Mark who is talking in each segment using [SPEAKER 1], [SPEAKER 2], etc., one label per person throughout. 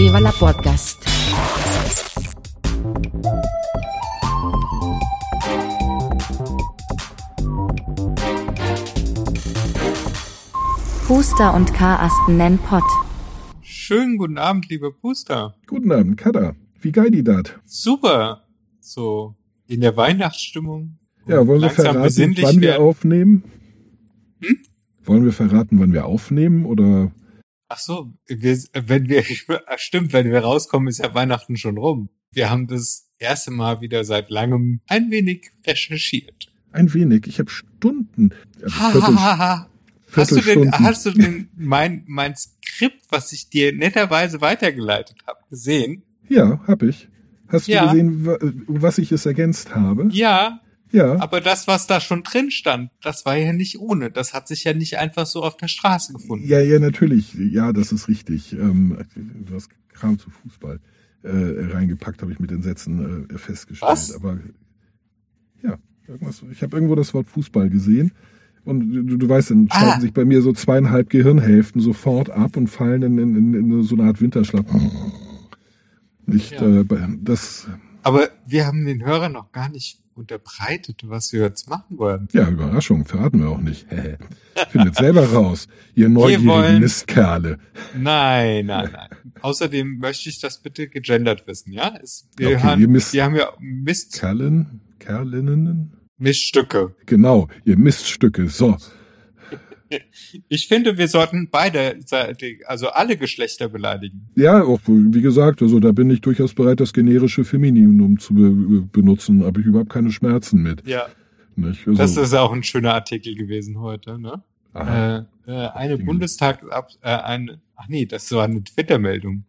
[SPEAKER 1] Viva la Podcast. Puster und Karasten nennen Pott.
[SPEAKER 2] Schönen guten Abend, liebe Puster.
[SPEAKER 3] Guten Abend, Kada. Wie geil die dat?
[SPEAKER 2] Super. So in der Weihnachtsstimmung.
[SPEAKER 3] Ja, wollen wir verraten, wann wir
[SPEAKER 2] werden.
[SPEAKER 3] aufnehmen?
[SPEAKER 2] Hm?
[SPEAKER 3] Wollen wir verraten, wann wir aufnehmen oder?
[SPEAKER 2] Ach so, wir, wenn wir, ah, stimmt, wenn wir rauskommen, ist ja Weihnachten schon rum. Wir haben das erste Mal wieder seit langem ein wenig recherchiert.
[SPEAKER 3] Ein wenig. Ich habe Stunden. Also
[SPEAKER 2] Ha,
[SPEAKER 3] Viertel,
[SPEAKER 2] ha, ha, ha. Hast du denn, hast du denn mein, mein Skript, was ich dir netterweise weitergeleitet habe, gesehen?
[SPEAKER 3] Ja, hab ich. Hast du
[SPEAKER 2] Ja.
[SPEAKER 3] gesehen, wa- was ich es ergänzt habe?
[SPEAKER 2] Ja,
[SPEAKER 3] Ja.
[SPEAKER 2] aber das, was da schon drin stand, das war ja nicht ohne. Das hat sich ja nicht einfach so auf der Straße gefunden.
[SPEAKER 3] Ja, ja, natürlich. Ja, das ist richtig. Ähm, du hast Kram zu Fußball äh, reingepackt, habe ich mit den Sätzen äh, festgestellt.
[SPEAKER 2] Was?
[SPEAKER 3] Aber ja, irgendwas. Ich habe irgendwo das Wort Fußball gesehen. Und du, du weißt, dann schalten
[SPEAKER 2] Ah.
[SPEAKER 3] sich bei mir so zweieinhalb Gehirnhälften sofort ab und fallen in, in, in, so eine Art Winterschlaf. Nicht,
[SPEAKER 2] Ja.
[SPEAKER 3] äh, das,
[SPEAKER 2] Aber wir haben den Hörern noch gar nicht unterbreitet, was wir jetzt machen wollen.
[SPEAKER 3] ja, Überraschung, verraten wir auch nicht. Findet selber raus, ihr neugierigen
[SPEAKER 2] wollen-
[SPEAKER 3] Mistkerle.
[SPEAKER 2] Nein, nein, nein. Außerdem möchte ich das bitte gegendert wissen, ja? Es, wir,
[SPEAKER 3] Okay,
[SPEAKER 2] haben,
[SPEAKER 3] ihr Mist-
[SPEAKER 2] wir haben ja Mist,
[SPEAKER 3] Kerlen, Kerlinnen?
[SPEAKER 2] Miststücke.
[SPEAKER 3] Genau, ihr Miststücke. So,
[SPEAKER 2] Ich finde, wir sollten beide, also alle Geschlechter beleidigen.
[SPEAKER 3] Ja, auch wie gesagt, also da bin ich durchaus bereit, das generische Femininum zu be benutzen. Habe ich überhaupt keine Schmerzen mit.
[SPEAKER 2] Ja.
[SPEAKER 3] Also,
[SPEAKER 2] Das ist auch ein schöner Artikel gewesen heute, ne?
[SPEAKER 3] aha,
[SPEAKER 2] Äh, äh, eine. Bundestag, äh, eine, ach nee, das war eine Twitter-Meldung.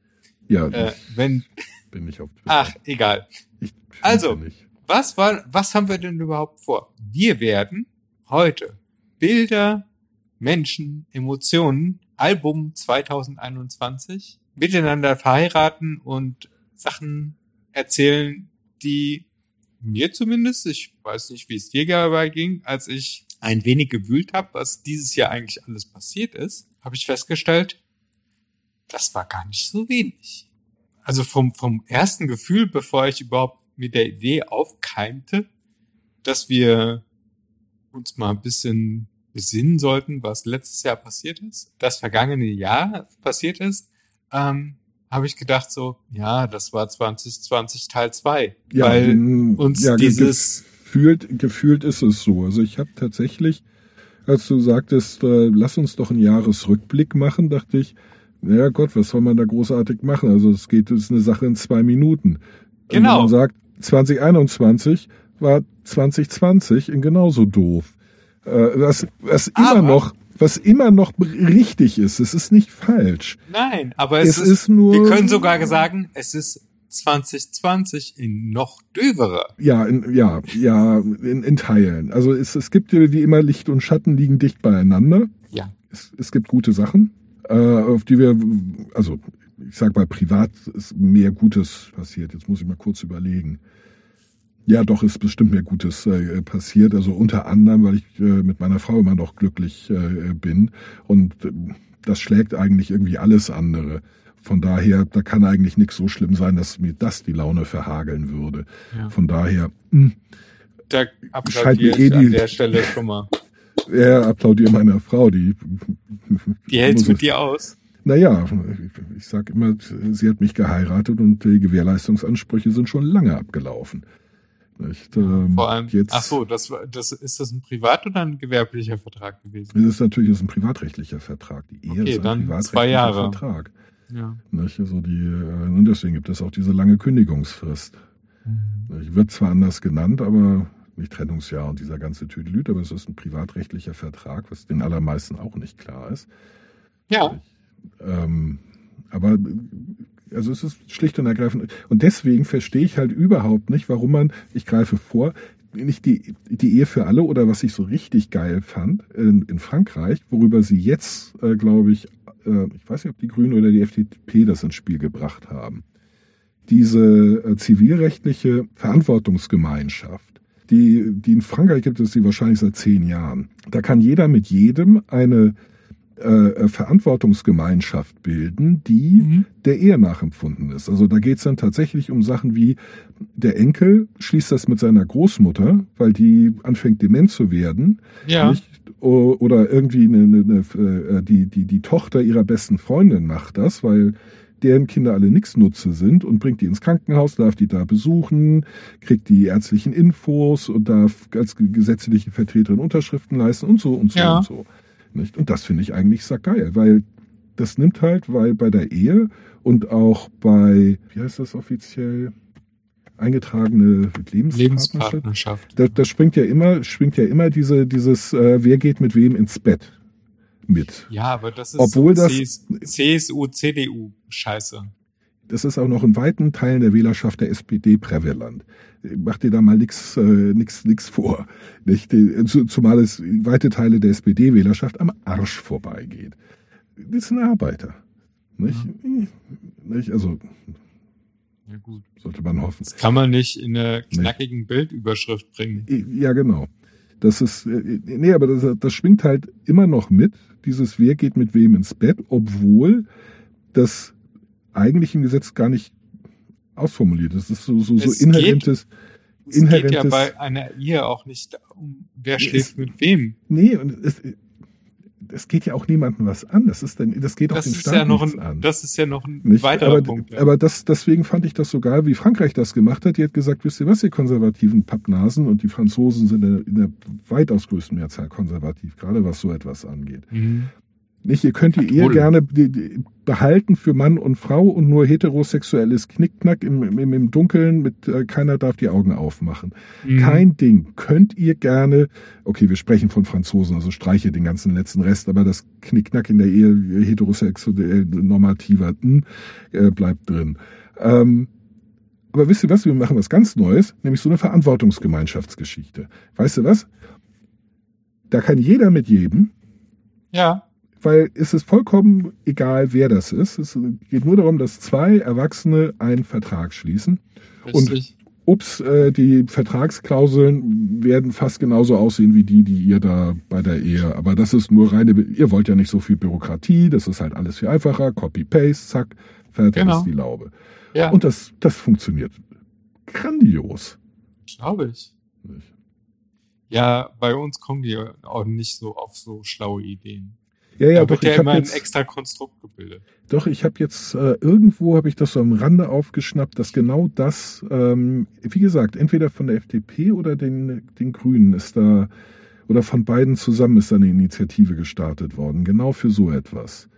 [SPEAKER 3] ja,
[SPEAKER 2] Äh,
[SPEAKER 3] ich
[SPEAKER 2] wenn,
[SPEAKER 3] bin nicht auf Twitter.
[SPEAKER 2] ach, egal.
[SPEAKER 3] ich
[SPEAKER 2] also.
[SPEAKER 3] Nicht.
[SPEAKER 2] Was war, was haben wir denn überhaupt vor? Wir werden heute Bilder, Menschen, Emotionen, Album 2021 miteinander verheiraten und Sachen erzählen, die mir zumindest, ich weiß nicht, wie es dir dabei ging, als ich ein wenig gewühlt habe, was dieses Jahr eigentlich alles passiert ist, habe ich festgestellt, das war gar nicht so wenig. Also vom, vom ersten Gefühl, bevor ich überhaupt mit der Idee aufkeimte, dass wir uns mal ein bisschen besinnen sollten, was letztes Jahr passiert ist, das vergangene Jahr passiert ist, ähm, habe ich gedacht so, ja, das war 2020 Teil 2.
[SPEAKER 3] Ja,
[SPEAKER 2] weil uns
[SPEAKER 3] ja,
[SPEAKER 2] dieses-
[SPEAKER 3] gefühlt, gefühlt ist es so. Also ich habe tatsächlich, als du sagtest, äh, lass uns doch einen Jahresrückblick machen, dachte ich, naja Gott, was soll man da großartig machen? Also es geht, es ist eine Sache in zwei Minuten.
[SPEAKER 2] Genau.
[SPEAKER 3] Und man sagt, 2021 war 2020 in genauso doof. Äh, was, was immer
[SPEAKER 2] Aber-
[SPEAKER 3] noch, was immer noch richtig ist, es ist nicht falsch.
[SPEAKER 2] Nein, aber es,
[SPEAKER 3] Es ist nur-
[SPEAKER 2] wir können sogar sagen, es ist 2020 in noch döverer.
[SPEAKER 3] Ja, in, ja, ja, in, in Teilen. Also es, es gibt ja wie immer Licht und Schatten liegen dicht beieinander.
[SPEAKER 2] Ja.
[SPEAKER 3] Es, es gibt gute Sachen, äh, auf die wir, also ich sag mal, privat ist mehr Gutes passiert. Jetzt muss ich mal kurz überlegen. Ja, doch, ist bestimmt mehr Gutes äh, passiert. Also unter anderem, weil ich äh, mit meiner Frau immer noch glücklich äh, bin. Und äh, das schlägt eigentlich irgendwie alles andere. Von daher, da kann eigentlich nichts so schlimm sein, dass mir das die Laune verhageln würde.
[SPEAKER 2] Ja.
[SPEAKER 3] Von daher, mh,
[SPEAKER 2] Da
[SPEAKER 3] Scheint
[SPEAKER 2] applaudiere
[SPEAKER 3] mir eh
[SPEAKER 2] ich an
[SPEAKER 3] die-
[SPEAKER 2] der Stelle schon mal.
[SPEAKER 3] er applaudiert meiner Frau, die.
[SPEAKER 2] Die hält's mit dir aus.
[SPEAKER 3] Naja, ich sag immer, sie hat mich geheiratet und die Gewährleistungsansprüche sind schon lange abgelaufen. Nicht? Ähm,
[SPEAKER 2] Vor allem,
[SPEAKER 3] jetzt,
[SPEAKER 2] ach so, das, das, ist das ein privat oder ein gewerblicher Vertrag gewesen?
[SPEAKER 3] Das ist natürlich das ist ein privatrechtlicher Vertrag. Die Ehe
[SPEAKER 2] Okay,
[SPEAKER 3] ist ein
[SPEAKER 2] dann
[SPEAKER 3] privatrechtlicher
[SPEAKER 2] zwei Jahre.
[SPEAKER 3] Vertrag.
[SPEAKER 2] Ja.
[SPEAKER 3] Nicht? Also die, äh, und deswegen gibt es auch diese lange Kündigungsfrist. Nicht? Wird zwar anders genannt, aber nicht Trennungsjahr und dieser ganze Tüdelüt, aber es ist ein privatrechtlicher Vertrag, was den allermeisten auch nicht klar ist.
[SPEAKER 2] Ja,
[SPEAKER 3] Ähm, aber also es ist schlicht und ergreifend. Und deswegen verstehe ich halt überhaupt nicht, warum man, ich greife vor, nicht die, die Ehe für alle oder was ich so richtig geil fand in, in Frankreich, worüber sie jetzt, äh, glaube ich, äh, ich weiß nicht, ob die Grünen oder die FDP das ins Spiel gebracht haben. Diese äh, zivilrechtliche Verantwortungsgemeinschaft, die, die in Frankreich gibt es die wahrscheinlich seit zehn Jahren. Da kann jeder mit jedem eine äh, Verantwortungsgemeinschaft bilden, die
[SPEAKER 2] Mhm.
[SPEAKER 3] der Ehe nachempfunden ist. Also da geht's dann tatsächlich um Sachen wie der Enkel schließt das mit seiner Großmutter, weil die anfängt dement zu werden.
[SPEAKER 2] Ja.
[SPEAKER 3] Nicht? Oder irgendwie eine, eine, eine, äh, die, die, die Tochter ihrer besten Freundin macht das, weil deren Kinder alle Nichtsnutze sind und bringt die ins Krankenhaus, darf die da besuchen, kriegt die ärztlichen Infos und darf als gesetzliche Vertreterin Unterschriften leisten und so und so
[SPEAKER 2] Ja.
[SPEAKER 3] und so. Nicht? Und das finde ich eigentlich geil, weil das nimmt halt, weil bei der Ehe und auch bei, wie heißt das offiziell, eingetragene Lebenspartnerschaft,
[SPEAKER 2] Lebenspartnerschaft.
[SPEAKER 3] da, da springt ja immer, schwingt ja immer diese, dieses, äh, wer geht mit wem ins Bett mit.
[SPEAKER 2] Ja, aber das ist
[SPEAKER 3] Obwohl
[SPEAKER 2] so
[SPEAKER 3] das-
[SPEAKER 2] CS CSU, CDU Scheiße.
[SPEAKER 3] Das ist auch noch in weiten Teilen der Wählerschaft der SPD prävalent. Mach dir da mal nix, äh, nix, nix vor. Nicht? Zumal es weite Teile der SPD-Wählerschaft am Arsch vorbeigeht. Das sind Arbeiter. Nicht? Nicht? Also
[SPEAKER 2] Ja gut.
[SPEAKER 3] sollte man hoffen.
[SPEAKER 2] Das kann man nicht in einer knackigen Bildüberschrift bringen.
[SPEAKER 3] Ja, genau. Das ist, äh, nee, aber das, das schwingt halt immer noch mit, dieses Wer geht mit wem ins Bett, obwohl das eigentlich im Gesetz gar nicht ausformuliert. Das ist so, so, so
[SPEAKER 2] Es
[SPEAKER 3] inhärentes,
[SPEAKER 2] Es geht ja
[SPEAKER 3] inhärentes.
[SPEAKER 2] bei einer Ehe auch nicht um, wer schläft mit wem.
[SPEAKER 3] nee, und es, es geht ja auch niemandem was an. Das ist denn, das geht auch
[SPEAKER 2] Das
[SPEAKER 3] den
[SPEAKER 2] ist
[SPEAKER 3] Staat
[SPEAKER 2] ja noch
[SPEAKER 3] nichts
[SPEAKER 2] ein,
[SPEAKER 3] an.
[SPEAKER 2] das ist ja noch ein
[SPEAKER 3] Nicht?
[SPEAKER 2] weiterer
[SPEAKER 3] aber,
[SPEAKER 2] Punkt. Ja.
[SPEAKER 3] aber das, deswegen fand ich das so geil, wie Frankreich das gemacht hat. Die hat gesagt, wisst ihr was, ihr konservativen Pappnasen und die Franzosen sind in der, in der weitaus größten Mehrzahl konservativ, gerade was so etwas angeht.
[SPEAKER 2] mhm.
[SPEAKER 3] Nicht, ihr könnt die Ehe gerne behalten für Mann und Frau und nur heterosexuelles Knickknack im, im, im Dunkeln mit äh, keiner darf die Augen aufmachen.
[SPEAKER 2] Mhm.
[SPEAKER 3] Kein Ding. Könnt ihr gerne, okay, wir sprechen von Franzosen, also streiche den ganzen letzten Rest, aber das Knickknack in der Ehe heterosexuell normativer äh, bleibt drin. Ähm, aber wisst ihr was, wir machen was ganz Neues, nämlich so eine Verantwortungsgemeinschaftsgeschichte. Weißt du was? Da kann jeder mit jedem,
[SPEAKER 2] Ja,
[SPEAKER 3] weil es ist vollkommen egal, wer das ist. Es geht nur darum, dass zwei Erwachsene einen Vertrag schließen.
[SPEAKER 2] richtig.
[SPEAKER 3] Ups, äh, die Vertragsklauseln werden fast genauso aussehen wie die, die ihr da bei der Ehe. Aber das ist nur reine, ihr wollt ja nicht so viel Bürokratie, das ist halt alles viel einfacher. Copy-Paste, zack, fertig
[SPEAKER 2] Genau.
[SPEAKER 3] ist die Laube.
[SPEAKER 2] ja,
[SPEAKER 3] Und das, das funktioniert grandios.
[SPEAKER 2] glaube ich. Ja, bei uns kommen die auch nicht so auf so schlaue Ideen.
[SPEAKER 3] Ja, ja,
[SPEAKER 2] da
[SPEAKER 3] doch,
[SPEAKER 2] wird ja
[SPEAKER 3] ich
[SPEAKER 2] immer
[SPEAKER 3] habe
[SPEAKER 2] ein extra Konstrukt gebildet.
[SPEAKER 3] doch, ich habe jetzt äh, irgendwo habe ich das so am Rande aufgeschnappt, dass genau das, ähm, wie gesagt, entweder von der FDP oder den, den Grünen ist da oder von beiden zusammen ist da eine Initiative gestartet worden, genau für so etwas.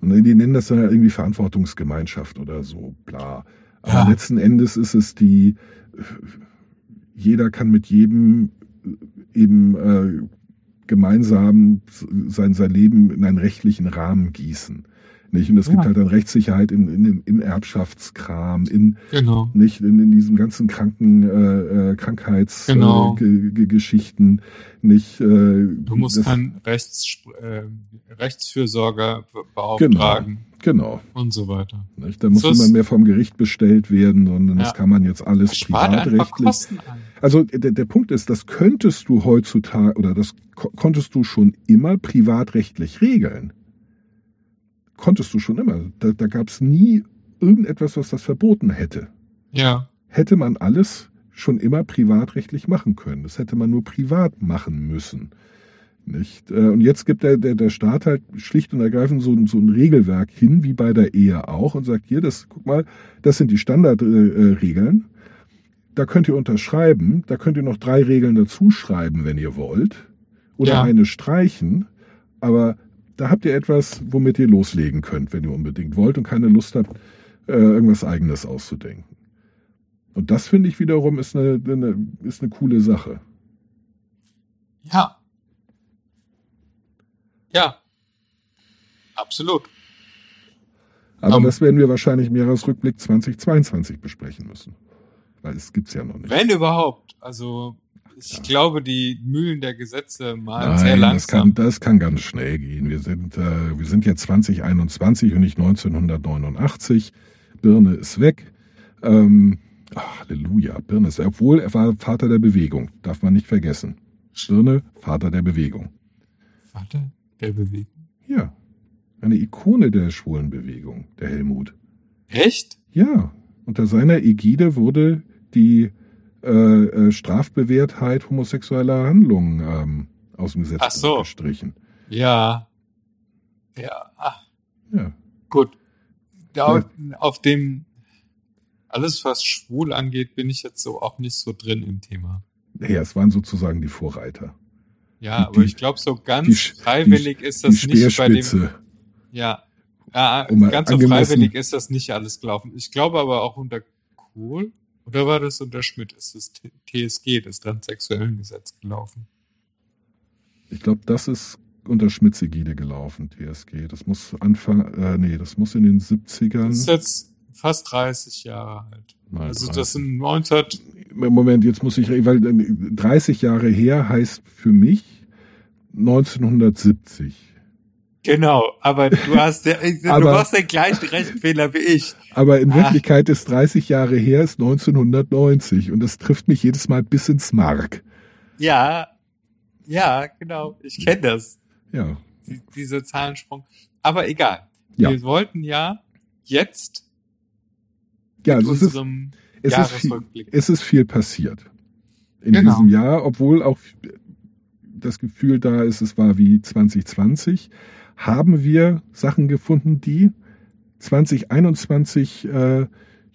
[SPEAKER 3] Und die nennen das dann ja irgendwie Verantwortungsgemeinschaft oder so, bla. Aber
[SPEAKER 2] Ja.
[SPEAKER 3] letzten Endes ist es die, jeder kann mit jedem eben äh, gemeinsam sein, sein Leben in einen rechtlichen Rahmen gießen. Nicht? Und es gibt
[SPEAKER 2] Ja.
[SPEAKER 3] halt dann Rechtssicherheit in, in, im- im Erbschaftskram, in,
[SPEAKER 2] Genau.
[SPEAKER 3] nicht in, in diesem ganzen Kranken äh, äh, Krankheitsgeschichten,
[SPEAKER 2] Genau.
[SPEAKER 3] äh, Ge- Geschichten, nicht. Äh,
[SPEAKER 2] Du musst
[SPEAKER 3] das-
[SPEAKER 2] keinen Rechts, äh, Rechtsfürsorger be- beauftragen
[SPEAKER 3] genau.
[SPEAKER 2] und so weiter.
[SPEAKER 3] Nicht? Da muss
[SPEAKER 2] So
[SPEAKER 3] niemand mehr vom Gericht bestellt werden, sondern das
[SPEAKER 2] Ja.
[SPEAKER 3] kann man jetzt alles privatrechtlich. Also der, der Punkt ist, das könntest du heutzutage oder das ko konntest du schon immer privatrechtlich regeln. Konntest du schon immer. Da, da gab es nie irgendetwas, was das verboten hätte.
[SPEAKER 2] Ja,
[SPEAKER 3] Hätte man alles schon immer privatrechtlich machen können. Das hätte man nur privat machen müssen. Nicht? Äh, Und jetzt gibt der, der, der Staat halt schlicht und ergreifend so, ein- so ein Regelwerk hin, wie bei der Ehe auch, und sagt hier, das, guck mal, das sind die Standardregeln. Äh, da könnt ihr unterschreiben, da könnt ihr noch drei Regeln dazu schreiben, wenn ihr wollt. Oder
[SPEAKER 2] Ja.
[SPEAKER 3] eine streichen. Aber da habt ihr etwas, womit ihr loslegen könnt, wenn ihr unbedingt wollt und keine Lust habt, äh, irgendwas eigenes auszudenken. Und das finde ich wiederum ist eine, eine, ist eine coole Sache.
[SPEAKER 2] ja. Ja. Absolut.
[SPEAKER 3] Aber
[SPEAKER 2] Ähm.
[SPEAKER 3] das werden wir wahrscheinlich im Jahresrückblick 2022 besprechen müssen. Weil es gibt's ja noch nicht.
[SPEAKER 2] Wenn überhaupt. Also, ich glaube, die Mühlen der Gesetze malen sehr
[SPEAKER 3] Nein, das
[SPEAKER 2] langsam.
[SPEAKER 3] kann, das kann ganz schnell gehen. Wir sind, äh, wir sind jetzt 2021 und nicht 1989. Birne ist weg. Ähm, ach, Halleluja, Birne ist weg. Obwohl er war Vater der Bewegung, darf man nicht vergessen. Birne, Vater der Bewegung.
[SPEAKER 2] Vater der Bewegung.
[SPEAKER 3] Ja, Eine Ikone der Schwulenbewegung, der Helmut.
[SPEAKER 2] Echt?
[SPEAKER 3] Ja, unter seiner Ägide wurde die äh, äh, Strafbewährtheit homosexueller Handlungen ähm, aus dem Gesetz
[SPEAKER 2] Ach so.
[SPEAKER 3] gestrichen.
[SPEAKER 2] Ja. Ja. Ach,
[SPEAKER 3] Ja.
[SPEAKER 2] gut. Da,
[SPEAKER 3] Ja.
[SPEAKER 2] Auf dem alles, was schwul angeht, bin ich jetzt so auch nicht so drin im Thema.
[SPEAKER 3] ja, es waren sozusagen die Vorreiter.
[SPEAKER 2] Ja,
[SPEAKER 3] Die-
[SPEAKER 2] aber
[SPEAKER 3] die-
[SPEAKER 2] ich glaube, so ganz
[SPEAKER 3] die
[SPEAKER 2] freiwillig ist das
[SPEAKER 3] die
[SPEAKER 2] nicht bei dem. Ja. ja
[SPEAKER 3] Um
[SPEAKER 2] ganz so freiwillig ist das nicht alles gelaufen. Ich glaube aber auch unter Kohl, oder war das unter Schmidt, ist das TSG, das transsexuellen Gesetz gelaufen.
[SPEAKER 3] Ich glaube, das ist unter Schmitz Ägide gelaufen, TSG. Das muss Anfang, äh, nee, das muss in den 70ern.
[SPEAKER 2] Das ist jetzt fast 30 Jahre alt.
[SPEAKER 3] mal
[SPEAKER 2] Also
[SPEAKER 3] 30.
[SPEAKER 2] das sind 19,
[SPEAKER 3] Moment, jetzt muss ich, weil äh, 30 Jahre her heißt für mich 1970.
[SPEAKER 2] genau, aber du hast ja, du
[SPEAKER 3] Aber-
[SPEAKER 2] machst den gleichen Rechtfehler wie ich.
[SPEAKER 3] Aber in
[SPEAKER 2] Ah.
[SPEAKER 3] Wirklichkeit ist 30 Jahre her ist 1990 und das trifft mich jedes Mal bis ins Mark.
[SPEAKER 2] Ja, ja, genau, ich kenne das,
[SPEAKER 3] Ja,
[SPEAKER 2] die, diese Zahlensprung. Aber egal.
[SPEAKER 3] Ja.
[SPEAKER 2] Wir wollten ja jetzt
[SPEAKER 3] ja,
[SPEAKER 2] mit
[SPEAKER 3] also es ist,
[SPEAKER 2] unserem
[SPEAKER 3] es ist viel, es ist viel passiert in
[SPEAKER 2] Genau.
[SPEAKER 3] diesem Jahr, obwohl auch das Gefühl da ist, es war wie 2020, haben wir Sachen gefunden, die 2021 äh,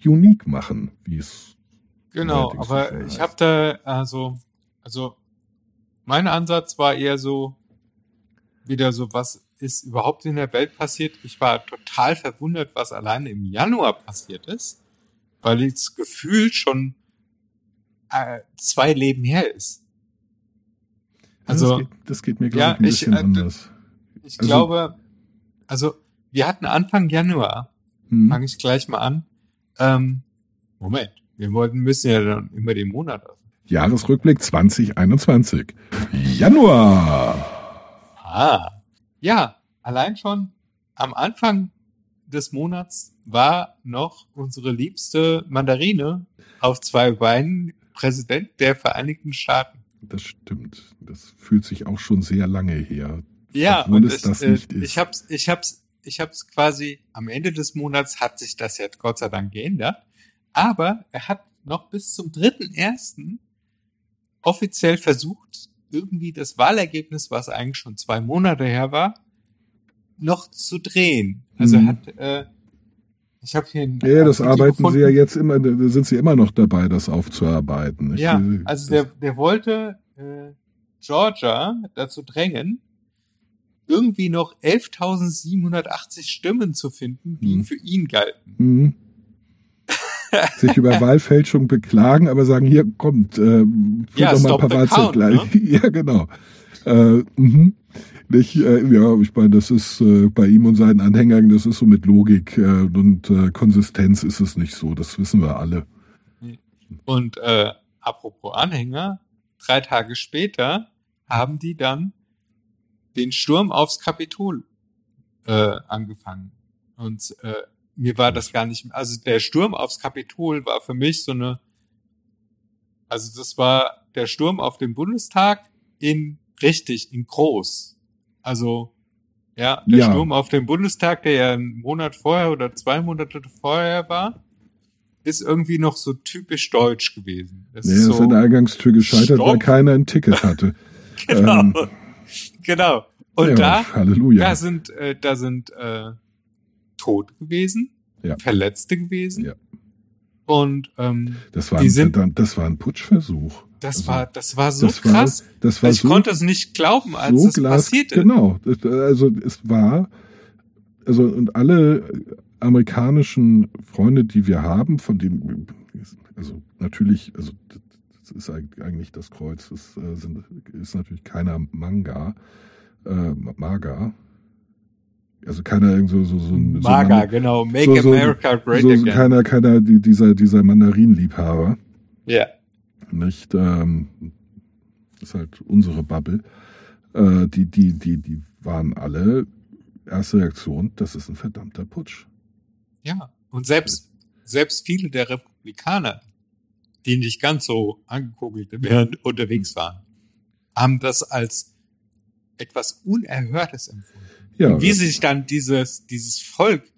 [SPEAKER 3] unique machen, wie es
[SPEAKER 2] Genau, aber ich habe da also also mein Ansatz war eher so wieder so was ist überhaupt in der Welt passiert. Ich war total verwundert, was allein im Januar passiert ist, weil das Gefühl schon äh, zwei Leben her ist. Also
[SPEAKER 3] das, geht, das geht mir
[SPEAKER 2] ja,
[SPEAKER 3] glaube ich ein
[SPEAKER 2] ich,
[SPEAKER 3] bisschen
[SPEAKER 2] äh,
[SPEAKER 3] anders.
[SPEAKER 2] Ich
[SPEAKER 3] also-
[SPEAKER 2] glaube, also wir hatten Anfang Januar
[SPEAKER 3] Hm.
[SPEAKER 2] fange ich gleich mal an. Ähm, Moment, wir wollten müssen ja dann immer den Monat aus.
[SPEAKER 3] Jahresrückblick 2021. Januar.
[SPEAKER 2] Ah, ja, allein schon am Anfang des Monats war noch unsere liebste Mandarine auf zwei Beinen Präsident der Vereinigten Staaten.
[SPEAKER 3] Das stimmt. Das fühlt sich auch schon sehr lange her.
[SPEAKER 2] Ja,
[SPEAKER 3] Obwohl
[SPEAKER 2] und
[SPEAKER 3] es das
[SPEAKER 2] äh,
[SPEAKER 3] nicht ist.
[SPEAKER 2] ich hab's, ich hab's, ich hab's quasi am Ende des Monats hat sich das ja Gott sei Dank geändert. Aber er hat noch bis zum dritten ersten offiziell versucht, irgendwie das Wahlergebnis, was eigentlich schon zwei Monate her war, noch zu drehen. Also
[SPEAKER 3] Mhm.
[SPEAKER 2] er hat, äh, ich habe hier ein
[SPEAKER 3] Ja, das
[SPEAKER 2] Artikel
[SPEAKER 3] arbeiten
[SPEAKER 2] gefunden.
[SPEAKER 3] sie ja jetzt immer, da sind sie immer noch dabei, das aufzuarbeiten. nicht?
[SPEAKER 2] Ja, also der, der wollte äh, Georgia dazu drängen, irgendwie noch 11.780 Stimmen zu finden, die
[SPEAKER 3] Mhm.
[SPEAKER 2] für ihn galten.
[SPEAKER 3] Mhm. sich über Wahlfälschung beklagen, aber sagen, hier kommt, äh,
[SPEAKER 2] Ja,
[SPEAKER 3] doch mal ein paar Wahlzettel gleich. Ja, genau. Äh, mhm. Nicht, äh, ja, ich meine, das ist äh, bei ihm und seinen Anhängern, das ist so mit Logik äh, und äh, Konsistenz ist es nicht so, das wissen wir alle.
[SPEAKER 2] Und äh, apropos Anhänger, drei Tage später haben die dann den Sturm aufs Kapitol äh, angefangen. Und äh, mir war das gar nicht, also der Sturm aufs Kapitol war für mich so eine, also das war der Sturm auf den Bundestag in richtig, in groß. Also ja, der
[SPEAKER 3] Ja.
[SPEAKER 2] Sturm auf den Bundestag, der ja einen Monat vorher oder zwei Monate vorher war, ist irgendwie noch so typisch deutsch gewesen. Das
[SPEAKER 3] Nee,
[SPEAKER 2] ist
[SPEAKER 3] er ist
[SPEAKER 2] so,
[SPEAKER 3] an der Eingangstür gescheitert, weil
[SPEAKER 2] Stopp.
[SPEAKER 3] keiner ein Ticket hatte.
[SPEAKER 2] genau,
[SPEAKER 3] ähm,
[SPEAKER 2] genau. Und
[SPEAKER 3] ja,
[SPEAKER 2] da,
[SPEAKER 3] Halleluja.
[SPEAKER 2] da sind, äh, da sind äh, Tote gewesen,
[SPEAKER 3] Ja.
[SPEAKER 2] Verletzte gewesen.
[SPEAKER 3] Ja.
[SPEAKER 2] Und ähm,
[SPEAKER 3] das, war
[SPEAKER 2] die
[SPEAKER 3] ein,
[SPEAKER 2] sind-
[SPEAKER 3] das war ein Putschversuch.
[SPEAKER 2] das
[SPEAKER 3] Also,
[SPEAKER 2] war, das war so
[SPEAKER 3] das war-
[SPEAKER 2] krass.
[SPEAKER 3] Das war
[SPEAKER 2] ich
[SPEAKER 3] so
[SPEAKER 2] konnte es nicht glauben, als
[SPEAKER 3] so
[SPEAKER 2] es
[SPEAKER 3] glas,
[SPEAKER 2] passierte.
[SPEAKER 3] Genau. Also es war, also und alle amerikanischen Freunde, die wir haben, von denen, also natürlich, also ist eigentlich das Kreuz, das äh, sind, ist natürlich keiner Manga, äh, Maga. Also keiner irgend so, so, so, ein- so
[SPEAKER 2] Maga,
[SPEAKER 3] Man-
[SPEAKER 2] genau. Make
[SPEAKER 3] so- so-
[SPEAKER 2] America Great
[SPEAKER 3] so, so
[SPEAKER 2] Again.
[SPEAKER 3] keiner, keiner die, dieser, dieser Mandarinliebhaber.
[SPEAKER 2] ja.
[SPEAKER 3] Nicht, ähm, das ist halt unsere Bubble. Äh, die, die, die, die waren alle erste Reaktion, das ist ein verdammter Putsch.
[SPEAKER 2] Ja. Und selbst, selbst viele der Republikaner, die nicht ganz so angekugelt während unterwegs waren, haben das als etwas Unerhörtes empfunden.
[SPEAKER 3] Ja,
[SPEAKER 2] Und wie sich dann dieses, dieses Volk,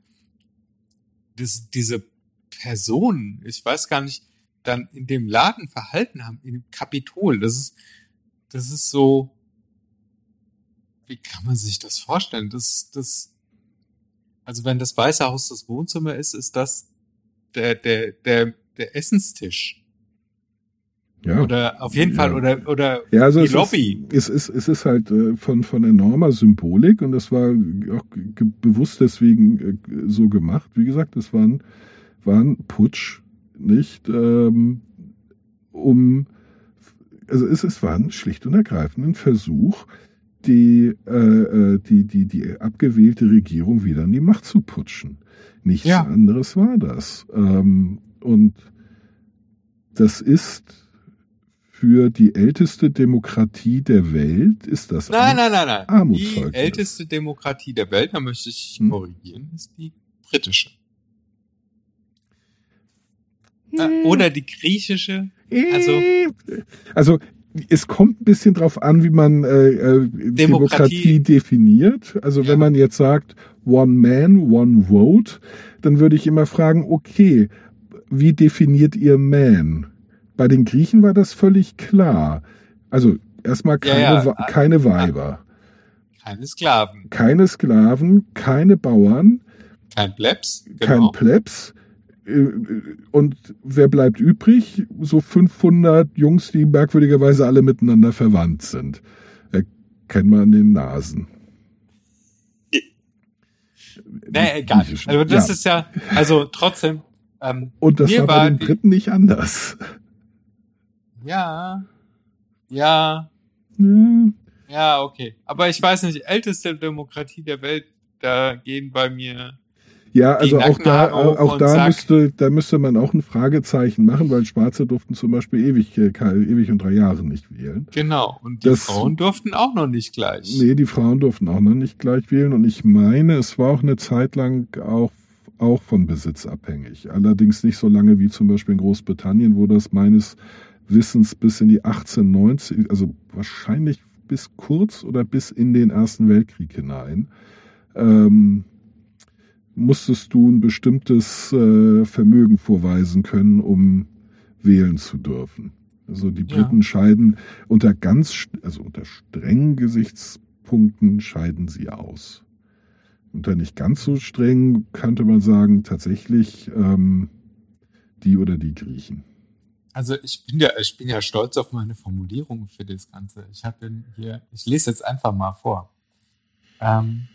[SPEAKER 2] das, diese Personen, ich weiß gar nicht, dann in dem Laden verhalten haben, im Kapitol. Das ist, das ist so, wie kann man sich das vorstellen? Das, das, also wenn das Weiße Haus das Wohnzimmer ist, ist das der, der, der, der Essenstisch.
[SPEAKER 3] Ja.
[SPEAKER 2] Oder auf jeden
[SPEAKER 3] Ja.
[SPEAKER 2] Fall, oder, oder
[SPEAKER 3] Ja, also
[SPEAKER 2] die
[SPEAKER 3] es
[SPEAKER 2] Lobby.
[SPEAKER 3] Ist, es, ist, es ist halt äh, von, von enormer Symbolik und das war auch bewusst deswegen äh, so gemacht. Wie gesagt, es war ein, war ein Putsch, nicht ähm, um, also es, es war ein schlicht und ergreifend ein Versuch, die, äh, äh, die, die, die abgewählte Regierung wieder in die Macht zu putschen. Nichts
[SPEAKER 2] Ja.
[SPEAKER 3] anderes war das. Ähm, und das ist für die älteste Demokratie der Welt, ist das
[SPEAKER 2] Nein,
[SPEAKER 3] ein-
[SPEAKER 2] nein, nein, nein. Die
[SPEAKER 3] Armutszeugnis.
[SPEAKER 2] älteste Demokratie der Welt, da möchte ich
[SPEAKER 3] Hm.
[SPEAKER 2] korrigieren, ist die britische.
[SPEAKER 3] Hm.
[SPEAKER 2] Oder die griechische. Also-
[SPEAKER 3] Äh, also es kommt ein bisschen drauf an, wie man äh, äh, Demokratie. definiert. Also
[SPEAKER 2] Ja.
[SPEAKER 3] wenn man jetzt sagt One Man, One Vote, dann würde ich immer fragen, okay, wie definiert ihr Man? Bei den Griechen war das völlig klar. Also erstmal
[SPEAKER 2] Ja,
[SPEAKER 3] keine,
[SPEAKER 2] ja.
[SPEAKER 3] Wa- keine Weiber,
[SPEAKER 2] Keine Sklaven,
[SPEAKER 3] keine Sklaven, keine Bauern,
[SPEAKER 2] kein Plebs,
[SPEAKER 3] kein
[SPEAKER 2] genau.
[SPEAKER 3] Plebs. Äh, Und wer bleibt übrig? So 500 Jungs, die merkwürdigerweise alle miteinander verwandt sind. Erkennt man an den Nasen.
[SPEAKER 2] Nee, egal. Also das
[SPEAKER 3] ja.
[SPEAKER 2] ist ja, also trotzdem, ähm,
[SPEAKER 3] Und das war bei den Briten nicht anders.
[SPEAKER 2] Ja, ja,
[SPEAKER 3] Ja.
[SPEAKER 2] ja, okay. Aber ich weiß nicht, älteste Demokratie der Welt, da gehen bei mir
[SPEAKER 3] Ja, also auch da, auch da müsste, da müsste man auch ein Fragezeichen machen, weil Schwarze durften zum Beispiel ewig, äh, ewig und drei Jahre nicht wählen.
[SPEAKER 2] Genau. Und die
[SPEAKER 3] Das-
[SPEAKER 2] Frauen durften auch noch nicht gleich.
[SPEAKER 3] Nee, die Frauen durften auch noch nicht gleich wählen und ich meine, es war auch eine Zeit lang auch, auch von Besitz abhängig. Allerdings nicht so lange wie zum Beispiel in Großbritannien, wo das meines Wissens bis in die 1890, also wahrscheinlich bis kurz oder bis in den Ersten Weltkrieg hinein, ähm, musstest du ein bestimmtes äh, Vermögen vorweisen können, um wählen zu dürfen. Also die
[SPEAKER 2] Ja.
[SPEAKER 3] Briten scheiden unter ganz, also unter strengen Gesichtspunkten scheiden sie aus. Unter nicht ganz so streng könnte man sagen, tatsächlich ähm, die oder die Griechen.
[SPEAKER 2] Also ich bin ja, ich bin ja stolz auf meine Formulierung für das Ganze. Ich habe hier, ich lese jetzt einfach mal vor. Ähm,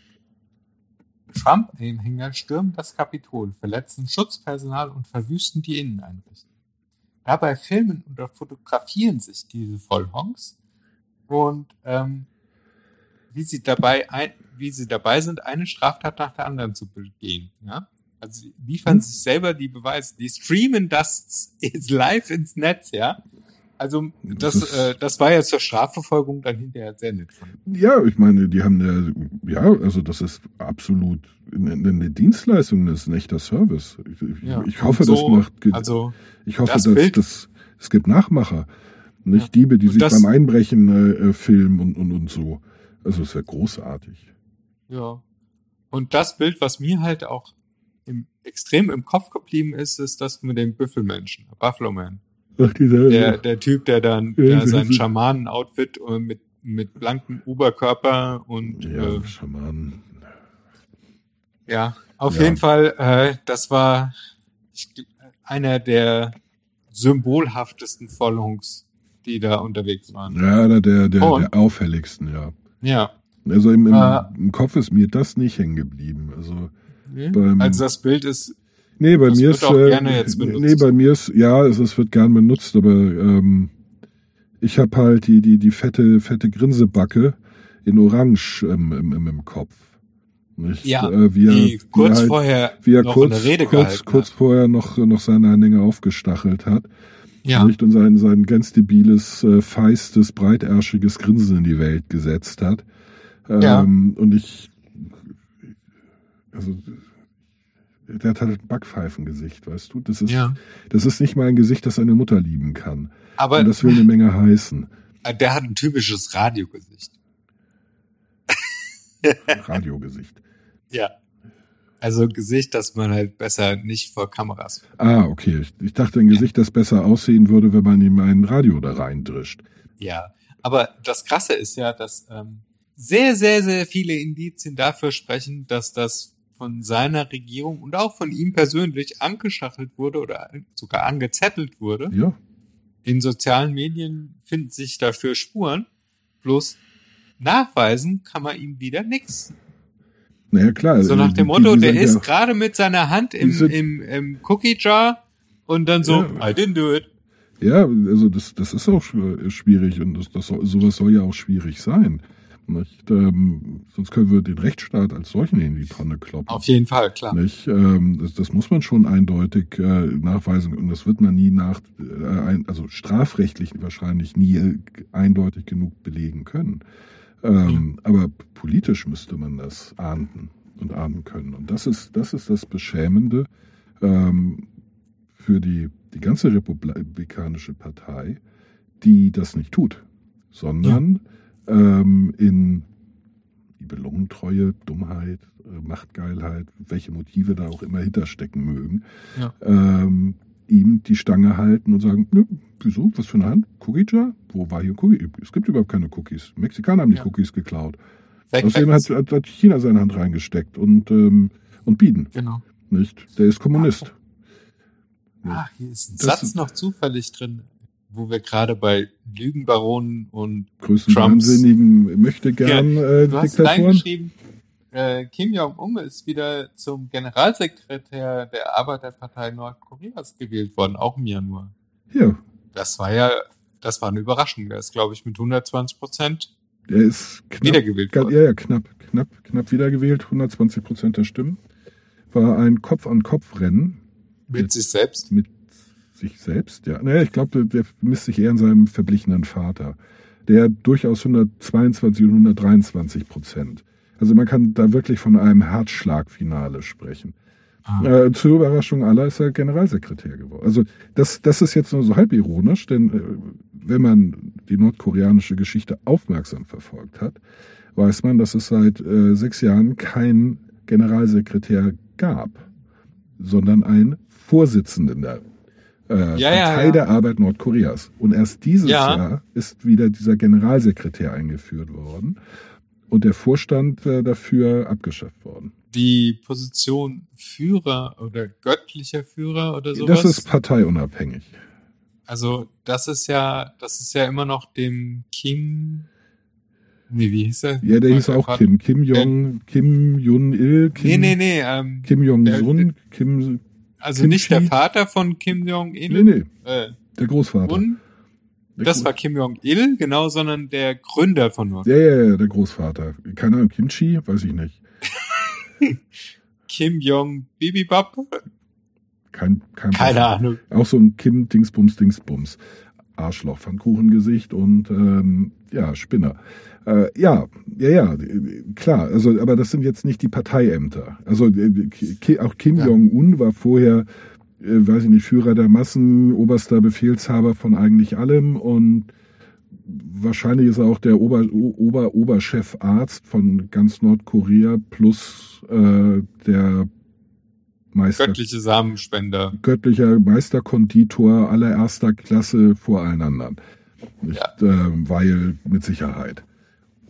[SPEAKER 2] Trump-Anhänger stürmen das Kapitol, verletzen Schutzpersonal und verwüsten die Inneneinrichtung. Dabei filmen oder fotografieren sich diese Vollhongs und ähm, wie sie dabei ein, wie sie dabei sind, eine Straftat nach der anderen zu begehen. Ja? Also liefern
[SPEAKER 3] Hm.
[SPEAKER 2] sich selber die Beweise, die streamen das live ins Netz, ja. Also das, äh, das war ja zur Strafverfolgung dann hinterher sehr nett.
[SPEAKER 3] Ja, ich meine, die haben ja, ja, also das ist absolut eine, Dienstleistung, das ist ein echter Service. Ich, ich-
[SPEAKER 2] Ja,
[SPEAKER 3] ich hoffe,
[SPEAKER 2] so,
[SPEAKER 3] das macht,
[SPEAKER 2] Also
[SPEAKER 3] ich hoffe,
[SPEAKER 2] das
[SPEAKER 3] dass
[SPEAKER 2] Bild-
[SPEAKER 3] das, es gibt Nachmacher, nicht
[SPEAKER 2] Ja.
[SPEAKER 3] Diebe, die
[SPEAKER 2] Und
[SPEAKER 3] sich
[SPEAKER 2] das-
[SPEAKER 3] beim Einbrechen äh, äh, filmen und, und, und so. Also es wäre großartig.
[SPEAKER 2] Ja. Und das Bild, was mir halt auch im, extrem im Kopf geblieben ist, ist das mit dem Büffelmenschen, Buffalo Man.
[SPEAKER 3] Ach, dieser,
[SPEAKER 2] Der, der Typ, der dann
[SPEAKER 3] Ja,
[SPEAKER 2] der sein Schamanen-Outfit äh, mit, mit blankem Oberkörper und
[SPEAKER 3] ja,
[SPEAKER 2] äh,
[SPEAKER 3] Schaman.
[SPEAKER 2] Ja, auf
[SPEAKER 3] Ja.
[SPEAKER 2] jeden Fall, äh, das war ich, einer der symbolhaftesten Vollhungs, die da unterwegs waren.
[SPEAKER 3] Ja, der, der, der, der auffälligsten, ja.
[SPEAKER 2] Ja.
[SPEAKER 3] Also im, im,
[SPEAKER 2] Äh.
[SPEAKER 3] im Kopf ist mir das nicht hängen geblieben. Also
[SPEAKER 2] Nee.
[SPEAKER 3] Beim-
[SPEAKER 2] Also das Bild ist,
[SPEAKER 3] Nee, bei
[SPEAKER 2] Das
[SPEAKER 3] mir
[SPEAKER 2] wird
[SPEAKER 3] ist
[SPEAKER 2] auch
[SPEAKER 3] äh,
[SPEAKER 2] gerne jetzt benutzt.
[SPEAKER 3] nee, bei mir ist ja, es, es wird gern benutzt, aber ähm, ich habe halt die die die fette fette Grinsebacke in Orange ähm, im, im, im Kopf. Nicht?
[SPEAKER 2] ja,
[SPEAKER 3] äh, wie er,
[SPEAKER 2] die
[SPEAKER 3] wie er
[SPEAKER 2] kurz
[SPEAKER 3] halt,
[SPEAKER 2] vorher
[SPEAKER 3] wie er
[SPEAKER 2] noch
[SPEAKER 3] kurz
[SPEAKER 2] eine Rede
[SPEAKER 3] kurz,
[SPEAKER 2] gehalten
[SPEAKER 3] kurz vorher noch noch seine Anhänger aufgestachelt hat.
[SPEAKER 2] Ja,
[SPEAKER 3] Nicht? Und sein sein ganz debiles, äh, feistes, breiterschiges Grinsen in die Welt gesetzt hat. Ähm,
[SPEAKER 2] Ja.
[SPEAKER 3] Und ich also der hat halt ein Backpfeifengesicht, weißt du? Das ist
[SPEAKER 2] ja.
[SPEAKER 3] das ist nicht mal ein Gesicht, das eine Mutter lieben kann.
[SPEAKER 2] Aber
[SPEAKER 3] Und das will eine Menge heißen.
[SPEAKER 2] der hat ein typisches Radiogesicht.
[SPEAKER 3] Radiogesicht.
[SPEAKER 2] Ja. Also Gesicht, das man halt besser nicht vor Kameras.
[SPEAKER 3] Ah, okay. Ich, ich dachte, ein Gesicht, das besser aussehen würde, wenn man ihm ein Radio da reindrischt.
[SPEAKER 2] Ja. Aber das Krasse ist ja, dass ähm, sehr, sehr, sehr viele Indizien dafür sprechen, dass das von seiner Regierung und auch von ihm persönlich angeschachelt wurde oder sogar angezettelt wurde.
[SPEAKER 3] Ja.
[SPEAKER 2] In sozialen Medien finden sich dafür Spuren. Bloß nachweisen kann man ihm wieder nichts.
[SPEAKER 3] Naja, klar.
[SPEAKER 2] So nach dem
[SPEAKER 3] die-
[SPEAKER 2] Motto,
[SPEAKER 3] die
[SPEAKER 2] der ist
[SPEAKER 3] ja-
[SPEAKER 2] gerade mit seiner Hand im, im, im Cookie Jar und dann so,
[SPEAKER 3] Ja.
[SPEAKER 2] I didn't do it.
[SPEAKER 3] Ja, also das, das ist auch schw- schwierig und das, das soll, sowas soll ja auch schwierig sein. Nicht? Ähm, sonst können wir den Rechtsstaat als solchen in die Tonne kloppen.
[SPEAKER 2] Auf jeden Fall, klar.
[SPEAKER 3] Nicht? Ähm, das, das muss man schon eindeutig äh, nachweisen und das wird man nie nach, äh, ein, also strafrechtlich wahrscheinlich nie äh, eindeutig genug belegen können. Ähm, Aber politisch müsste man das ahnden und ahnden können. Und das ist das, ist das Beschämende ähm, für die, die ganze republikanische Partei, die das nicht tut, sondern ähm, in Belungentreue, Dummheit, äh, Machtgeilheit, welche Motive da auch immer hinterstecken mögen,
[SPEAKER 2] Ja.
[SPEAKER 3] ähm, ihm die Stange halten und sagen, nö, wieso, was für eine Hand? Cookie Jar? Wo war hier Cookie? Es gibt überhaupt keine Cookies. Mexikaner haben die
[SPEAKER 2] Ja.
[SPEAKER 3] Cookies geklaut.
[SPEAKER 2] Weg,
[SPEAKER 3] Außerdem hat, hat, China seine Hand reingesteckt und, ähm, und Bieden,
[SPEAKER 2] genau.
[SPEAKER 3] nicht? Der ist Kommunist.
[SPEAKER 2] Ah, hier ist ein
[SPEAKER 3] Das
[SPEAKER 2] Satz noch zufällig drin, wo wir gerade bei Lügenbaronen und
[SPEAKER 3] Größten
[SPEAKER 2] Trumps-
[SPEAKER 3] Wahnsinnigen möchte gern äh,
[SPEAKER 2] du hast reingeschrieben, äh, Kim Jong-un ist wieder zum Generalsekretär der Arbeiterpartei Nordkoreas gewählt worden, auch im Januar.
[SPEAKER 3] Ja,
[SPEAKER 2] Das war ja, das war eine Überraschung. Der ist, glaube ich, mit 120 Prozent
[SPEAKER 3] er ist knapp
[SPEAKER 2] wiedergewählt worden.
[SPEAKER 3] Ja, ja, knapp, knapp, knapp wiedergewählt, 120 Prozent der Stimmen. War ein Kopf-an-Kopf-Rennen
[SPEAKER 2] Mit sich selbst.
[SPEAKER 3] mit sich selbst, ja. Naja, ich glaube, der misst sich eher an seinem verblichenen Vater. Der durchaus 122 und 123 Prozent. Also man kann da wirklich von einem Herzschlagfinale sprechen.
[SPEAKER 2] Ah.
[SPEAKER 3] Äh, zur Überraschung aller ist er Generalsekretär geworden. Also das, das ist jetzt nur so halb ironisch, denn äh, wenn man die nordkoreanische Geschichte aufmerksam verfolgt hat, weiß man, dass es seit äh, sechs Jahren keinen Generalsekretär gab, sondern einen Vorsitzenden der äh,
[SPEAKER 2] Ja, ja,
[SPEAKER 3] Partei
[SPEAKER 2] ja.
[SPEAKER 3] der Arbeit Nordkoreas. Und erst dieses
[SPEAKER 2] Ja.
[SPEAKER 3] Jahr ist wieder dieser Generalsekretär eingeführt worden und der Vorstand äh, dafür abgeschafft worden.
[SPEAKER 2] Die Position Führer oder göttlicher Führer oder sowas.
[SPEAKER 3] Das ist parteiunabhängig.
[SPEAKER 2] also, das ist ja, das ist ja immer noch dem Kim, nee, wie hieß er?
[SPEAKER 3] Ja, der hieß
[SPEAKER 2] Der
[SPEAKER 3] auch Kim. Kim Jong, Kim Jun-il, Kim,
[SPEAKER 2] Nee, nee, nee, ähm,
[SPEAKER 3] Kim
[SPEAKER 2] Der-
[SPEAKER 3] Jong-sun, Kim,
[SPEAKER 2] also
[SPEAKER 3] Kim
[SPEAKER 2] nicht der
[SPEAKER 3] Chi?
[SPEAKER 2] Vater von Kim Jong-il.
[SPEAKER 3] nee, nee,
[SPEAKER 2] Äh,
[SPEAKER 3] der Großvater.
[SPEAKER 2] und
[SPEAKER 3] Der
[SPEAKER 2] das war Kim Jong-il, genau, sondern der Gründer von Nord.
[SPEAKER 3] Ja, ja, ja, der Großvater. Keine Ahnung, Kimchi, weiß ich nicht.
[SPEAKER 2] Kim Jong Bibibab?
[SPEAKER 3] Kein, kein
[SPEAKER 2] Keine Ahnung.
[SPEAKER 3] Auch so ein Kim Dingsbums Dingsbums. Arschloch, Pfannkuchengesicht und ähm, ja, Spinner. Äh, ja, ja, ja, äh, klar. Also, aber das sind jetzt nicht die Parteiämter. Also äh, auch Kim
[SPEAKER 2] Ja.
[SPEAKER 3] Jong-un war vorher, äh, weiß ich nicht, Führer der Massen, oberster Befehlshaber von eigentlich allem und wahrscheinlich ist er auch der Ober, Ober, Oberchefarzt von ganz Nordkorea plus äh, der Meister
[SPEAKER 2] Göttliche Samenspender.
[SPEAKER 3] göttlicher Meisterkonditor allererster Klasse vor allen anderen. Nicht, ähm, weil mit Sicherheit.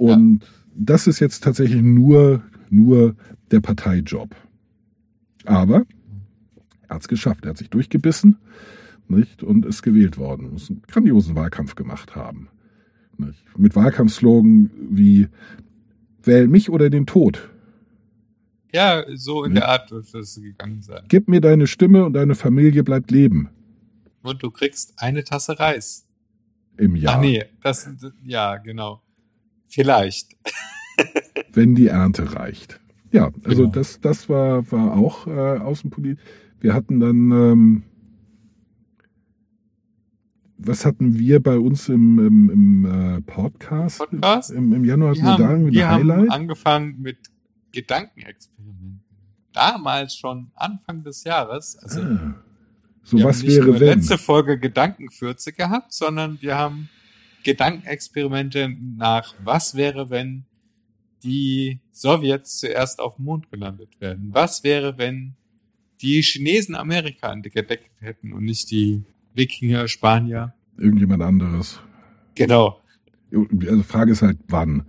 [SPEAKER 3] Und das ist jetzt tatsächlich nur, nur der Parteijob. Aber er hat es geschafft. Er hat sich durchgebissen nicht, und ist gewählt worden. Muss einen grandiosen Wahlkampf gemacht haben. Nicht? Mit Wahlkampfslogan wie Wähl mich oder den Tod.
[SPEAKER 2] Ja, so in
[SPEAKER 3] Ja.
[SPEAKER 2] der Art wird das gegangen sein.
[SPEAKER 3] Gib mir deine Stimme und deine Familie bleibt leben.
[SPEAKER 2] Und du kriegst eine Tasse Reis.
[SPEAKER 3] Im Jahr.
[SPEAKER 2] Ach nee, das, ja, genau. Vielleicht.
[SPEAKER 3] wenn die Ernte reicht. Ja, also
[SPEAKER 2] Genau.
[SPEAKER 3] das, das war, war auch äh, Außenpolitik. Wir hatten dann, ähm, was hatten wir bei uns im, im, im äh, Podcast?
[SPEAKER 2] Podcast?
[SPEAKER 3] Im, Im Januar hatten
[SPEAKER 2] Wir
[SPEAKER 3] da irgendwie
[SPEAKER 2] wir
[SPEAKER 3] ein
[SPEAKER 2] haben
[SPEAKER 3] Highlight.
[SPEAKER 2] angefangen mit Gedankenexperimenten. Damals schon Anfang des Jahres. Also
[SPEAKER 3] ah, so
[SPEAKER 2] wir
[SPEAKER 3] was
[SPEAKER 2] haben nicht
[SPEAKER 3] wäre wenn?
[SPEAKER 2] letzte Folge Gedankenfürze gehabt, sondern wir haben Gedankenexperimente nach was wäre, wenn die Sowjets zuerst auf dem Mond gelandet werden? Was wäre, wenn die Chinesen Amerika entdeckt hätten und nicht die Wikinger, Spanier?
[SPEAKER 3] Irgendjemand anderes.
[SPEAKER 2] Genau.
[SPEAKER 3] Also Frage ist halt, wann?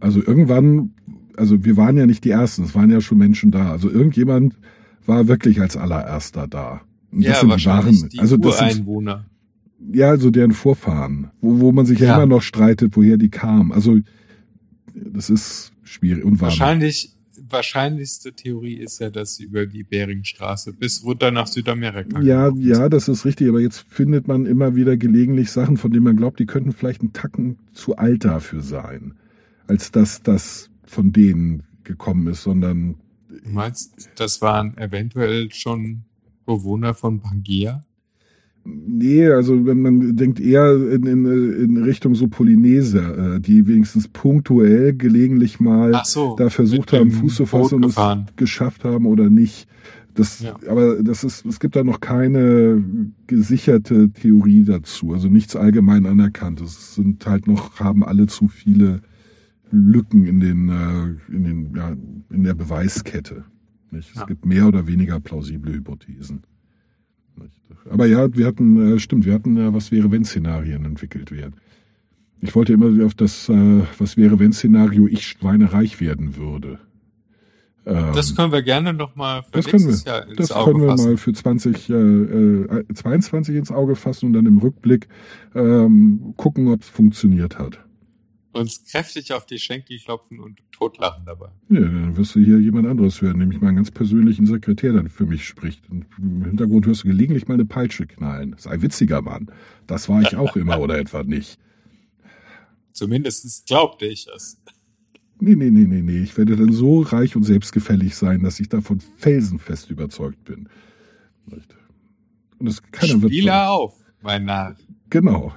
[SPEAKER 3] Also irgendwann, also wir waren ja nicht die Ersten, es waren ja schon Menschen da. Also irgendjemand war wirklich als allererster da. Und
[SPEAKER 2] ja,
[SPEAKER 3] das sind
[SPEAKER 2] wahrscheinlich
[SPEAKER 3] Waren.
[SPEAKER 2] die
[SPEAKER 3] Also das sind,
[SPEAKER 2] Ureinwohner.
[SPEAKER 3] Ja, also deren Vorfahren, wo, wo man sich ja.
[SPEAKER 2] Ja.
[SPEAKER 3] immer noch streitet, woher die kamen. Also das ist schwierig und.
[SPEAKER 2] Wahrscheinlich, wahrscheinlichste Theorie ist ja, dass sie über die Beringstraße bis runter nach Südamerika
[SPEAKER 3] Ja, ja, das ist richtig, aber jetzt findet man immer wieder gelegentlich Sachen, von denen man glaubt, die könnten vielleicht einen Tacken zu alt dafür sein, als dass das von denen gekommen ist, sondern
[SPEAKER 2] Du meinst, das waren eventuell schon Bewohner von Pangea?
[SPEAKER 3] Nee, also wenn man denkt eher in, in, in Richtung so Polyneser, äh, die wenigstens punktuell gelegentlich mal
[SPEAKER 2] so.
[SPEAKER 3] da versucht haben, Fuß zu fassen und es geschafft haben oder nicht. Das,
[SPEAKER 2] Ja.
[SPEAKER 3] aber das ist, es gibt da noch keine gesicherte Theorie dazu, also nichts allgemein anerkannt. Es sind halt noch, haben alle zu viele Lücken in den, äh, in den, ja, in der Beweiskette. Nicht? Es
[SPEAKER 2] Ja.
[SPEAKER 3] gibt mehr oder weniger plausible Hypothesen. Aber ja, wir hatten, äh, stimmt, wir hatten, äh, was wäre, wenn Szenarien entwickelt werden. Ich wollte immer auf das, äh, was wäre, wenn Szenario ich schweinereich werden würde. Ähm,
[SPEAKER 2] Das können wir gerne noch mal für
[SPEAKER 3] das können
[SPEAKER 2] nächstes
[SPEAKER 3] wir,
[SPEAKER 2] Jahr ins
[SPEAKER 3] das
[SPEAKER 2] Auge
[SPEAKER 3] können wir
[SPEAKER 2] fassen.
[SPEAKER 3] mal für 20, äh, äh, 22 ins Auge fassen und dann im Rückblick ähm, gucken, ob es funktioniert hat.
[SPEAKER 2] Uns kräftig auf die Schenkel klopfen und totlachen dabei.
[SPEAKER 3] Ja, dann wirst du hier jemand anderes hören, nämlich meinen ganz persönlichen Sekretär, der für mich spricht. Und im Hintergrund hörst du gelegentlich mal eine Peitsche knallen. Sei witziger Mann. Das war ich auch immer oder etwa nicht.
[SPEAKER 2] Zumindest glaubte ich es.
[SPEAKER 3] Nee, nee, nee, nee, nee. Ich werde dann so reich und selbstgefällig sein, dass ich davon felsenfest überzeugt bin. Und das keiner wird
[SPEAKER 2] Spieler auf, mein Narr.
[SPEAKER 3] Genau.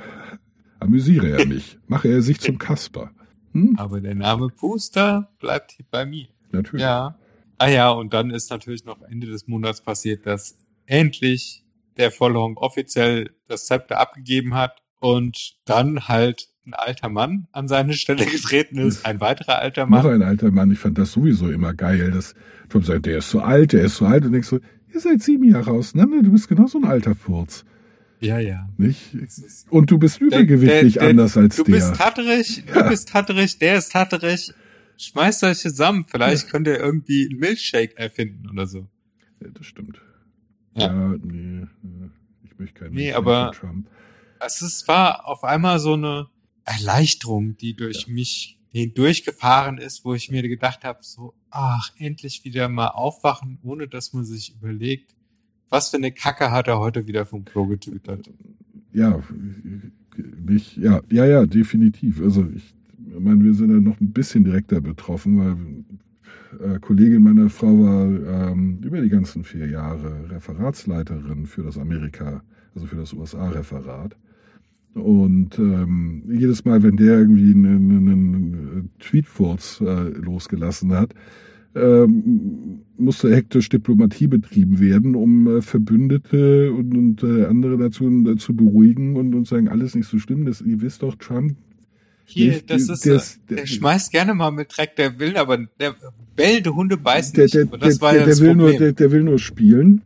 [SPEAKER 3] Amüsiere er mich. Mache er sich zum Kasper. Hm?
[SPEAKER 2] Aber der Name Puster bleibt hier bei mir.
[SPEAKER 3] Natürlich.
[SPEAKER 2] Ja. Ah ja, und dann ist natürlich noch Ende des Monats passiert, dass endlich der Vollhong offiziell das Zepter abgegeben hat und dann halt ein alter Mann an seine Stelle getreten ist, ein weiterer alter
[SPEAKER 3] Noch
[SPEAKER 2] Mann.
[SPEAKER 3] ein alter Mann. Ich fand das sowieso immer geil, dass Trump sagt, der ist so alt, der ist so alt. Und denkst so, ihr seid sieben Jahre auseinander, du bist genau so ein alter Furz.
[SPEAKER 2] Ja, ja.
[SPEAKER 3] Nicht?
[SPEAKER 2] Ist-
[SPEAKER 3] Und du bist übergewichtig
[SPEAKER 2] der- der-
[SPEAKER 3] anders als
[SPEAKER 2] Du
[SPEAKER 3] der.
[SPEAKER 2] bist tatterig,
[SPEAKER 3] Ja.
[SPEAKER 2] du bist tatterig, der ist tatterig. Schmeißt euch zusammen, vielleicht könnt ihr irgendwie einen Milchshake erfinden oder so.
[SPEAKER 3] ja, das stimmt.
[SPEAKER 2] Ja.
[SPEAKER 3] Ja, nee. äh, Ich möchte keinen
[SPEAKER 2] Nee, aber-
[SPEAKER 3] Trump.
[SPEAKER 2] Es war auf einmal so eine Erleichterung, die durch mich hindurchgefahren ist, wo ich mir gedacht habe, so, ach, endlich wieder mal aufwachen, ohne dass man sich überlegt, was für eine Kacke hat er heute wieder vom Klo getütert.
[SPEAKER 3] Ja, nicht, ja, ja, ja, definitiv. Also ich meine, wir sind ja noch ein bisschen direkter betroffen, weil äh, Kollegin meiner Frau war ähm, über die ganzen vier Jahre Referatsleiterin für das Amerika, also für das USA-Referat. Und ähm, jedes Mal, wenn der irgendwie einen, einen Tweetfurz äh, losgelassen hat, ähm, musste hektisch Diplomatie betrieben werden, um äh, Verbündete und, und äh, andere dazu äh, zu beruhigen und, und sagen, alles nicht so schlimm. Das, ihr wisst doch, Trump,
[SPEAKER 2] Hier,
[SPEAKER 3] Nicht-
[SPEAKER 2] das ist,
[SPEAKER 3] der
[SPEAKER 2] äh,
[SPEAKER 3] ist-
[SPEAKER 2] der, schmeißt gerne mal mit Dreck, der will, aber der bellende Hunde beißen
[SPEAKER 3] der,
[SPEAKER 2] nicht.
[SPEAKER 3] der,
[SPEAKER 2] aber das
[SPEAKER 3] der,
[SPEAKER 2] war
[SPEAKER 3] der,
[SPEAKER 2] ja
[SPEAKER 3] der,
[SPEAKER 2] das
[SPEAKER 3] will nur,
[SPEAKER 2] Problem.
[SPEAKER 3] der, der will nur spielen.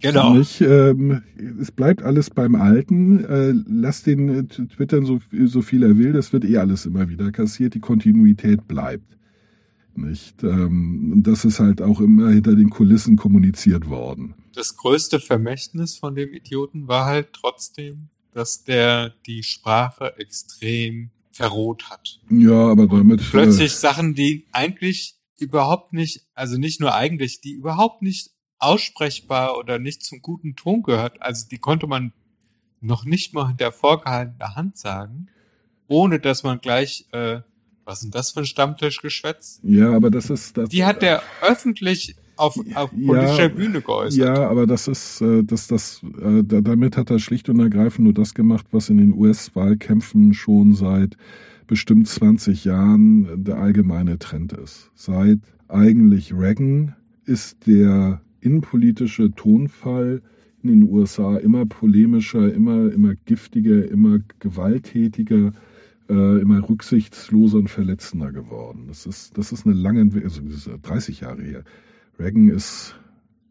[SPEAKER 2] genau.
[SPEAKER 3] Nicht, ähm, es bleibt alles beim Alten. Äh, lass den äh, twittern so, so viel er will. Das wird eh alles immer wieder kassiert. Die Kontinuität bleibt. Nicht? Ähm, und das ist halt auch immer hinter den Kulissen kommuniziert worden.
[SPEAKER 2] Das größte Vermächtnis von dem Idioten war halt trotzdem, dass der die Sprache extrem verroht hat.
[SPEAKER 3] Ja, aber damit.
[SPEAKER 2] plötzlich Sachen, die eigentlich überhaupt nicht, also nicht nur eigentlich, die überhaupt nicht aussprechbar oder nicht zum guten Ton gehört. Also die konnte man noch nicht mal hinter vorgehaltener Hand sagen, ohne dass man gleich, äh, was ist denn das für ein Stammtischgeschwätz?
[SPEAKER 3] Ja, aber das ist. Das,
[SPEAKER 2] Die hat der öffentlich auf, auf
[SPEAKER 3] Ja,
[SPEAKER 2] politischer Bühne geäußert.
[SPEAKER 3] Ja, aber das ist, äh, das, das, äh, da- damit hat er schlicht und ergreifend nur das gemacht, was in den US-Wahlkämpfen schon seit bestimmt 20 Jahren der allgemeine Trend ist. Seit eigentlich Reagan ist der innenpolitische Tonfall in den USA immer polemischer, immer, immer giftiger, immer gewalttätiger, äh, immer rücksichtsloser und verletzender geworden. Das ist, das ist eine lange Entwicklung, also das ist 30 Jahre her. Reagan ist,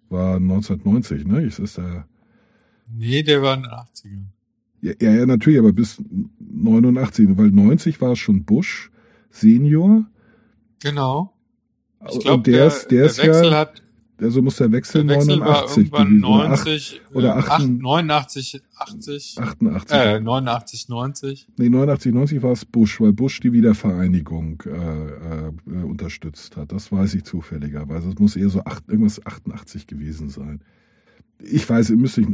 [SPEAKER 3] war 1990, ne? Ist das der,
[SPEAKER 2] Nee, der war in den 80ern.
[SPEAKER 3] ja, ja, ja, natürlich, aber bis 89, weil 90 war es schon Bush Senior.
[SPEAKER 2] Genau. Ich glaube,
[SPEAKER 3] der,
[SPEAKER 2] der,
[SPEAKER 3] ist, der,
[SPEAKER 2] der
[SPEAKER 3] ist
[SPEAKER 2] Wechsel
[SPEAKER 3] ja,
[SPEAKER 2] hat
[SPEAKER 3] also muss der Wechsel,
[SPEAKER 2] der Wechsel war
[SPEAKER 3] 89
[SPEAKER 2] irgendwann
[SPEAKER 3] gewesen. Oder
[SPEAKER 2] 90
[SPEAKER 3] oder
[SPEAKER 2] äh,
[SPEAKER 3] 8,
[SPEAKER 2] 8, 89 80
[SPEAKER 3] 88.
[SPEAKER 2] äh 89 90.
[SPEAKER 3] Nee, 89, 90 war es Bush, weil Bush die Wiedervereinigung äh, äh, äh, unterstützt hat. Das weiß ich zufälligerweise. Es muss eher so acht, irgendwas 88 gewesen sein. Ich weiß, müsste ich,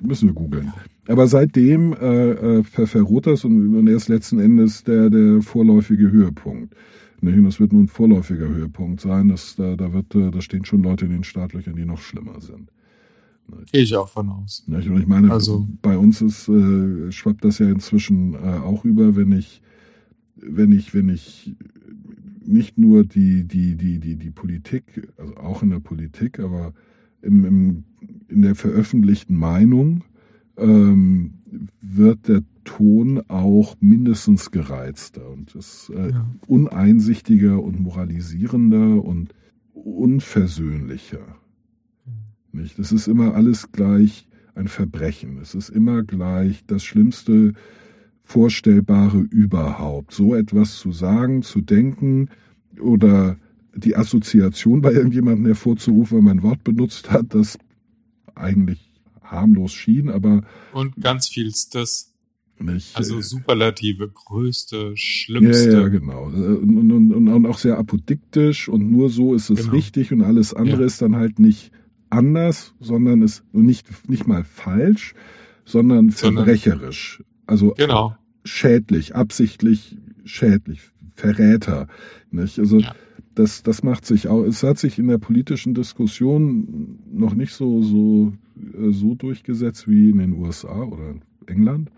[SPEAKER 3] müssen wir googeln. Aber seitdem äh, äh, ver verroht das und, und er ist letzten Endes der, der vorläufige Höhepunkt. Und das wird nun ein vorläufiger Höhepunkt sein. Das, da, da, wird, äh, da stehen schon Leute in den Startlöchern, die noch schlimmer sind.
[SPEAKER 2] Gehe ich auch von aus.
[SPEAKER 3] Nicht? Und ich meine,
[SPEAKER 2] Also-
[SPEAKER 3] bei uns ist, äh, schwappt das ja inzwischen äh, auch über, wenn ich, wenn ich, wenn ich nicht nur die, die, die, die, die Politik, also auch in der Politik, aber im, im, in der veröffentlichten Meinung ähm, wird der Ton auch mindestens gereizter und ist äh,
[SPEAKER 2] Ja.
[SPEAKER 3] uneinsichtiger und moralisierender und unversöhnlicher. Nicht? Es ist immer alles gleich ein Verbrechen. Es ist immer gleich das Schlimmste Vorstellbare überhaupt. So etwas zu sagen, zu denken oder die Assoziation bei irgendjemandem hervorzurufen, wenn man ein Wort benutzt hat, das eigentlich harmlos schien, aber
[SPEAKER 2] Und ganz vielstes.
[SPEAKER 3] Nicht.
[SPEAKER 2] Also Superlative, größte,
[SPEAKER 3] ja,
[SPEAKER 2] schlimmste.
[SPEAKER 3] ja, genau. Und, und, und, und auch sehr apodiktisch und nur so ist es
[SPEAKER 2] Genau.
[SPEAKER 3] richtig und alles andere
[SPEAKER 2] Ja.
[SPEAKER 3] ist dann halt nicht anders, sondern ist nicht, nicht mal falsch, sondern
[SPEAKER 2] Sondern-
[SPEAKER 3] verbrecherisch. Also
[SPEAKER 2] Genau.
[SPEAKER 3] schädlich, absichtlich schädlich, Verräter. Nicht? Also
[SPEAKER 2] Ja.
[SPEAKER 3] das, das macht sich auch, es hat sich in der politischen Diskussion noch nicht so, so, äh, so durchgesetzt wie in den USA oder England.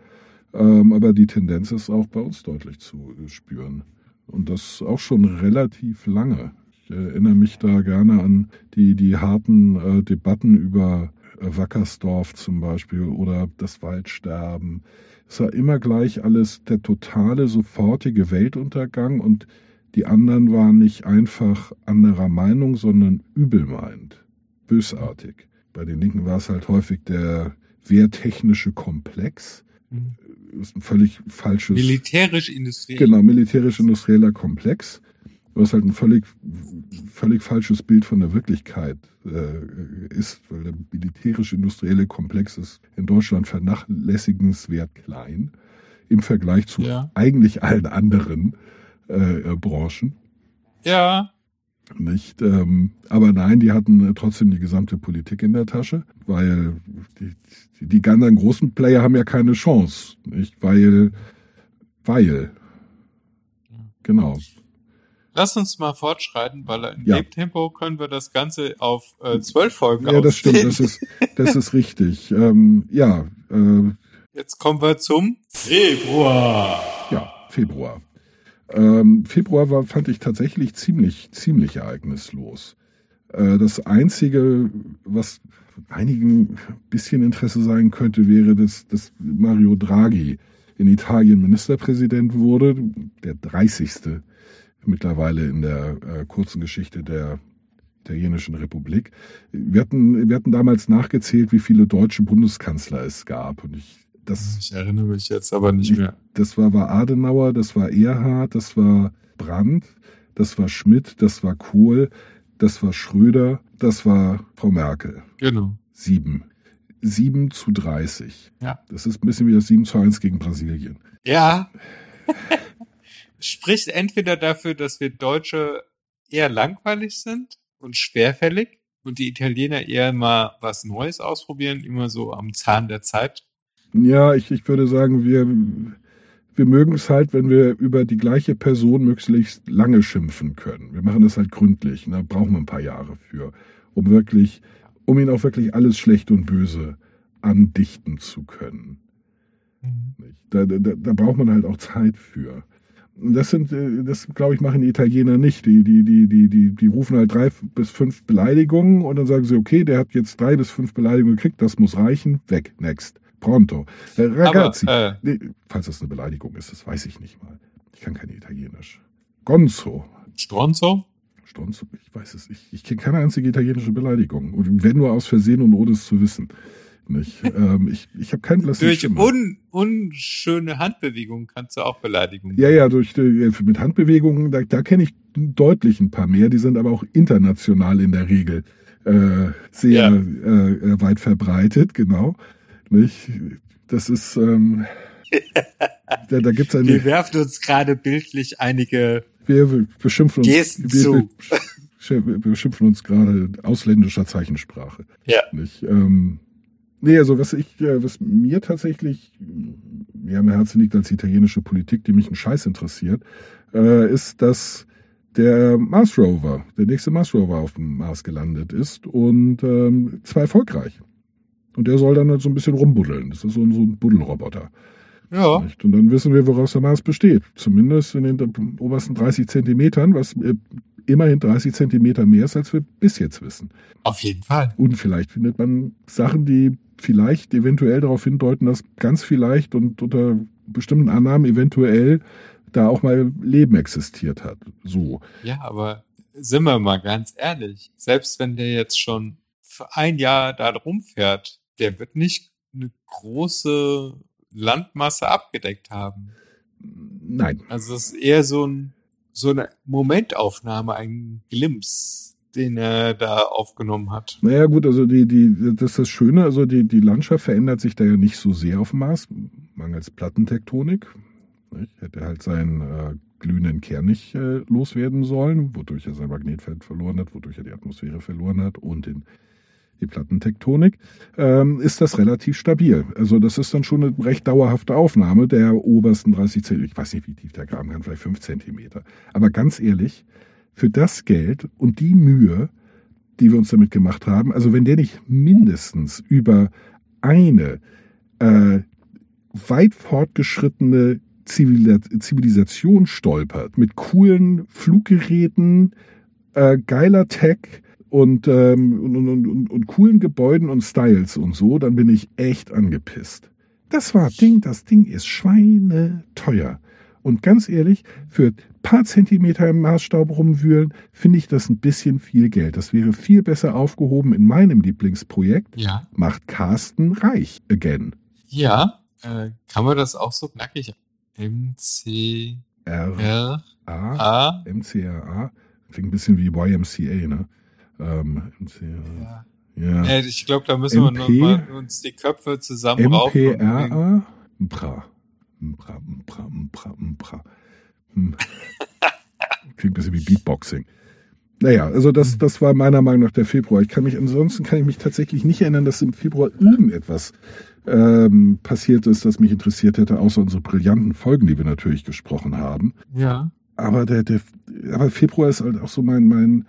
[SPEAKER 3] Ähm, aber die Tendenz ist auch bei uns deutlich zu äh, spüren. Und das auch schon relativ lange. Ich erinnere mich da gerne an die, die harten äh, Debatten über äh, Wackersdorf zum Beispiel oder das Waldsterben. Es war immer gleich alles der totale, sofortige Weltuntergang und die anderen waren nicht einfach anderer Meinung, sondern übelmeint, bösartig. Bei den Linken war es halt häufig der wehrtechnische Komplex. Ist ein völlig falsches.
[SPEAKER 2] Militärisch-industriell.
[SPEAKER 3] Genau, militärisch-industrieller Komplex, was halt ein völlig, völlig falsches Bild von der Wirklichkeit äh, ist, weil der militärisch-industrielle Komplex ist in Deutschland vernachlässigenswert klein im Vergleich zu
[SPEAKER 2] Ja.
[SPEAKER 3] eigentlich allen anderen äh, Branchen.
[SPEAKER 2] Ja,
[SPEAKER 3] Nicht, ähm, aber nein, die hatten äh, trotzdem die gesamte Politik in der Tasche, weil die, die, anderen großen Player haben ja keine Chance, nicht? Weil, weil, genau.
[SPEAKER 2] lass uns mal fortschreiten, weil in
[SPEAKER 3] Ja.
[SPEAKER 2] dem Tempo können wir das Ganze auf äh, zwölf Folgen
[SPEAKER 3] Ja, das stimmt, das ist, das ist richtig. Ähm, ja, äh,
[SPEAKER 2] Jetzt kommen wir zum Februar.
[SPEAKER 3] ja, Februar. Ähm, Februar war, fand ich tatsächlich ziemlich, ziemlich ereignislos. Äh, das Einzige, was einigen ein bisschen Interesse sein könnte, wäre, dass, dass Mario Draghi in Italien Ministerpräsident wurde, der 30. mittlerweile in der äh, kurzen Geschichte der italienischen Republik. Wir hatten, wir hatten damals nachgezählt, wie viele deutsche Bundeskanzler es gab. Und ich, das,
[SPEAKER 2] Ich erinnere mich jetzt aber nicht
[SPEAKER 3] Ich-
[SPEAKER 2] mehr.
[SPEAKER 3] das war, war Adenauer, das war Erhard, das war Brandt, das war Schmidt, das war Kohl, das war Schröder, das war Frau Merkel.
[SPEAKER 2] Genau.
[SPEAKER 3] Sieben. Sieben zu 30.
[SPEAKER 2] Ja.
[SPEAKER 3] Das ist ein bisschen wie das 7 zu 1 gegen Brasilien.
[SPEAKER 2] Ja. Spricht entweder dafür, dass wir Deutsche eher langweilig sind und schwerfällig und die Italiener eher mal was Neues ausprobieren, immer so am Zahn der Zeit.
[SPEAKER 3] Ja, ich, ich würde sagen, wir, wir mögen es halt, wenn wir über die gleiche Person möglichst lange schimpfen können. Wir machen das halt gründlich. Da brauchen wir ein paar Jahre für, um wirklich, um ihnen auch wirklich alles schlecht und böse andichten zu können. Nicht? Da, da, da braucht man halt auch Zeit für. Und Das sind, äh, das glaube ich, machen die Italiener nicht. Die, die, die, die, die, die rufen halt drei bis fünf Beleidigungen und dann sagen sie, okay, der hat jetzt drei bis fünf Beleidigungen gekriegt, das muss reichen, weg, next. Pronto. Äh, ragazzi.
[SPEAKER 2] Aber, äh,
[SPEAKER 3] nee, falls das eine Beleidigung ist, das weiß ich nicht mal. Ich kann kein Italienisch. Gonzo.
[SPEAKER 2] Stronzo?
[SPEAKER 3] Stronzo, ich weiß es nicht. Ich kenne keine einzige italienische Beleidigung. Und wenn nur aus Versehen und ohne es zu wissen. Nicht? ähm, ich ich habe keinen blassen
[SPEAKER 2] Durch un, unschöne Handbewegungen kannst du auch Beleidigungen.
[SPEAKER 3] Ja, ja, durch äh, mit Handbewegungen, da, da kenne ich deutlich ein paar mehr, die sind aber auch international in der Regel äh, sehr
[SPEAKER 2] Ja.
[SPEAKER 3] äh, äh, weit verbreitet, genau. Nicht? Das ist ähm, da, da gibt's eine,
[SPEAKER 2] Wir werfen uns gerade bildlich einige
[SPEAKER 3] wir, beschimpfen uns,
[SPEAKER 2] Gesten
[SPEAKER 3] wir,
[SPEAKER 2] zu.
[SPEAKER 3] Wir, beschimpfen uns gerade ausländischer Zeichensprache.
[SPEAKER 2] Ja.
[SPEAKER 3] Nicht? Ähm, nee, also was ich, äh, was mir tatsächlich mir am Herzen liegt als italienische Politik, die mich einen Scheiß interessiert, äh, ist, dass der Mars Rover, der nächste Mars Rover auf dem Mars gelandet ist und ähm, zwar erfolgreich. Und der soll dann halt so ein bisschen rumbuddeln. Das ist so, ein- so ein Buddelroboter.
[SPEAKER 2] Ja?
[SPEAKER 3] Und dann wissen wir, woraus der Mars besteht. Zumindest in den obersten 30 Zentimetern, was äh, immerhin 30 Zentimeter mehr ist, als wir bis jetzt wissen.
[SPEAKER 2] auf jeden Fall.
[SPEAKER 3] Und vielleicht findet man Sachen, die vielleicht eventuell darauf hindeuten, dass ganz vielleicht und unter bestimmten Annahmen eventuell da auch mal Leben existiert hat. So.
[SPEAKER 2] Ja, aber sind wir mal ganz ehrlich, selbst wenn der jetzt schon für ein Jahr da rumfährt, der wird nicht eine große Landmasse abgedeckt haben.
[SPEAKER 3] Nein.
[SPEAKER 2] Also es ist eher so ein so eine Momentaufnahme, ein Glimps, den er da aufgenommen hat.
[SPEAKER 3] Naja, gut, also die, die, das ist das Schöne, also die, die Landschaft verändert sich da ja nicht so sehr auf dem Mars, mangels Plattentektonik. Nicht? Hätte halt seinen äh, glühenden Kern nicht äh, loswerden sollen, wodurch er sein Magnetfeld verloren hat, wodurch er die Atmosphäre verloren hat und den, die Plattentektonik, ähm, ist das relativ stabil. Also das ist dann schon eine recht dauerhafte Aufnahme der obersten 30 Zentimeter. Ich weiß nicht, wie tief der graben kann, vielleicht 5 Zentimeter. Aber ganz ehrlich, für das Geld und die Mühe, die wir uns damit gemacht haben, also wenn der nicht mindestens über eine äh, weit fortgeschrittene Zivilisation stolpert, mit coolen Fluggeräten, äh, geiler Tech und, ähm, und, und, und, und coolen Gebäuden und Styles und so, dann bin ich echt angepisst. Das war Ding, das Ding ist schweineteuer. Und ganz ehrlich, für paar Zentimeter im Maßstab rumwühlen, finde ich das ein bisschen viel Geld. Das wäre viel besser aufgehoben in meinem Lieblingsprojekt.
[SPEAKER 2] Ja.
[SPEAKER 3] Macht Carsten reich again.
[SPEAKER 2] Ja. Äh, kann man das auch so knackig? M C
[SPEAKER 3] R
[SPEAKER 2] R
[SPEAKER 3] A
[SPEAKER 2] A.
[SPEAKER 3] MCRA. Klingt ein bisschen wie YMCA, ne? Ähm.
[SPEAKER 2] Ja.
[SPEAKER 3] Ja.
[SPEAKER 2] Äh, ich glaube, da müssen wir noch
[SPEAKER 3] MP?
[SPEAKER 2] mal uns die Köpfe überlegen.
[SPEAKER 3] MPRA? Mpra. Mpra, Mpra, Mpra, Mpra. Hm. Klingt ein bisschen wie Beatboxing. Naja, also das, das war meiner Meinung nach der Februar. Ich kann mich, ansonsten kann ich mich tatsächlich nicht erinnern, dass im Februar irgendetwas ähm, passiert ist, das mich interessiert hätte, außer unsere brillanten Folgen, die wir natürlich gesprochen haben.
[SPEAKER 2] Ja.
[SPEAKER 3] Aber der, der, aber Februar ist halt auch so mein, mein,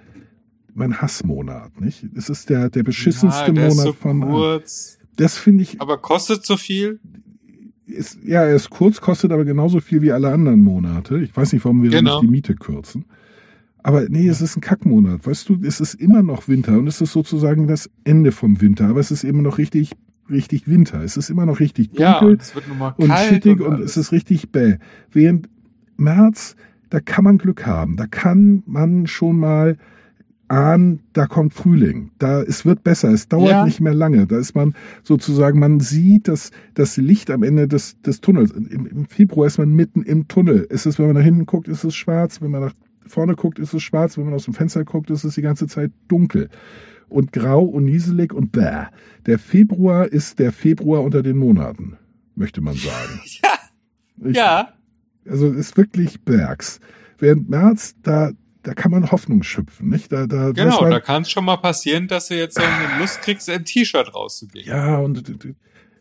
[SPEAKER 3] mein Hassmonat, nicht? Es ist der, der beschissenste
[SPEAKER 2] ja, der
[SPEAKER 3] Monat
[SPEAKER 2] ist so
[SPEAKER 3] von
[SPEAKER 2] kurz,
[SPEAKER 3] Das finde ich,
[SPEAKER 2] aber kostet so viel.
[SPEAKER 3] ist, ja, er ist kurz, kostet aber genauso viel wie alle anderen Monate. Ich weiß nicht, warum wir
[SPEAKER 2] Genau.
[SPEAKER 3] nicht die Miete kürzen. Aber nee, es ist ein Kackmonat. Weißt du, es ist immer noch Winter und es ist sozusagen das Ende vom Winter. Aber es ist immer noch richtig, richtig Winter. Es ist immer noch richtig
[SPEAKER 2] Ja,
[SPEAKER 3] dunkel
[SPEAKER 2] und es wird
[SPEAKER 3] und schittig und,
[SPEAKER 2] alles.
[SPEAKER 3] es ist richtig bäh. Während März, da kann man Glück haben. Da kann man schon mal ahnen, da kommt Frühling. Da, es wird besser. Es dauert
[SPEAKER 2] Ja.
[SPEAKER 3] nicht mehr lange. Da ist man sozusagen, man sieht das, das Licht am Ende des, des Tunnels. Im, Im Februar ist man mitten im Tunnel. Es ist, wenn man nach hinten guckt, ist es schwarz. Wenn man nach vorne guckt, ist es schwarz. Wenn man aus dem Fenster guckt, ist es die ganze Zeit dunkel. Und grau und nieselig und bäh. Der Februar ist der Februar unter den Monaten, möchte man sagen.
[SPEAKER 2] Ja,
[SPEAKER 3] Ich,
[SPEAKER 2] ja.
[SPEAKER 3] Also ist wirklich Bergs. Während März, da, da kann man Hoffnung schöpfen, nicht? Da, da
[SPEAKER 2] Genau,
[SPEAKER 3] man,
[SPEAKER 2] da kann es schon mal passieren, dass du jetzt so eine Lust kriegst, ein T-Shirt rauszugehen.
[SPEAKER 3] ja, und,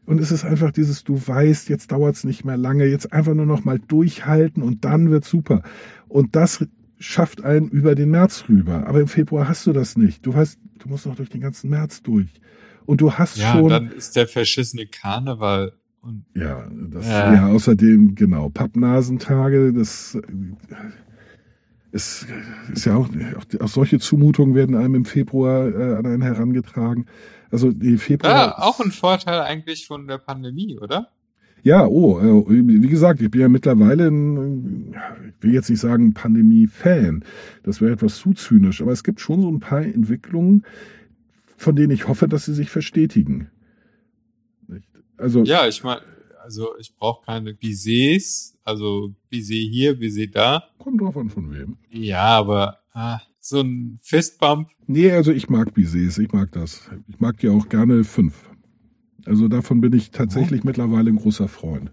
[SPEAKER 3] und es ist einfach dieses, du weißt, jetzt dauert's nicht mehr lange, jetzt einfach nur noch mal durchhalten und dann wird's super. Und das schafft einen über den März rüber. Aber im Februar hast du das nicht. Du weißt, du musst noch durch den ganzen März durch. Und du hast
[SPEAKER 2] Ja,
[SPEAKER 3] schon.
[SPEAKER 2] dann ist der verschissene Karneval. Und
[SPEAKER 3] Ja, das,
[SPEAKER 2] Ja.
[SPEAKER 3] ja. außerdem, genau, Pappnasentage, das, es ist ja auch, auch solche Zumutungen werden einem im Februar äh, an einen herangetragen. Also die Februar.
[SPEAKER 2] Ja, auch ein Vorteil eigentlich von der Pandemie, oder?
[SPEAKER 3] Ja, oh, äh, wie gesagt, ich bin ja mittlerweile ein, ich will jetzt nicht sagen Pandemie-Fan, das wäre etwas zu zynisch, aber es gibt schon so ein paar Entwicklungen, von denen ich hoffe, dass sie sich verstetigen.
[SPEAKER 2] Also ja, ich meine, also ich brauche keine Bisets, also Biset hier, Biset da.
[SPEAKER 3] Kommt drauf an von wem.
[SPEAKER 2] Ja, aber ah, so ein Fistbump.
[SPEAKER 3] Nee, also ich mag Bisets, ich mag das. Ich mag die auch gerne fünf. Also davon bin ich tatsächlich oh. mittlerweile ein großer Freund.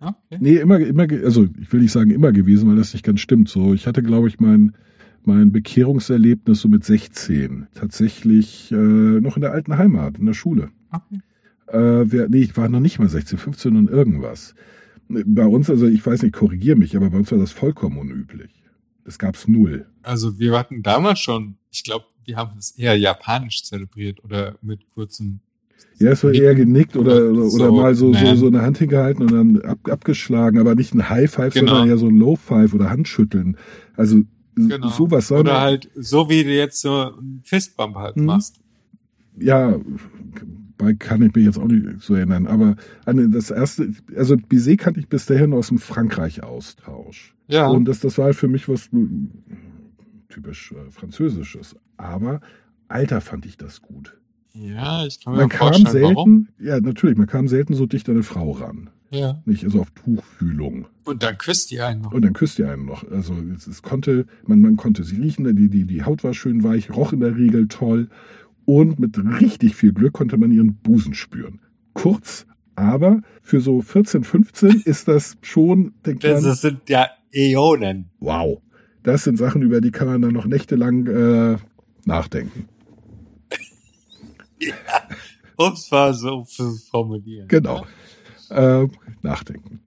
[SPEAKER 3] Okay. Nee, immer, immer, also ich will nicht sagen immer gewesen, weil das nicht ganz stimmt. So, ich hatte, glaube ich, mein, mein Bekehrungserlebnis so mit 16. Tatsächlich äh, noch in der alten Heimat, in der Schule. Okay. Äh, wir, nee, ich war noch nicht mal 16, 15 und irgendwas. Bei uns, also ich weiß nicht, korrigier mich, aber bei uns war das vollkommen unüblich. Das gab's null.
[SPEAKER 2] Also wir hatten damals schon, ich glaube, wir haben es eher japanisch zelebriert oder mit kurzem
[SPEAKER 3] ja, es war eher genickt oder, oder, so, oder mal so, so, so eine Hand hingehalten und dann ab, abgeschlagen, aber nicht ein High Five, genau. sondern eher so ein Low Five oder Handschütteln. Also genau. sowas soll
[SPEAKER 2] Oder halt so wie du jetzt so ein Fistbump halt mhm. machst.
[SPEAKER 3] Ja, bei kann ich mich jetzt auch nicht so erinnern, aber an das erste, also Bizet kannte ich bis dahin aus dem Frankreich-Austausch. Ja. Und das, das war halt für mich was typisch äh, Französisches. Aber Alter fand ich das gut.
[SPEAKER 2] Ja, ich kann
[SPEAKER 3] mir man kam selten, warum. ja natürlich, man kam selten so dicht an eine Frau ran.
[SPEAKER 2] Ja.
[SPEAKER 3] Nicht, also auf Tuchfühlung.
[SPEAKER 2] Und dann küsst die einen noch.
[SPEAKER 3] Und dann küsst die einen noch. Also es, es konnte, man, man konnte sie riechen, die, die, die Haut war schön weich, roch in der Regel toll. Und mit richtig viel Glück konnte man ihren Busen spüren. Kurz, aber für so 14, 15 ist das schon,
[SPEAKER 2] denkt das man. Das sind ja Äonen.
[SPEAKER 3] Wow. Das sind Sachen, über die kann man dann noch nächtelang äh, nachdenken
[SPEAKER 2] ja, um es mal so zu formulieren.
[SPEAKER 3] Genau. Äh, nachdenken.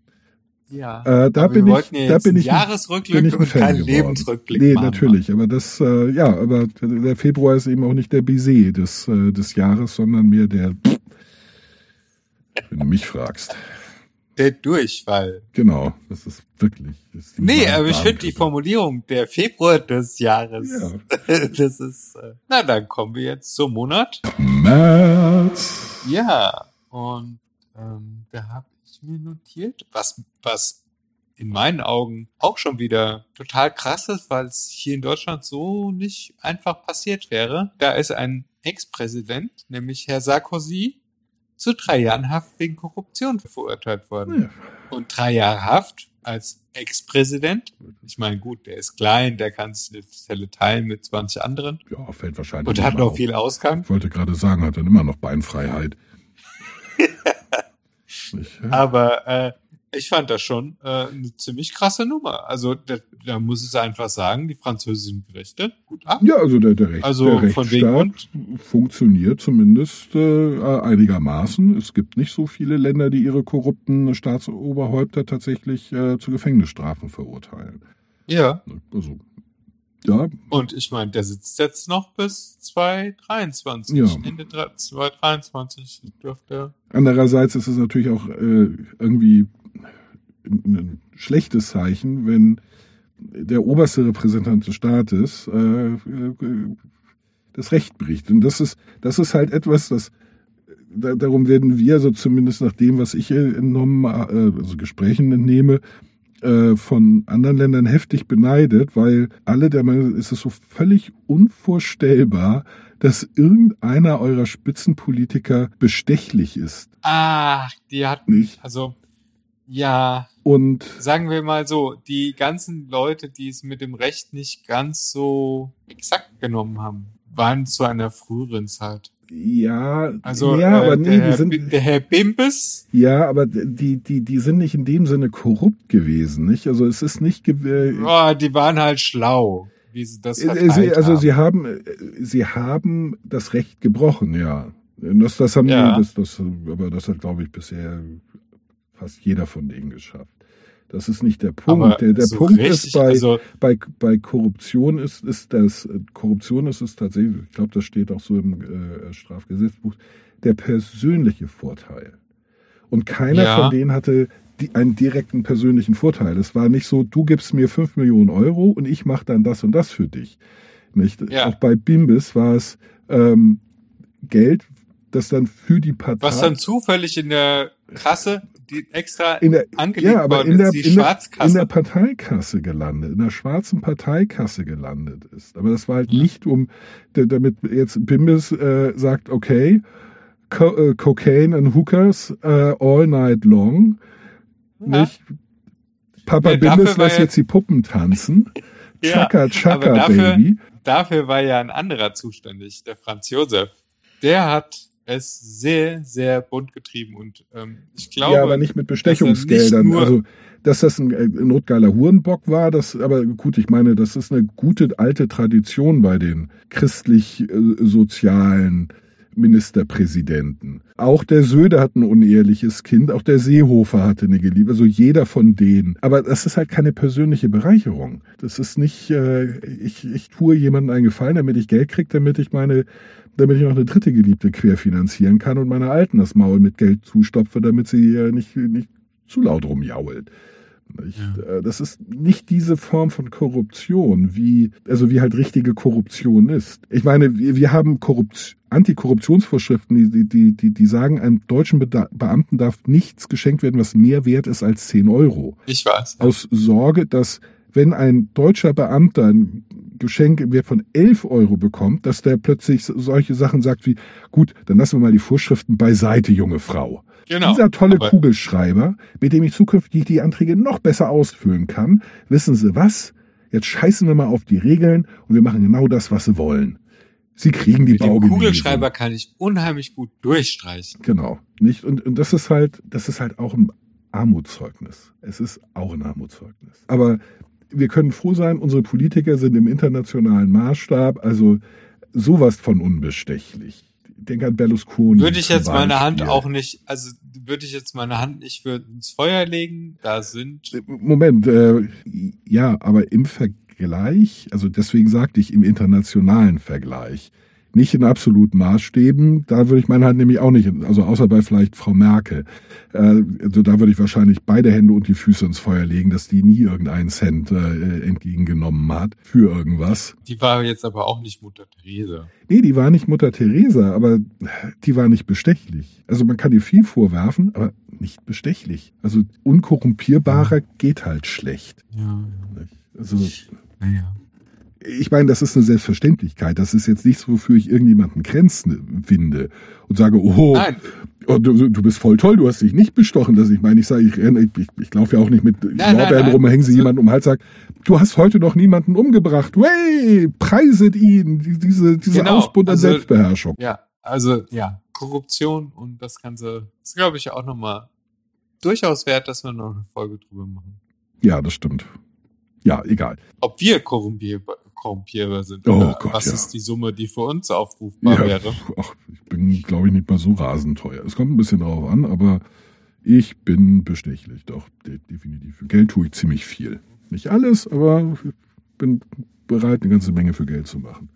[SPEAKER 2] Ja.
[SPEAKER 3] Äh, da bin ich, da bin ich,
[SPEAKER 2] Jahresrückblick
[SPEAKER 3] bin ich
[SPEAKER 2] und kein Lebensrückblick.
[SPEAKER 3] Nee, machen, natürlich, aber das, äh, ja, aber der Februar ist eben auch nicht der Baiser des, äh, des Jahres, sondern mehr der, wenn du mich fragst
[SPEAKER 2] der Durchfall.
[SPEAKER 3] Genau, das ist wirklich. Das ist
[SPEAKER 2] nee, aber ich finde die Formulierung der Februar des Jahres. Ja. das ist. Äh, na, dann kommen wir jetzt zum Monat.
[SPEAKER 3] März.
[SPEAKER 2] Ja, und ähm, da habe ich mir notiert, was, was in meinen Augen auch schon wieder total krass ist, weil es hier in Deutschland so nicht einfach passiert wäre. Da ist ein Ex-Präsident, nämlich Herr Sarkozy, zu drei Jahren Haft wegen Korruption verurteilt worden. Ja. Und drei Jahre Haft als Ex-Präsident. Ich meine, gut, der ist klein, der kann sich die Zelle teilen mit 20 anderen.
[SPEAKER 3] Ja, fällt wahrscheinlich.
[SPEAKER 2] Und hat noch auf. viel Ausgang.
[SPEAKER 3] Ich wollte gerade sagen, hat dann immer noch Beinfreiheit.
[SPEAKER 2] Nicht, ja? Aber äh, ich fand das schon äh, eine ziemlich krasse Nummer. Also da, da muss es einfach sagen, die französischen Gerichte gut ab.
[SPEAKER 3] Ja, also der, der, Recht,
[SPEAKER 2] also
[SPEAKER 3] der Rechtsstaat funktioniert zumindest äh, einigermaßen. Es gibt nicht so viele Länder, die ihre korrupten Staatsoberhäupter tatsächlich äh, zu Gefängnisstrafen verurteilen.
[SPEAKER 2] Ja.
[SPEAKER 3] Also ja.
[SPEAKER 2] Und ich meine, der sitzt jetzt noch bis 2023.
[SPEAKER 3] Ja.
[SPEAKER 2] Ende 2023 dürfte.
[SPEAKER 3] Andererseits ist es natürlich auch äh, irgendwie ein schlechtes Zeichen, wenn der oberste Repräsentant des Staates äh, äh, das Recht bricht. Und das ist, das ist halt etwas, das da, darum werden wir, so zumindest nach dem, was ich entnommen, äh, also Gesprächen entnehme, äh, von anderen Ländern heftig beneidet, weil alle der Meinung sind, ist es so völlig unvorstellbar, dass irgendeiner eurer Spitzenpolitiker bestechlich ist.
[SPEAKER 2] Ach, die hat nicht. Also ja.
[SPEAKER 3] Und
[SPEAKER 2] sagen wir mal so, die ganzen Leute, die es mit dem Recht nicht ganz so exakt genommen haben, waren zu einer früheren Zeit.
[SPEAKER 3] Ja,
[SPEAKER 2] also
[SPEAKER 3] ja,
[SPEAKER 2] äh,
[SPEAKER 3] aber nee,
[SPEAKER 2] der, Herr,
[SPEAKER 3] die sind,
[SPEAKER 2] der Herr Bimbes.
[SPEAKER 3] Ja, aber die, die, die sind nicht in dem Sinne korrupt gewesen, nicht? Also es ist nicht. Äh,
[SPEAKER 2] oh, die waren halt schlau, wie sie das
[SPEAKER 3] äh, sie, Also haben. sie haben, äh, sie haben das Recht gebrochen, ja. Das, das haben ja. das, das, aber das hat, glaube ich, bisher fast jeder von denen geschafft. Das ist nicht der Punkt. Aber der, der so Punkt richtig, ist bei, also bei, bei Korruption ist, ist das, Korruption ist es tatsächlich, ich glaube, das steht auch so im äh, Strafgesetzbuch, der persönliche Vorteil. Und keiner ja. von denen hatte die, einen direkten persönlichen Vorteil. Es war nicht so, du gibst mir fünf Millionen Euro und ich mache dann das und das für dich. Nicht?
[SPEAKER 2] Ja.
[SPEAKER 3] Auch bei Bimbis war es ähm, Geld, das dann für die Partei
[SPEAKER 2] Was dann zufällig in der Kasse, die extra
[SPEAKER 3] in der,
[SPEAKER 2] angelegt
[SPEAKER 3] ja, aber
[SPEAKER 2] worden
[SPEAKER 3] in der,
[SPEAKER 2] ist, die
[SPEAKER 3] in, der,
[SPEAKER 2] Schwarzkasse.
[SPEAKER 3] in der Parteikasse gelandet, in der schwarzen Parteikasse gelandet ist. Aber das war halt nicht um, da- damit jetzt Bimbis äh, sagt, okay, Co äh, Cocaine and Hookers äh, all night long.
[SPEAKER 2] Ja.
[SPEAKER 3] Nicht? Papa
[SPEAKER 2] Nee,
[SPEAKER 3] Bimbis lässt
[SPEAKER 2] ja-
[SPEAKER 3] jetzt die Puppen tanzen.
[SPEAKER 2] Ja,
[SPEAKER 3] Chaka,
[SPEAKER 2] aber
[SPEAKER 3] Chaka,
[SPEAKER 2] dafür-
[SPEAKER 3] Baby.
[SPEAKER 2] Dafür war ja ein anderer zuständig, der Franz Josef. Der hat es sehr, sehr bunt getrieben und ähm, ich glaube,
[SPEAKER 3] ja, aber nicht mit Bestechungsgeldern.
[SPEAKER 2] nicht
[SPEAKER 3] also, dass das ein, äh, notgeiler Hurenbock war, das, aber gut, ich meine, das ist eine gute alte Tradition bei den christlich-sozialen Ministerpräsidenten. Auch der Söder hat ein uneheliches Kind, auch der Seehofer hatte eine Geliebte, also jeder von denen. Aber das ist halt keine persönliche Bereicherung. Das ist nicht, äh, ich, ich tue jemandem einen Gefallen, damit ich Geld kriege, damit ich meine, damit ich noch eine dritte Geliebte querfinanzieren kann und meiner Alten das Maul mit Geld zustopfe, damit sie äh, nicht, nicht zu laut rumjault. Ich, äh, Das ist nicht diese Form von Korruption, wie, also wie halt richtige Korruption ist. Ich meine, wir, wir haben Korrupt Antikorruptionsvorschriften, die, die, die, die, sagen, einem deutschen Beamten darf nichts geschenkt werden, was mehr wert ist als 10 Euro.
[SPEAKER 2] ich weiß.
[SPEAKER 3] Aus Sorge, dass wenn ein deutscher Beamter ein Geschenk im Wert von 11 Euro bekommt, dass der plötzlich so- solche Sachen sagt wie, gut, dann lassen wir mal die Vorschriften beiseite, junge Frau.
[SPEAKER 2] Genau.
[SPEAKER 3] Dieser tolle Kugelschreiber, mit dem ich zukünftig die Anträge noch besser ausfüllen kann, wissen Sie was? Jetzt scheißen wir mal auf die Regeln und wir machen genau das, was Sie wollen. Sie kriegen die
[SPEAKER 2] Mit dem
[SPEAKER 3] Baugenehmigung.
[SPEAKER 2] Kugelschreiber kann ich unheimlich gut durchstreichen.
[SPEAKER 3] Genau. Nicht? Und, und das ist halt, das ist halt auch ein Armutszeugnis. Es ist auch ein Armutszeugnis. Aber wir können froh sein, unsere Politiker sind im internationalen Maßstab, also sowas von unbestechlich. Denke an Berlusconi.
[SPEAKER 2] Würde ich jetzt meine Hand auch nicht, also würde ich jetzt meine Hand nicht für ins Feuer legen, da sind
[SPEAKER 3] Moment, äh, ja, aber im Vergleich, also deswegen sagte ich im internationalen Vergleich, nicht in absoluten Maßstäben, da würde ich meine Hand nämlich auch nicht, also außer bei vielleicht Frau Merkel, äh, also da würde ich wahrscheinlich beide Hände und die Füße ins Feuer legen, dass die nie irgendeinen Cent äh, entgegengenommen hat für irgendwas.
[SPEAKER 2] die war jetzt aber auch nicht Mutter Therese.
[SPEAKER 3] Nee, die war nicht Mutter Teresa, aber die war nicht bestechlich. Also man kann ihr viel vorwerfen, aber nicht bestechlich. Also unkorrumpierbarer geht halt schlecht.
[SPEAKER 2] Ja,
[SPEAKER 3] Also
[SPEAKER 2] naja.
[SPEAKER 3] Ich meine, das ist eine Selbstverständlichkeit. Das ist jetzt nichts, wofür ich irgendjemanden Grenzen winde und sage, oh, oh du, du bist voll toll, du hast dich nicht bestochen. Das ich meine, ich sage, ich, renne- ich, ich laufe ja auch nicht mit Lorbeeren rum, hängen sie jemanden um den Hals, sag, du hast heute noch niemanden umgebracht. Wey, preiset ihn, die- diese, diese
[SPEAKER 2] Genau,
[SPEAKER 3] Ausbund an
[SPEAKER 2] also-
[SPEAKER 3] Selbstbeherrschung.
[SPEAKER 2] ja, also ja, Korruption und das Ganze ist, glaube ich, auch nochmal durchaus wert, dass wir noch eine Folge drüber machen.
[SPEAKER 3] Ja, das stimmt. Ja, egal.
[SPEAKER 2] Ob wir korrumpierbar, korrumpierbar sind
[SPEAKER 3] Oh Gott,
[SPEAKER 2] was
[SPEAKER 3] ja.
[SPEAKER 2] ist die Summe, die für uns aufrufbar
[SPEAKER 3] Ja,
[SPEAKER 2] wäre.
[SPEAKER 3] ach, ich bin, glaube ich, nicht mal so rasend teuer. Es kommt ein bisschen drauf an, aber ich bin bestechlich. Doch, de definitiv. Für Geld tue ich ziemlich viel. Nicht alles, aber ich bin bereit, eine ganze Menge für Geld zu machen.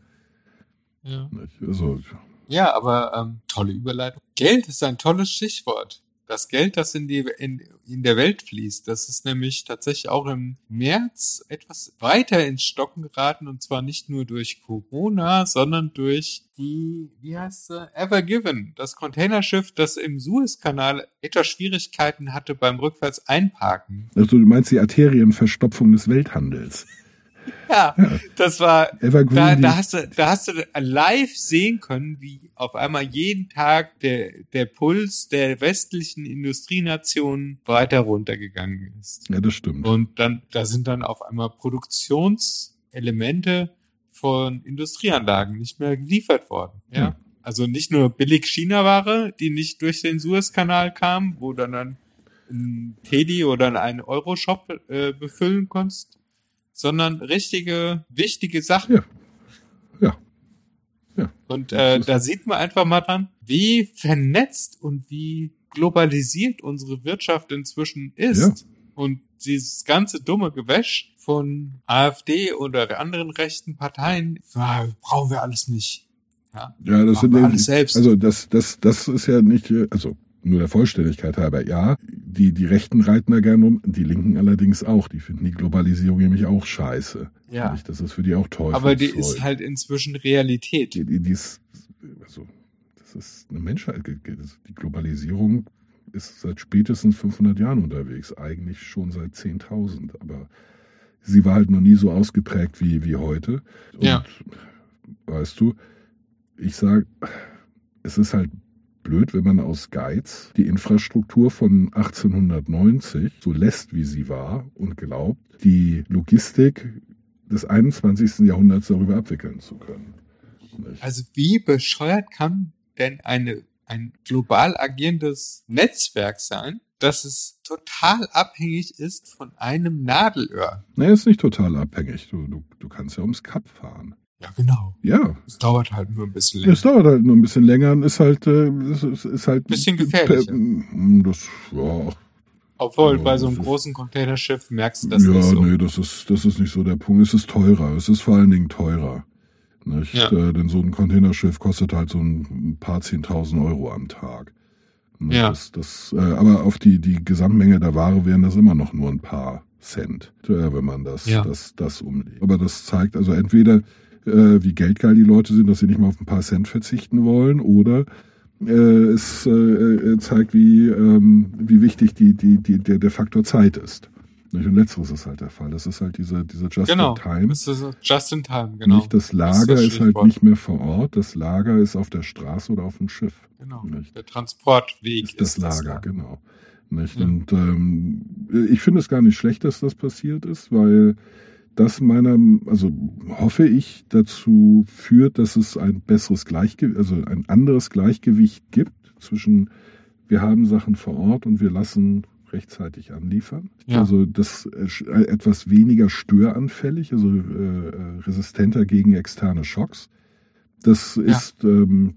[SPEAKER 2] Ja.
[SPEAKER 3] Also,
[SPEAKER 2] Ja, aber ähm, tolle Überleitung. Geld ist ein tolles Stichwort. Das Geld, das in die in, in der Welt fließt, das ist nämlich tatsächlich auch im März etwas weiter ins Stocken geraten und zwar nicht nur durch Corona, sondern durch die, wie heißt sie, Ever Given, das Containerschiff, das im Suezkanal etwas Schwierigkeiten hatte beim rückwärts einparken.
[SPEAKER 3] also du meinst die Arterienverstopfung des Welthandels.
[SPEAKER 2] Ja, das war
[SPEAKER 3] Evergreen,
[SPEAKER 2] da, da hast du, da hast du live sehen können, wie auf einmal jeden Tag der, der Puls der westlichen Industrienationen weiter runtergegangen ist.
[SPEAKER 3] ja, das stimmt.
[SPEAKER 2] Und dann, da sind dann auf einmal Produktionselemente von Industrieanlagen nicht mehr geliefert worden. Ja.
[SPEAKER 3] Ja.
[SPEAKER 2] Also nicht nur billig China-Ware, die nicht durch den Suezkanal kam, wo dann dann ein Teddy oder einen Euro-Shop äh, befüllen konntest, sondern richtige, wichtige Sachen.
[SPEAKER 3] Ja. Ja. Ja.
[SPEAKER 2] Und äh, da sieht man einfach mal dran, wie vernetzt und wie globalisiert unsere Wirtschaft inzwischen ist. Und dieses ganze dumme Gewäsch von AfD oder anderen rechten Parteien, ah, brauchen wir alles nicht. Ja,
[SPEAKER 3] Ja, das sind
[SPEAKER 2] alles selbst.
[SPEAKER 3] Also das, das, das ist ja nicht, äh, also nur der Vollständigkeit halber, ja. die, die Rechten reiten da gerne um, die Linken allerdings auch. Die finden die Globalisierung nämlich auch scheiße.
[SPEAKER 2] Ja.
[SPEAKER 3] Nicht? Das ist für die auch Teufelszeug.
[SPEAKER 2] Aber die ist halt inzwischen Realität.
[SPEAKER 3] die, die, die ist, also, das ist eine Menschheit. Die Globalisierung ist seit spätestens 500 Jahren unterwegs. Eigentlich schon seit 10.000. Aber sie war halt noch nie so ausgeprägt wie, wie heute. Und,
[SPEAKER 2] Ja.
[SPEAKER 3] weißt du, ich sag, es ist halt blöd, wenn man aus Geiz die Infrastruktur von 1890 so lässt, wie sie war und glaubt, die Logistik des 21. Jahrhunderts darüber abwickeln zu können. Nicht?
[SPEAKER 2] Also wie bescheuert kann denn eine, ein global agierendes Netzwerk sein, dass es total abhängig ist von einem Nadelöhr?
[SPEAKER 3] Naja, ist nicht total abhängig. Du, du, du kannst ja ums Kap fahren.
[SPEAKER 2] Ja, genau.
[SPEAKER 3] Ja,
[SPEAKER 2] Es dauert halt nur ein bisschen länger.
[SPEAKER 3] es dauert halt nur ein bisschen länger und ist halt, äh, ist, ist halt
[SPEAKER 2] Bisschen gefährlicher.
[SPEAKER 3] Per- Das, ja,
[SPEAKER 2] Obwohl,
[SPEAKER 3] Ja,
[SPEAKER 2] bei so einem großen Containerschiff merkst du das
[SPEAKER 3] ja,
[SPEAKER 2] nicht so.
[SPEAKER 3] nee, das ist, das ist nicht so der Punkt. Es ist teurer. Es ist vor allen Dingen teurer. Nicht?
[SPEAKER 2] Ja.
[SPEAKER 3] Äh, denn so ein Containerschiff kostet halt so ein paar zehntausend Euro am Tag. Nicht?
[SPEAKER 2] Ja.
[SPEAKER 3] Das, das, äh, aber auf die, die Gesamtmenge der Ware wären das immer noch nur ein paar Cent, äh, wenn man das,
[SPEAKER 2] Ja.
[SPEAKER 3] das, das umlegt. Aber das zeigt also entweder, äh, wie geldgeil die Leute sind, dass sie nicht mal auf ein paar Cent verzichten wollen, oder äh, es äh, äh, zeigt, wie, ähm, wie wichtig die, die, die, der, der Faktor Zeit ist. Nicht? Und letzteres ist halt der Fall. Das ist halt diese, dieser Just
[SPEAKER 2] Genau.
[SPEAKER 3] in Time.
[SPEAKER 2] Das ist just in time, genau.
[SPEAKER 3] Nicht das
[SPEAKER 2] Das
[SPEAKER 3] Lager
[SPEAKER 2] das
[SPEAKER 3] ist, halt nicht mehr vor Ort, das Lager ist auf der Straße oder auf dem Schiff.
[SPEAKER 2] Genau.
[SPEAKER 3] Nicht?
[SPEAKER 2] Der Transportweg
[SPEAKER 3] Ist das Lager, genau. Nicht?
[SPEAKER 2] Ja.
[SPEAKER 3] Und ähm, ich finde es gar nicht schlecht, dass das passiert ist, weil das meiner, also hoffe ich, dazu führt, dass es ein besseres Gleichgewicht, also ein anderes Gleichgewicht gibt zwischen wir haben Sachen vor Ort und wir lassen rechtzeitig anliefern.
[SPEAKER 2] Ja.
[SPEAKER 3] Also das äh, äh, etwas weniger störanfällig, also äh, äh, resistenter gegen externe Schocks. Das
[SPEAKER 2] Ja.
[SPEAKER 3] ist ähm,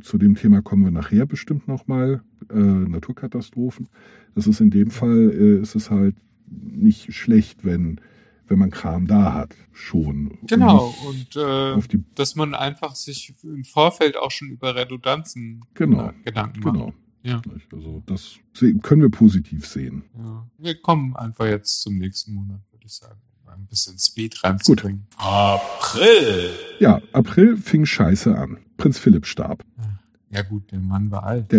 [SPEAKER 3] zu dem Thema kommen wir nachher bestimmt nochmal, äh, Naturkatastrophen. Das ist in dem Fall, äh, ist es halt nicht schlecht, wenn, wenn man Kram da hat, schon. Und
[SPEAKER 2] Genau.
[SPEAKER 3] nicht
[SPEAKER 2] Und äh, dass man einfach sich im Vorfeld auch schon über Redundanzen
[SPEAKER 3] Genau.
[SPEAKER 2] äh, Gedanken macht.
[SPEAKER 3] genau.
[SPEAKER 2] Ja.
[SPEAKER 3] Also das können wir positiv sehen.
[SPEAKER 2] Ja. Wir kommen einfach jetzt zum nächsten Monat, würde ich sagen, ein bisschen Speed reinzubringen. April!
[SPEAKER 3] Ja, April fing scheiße an. Prinz Philipp starb.
[SPEAKER 2] Ja gut, der Mann war alt.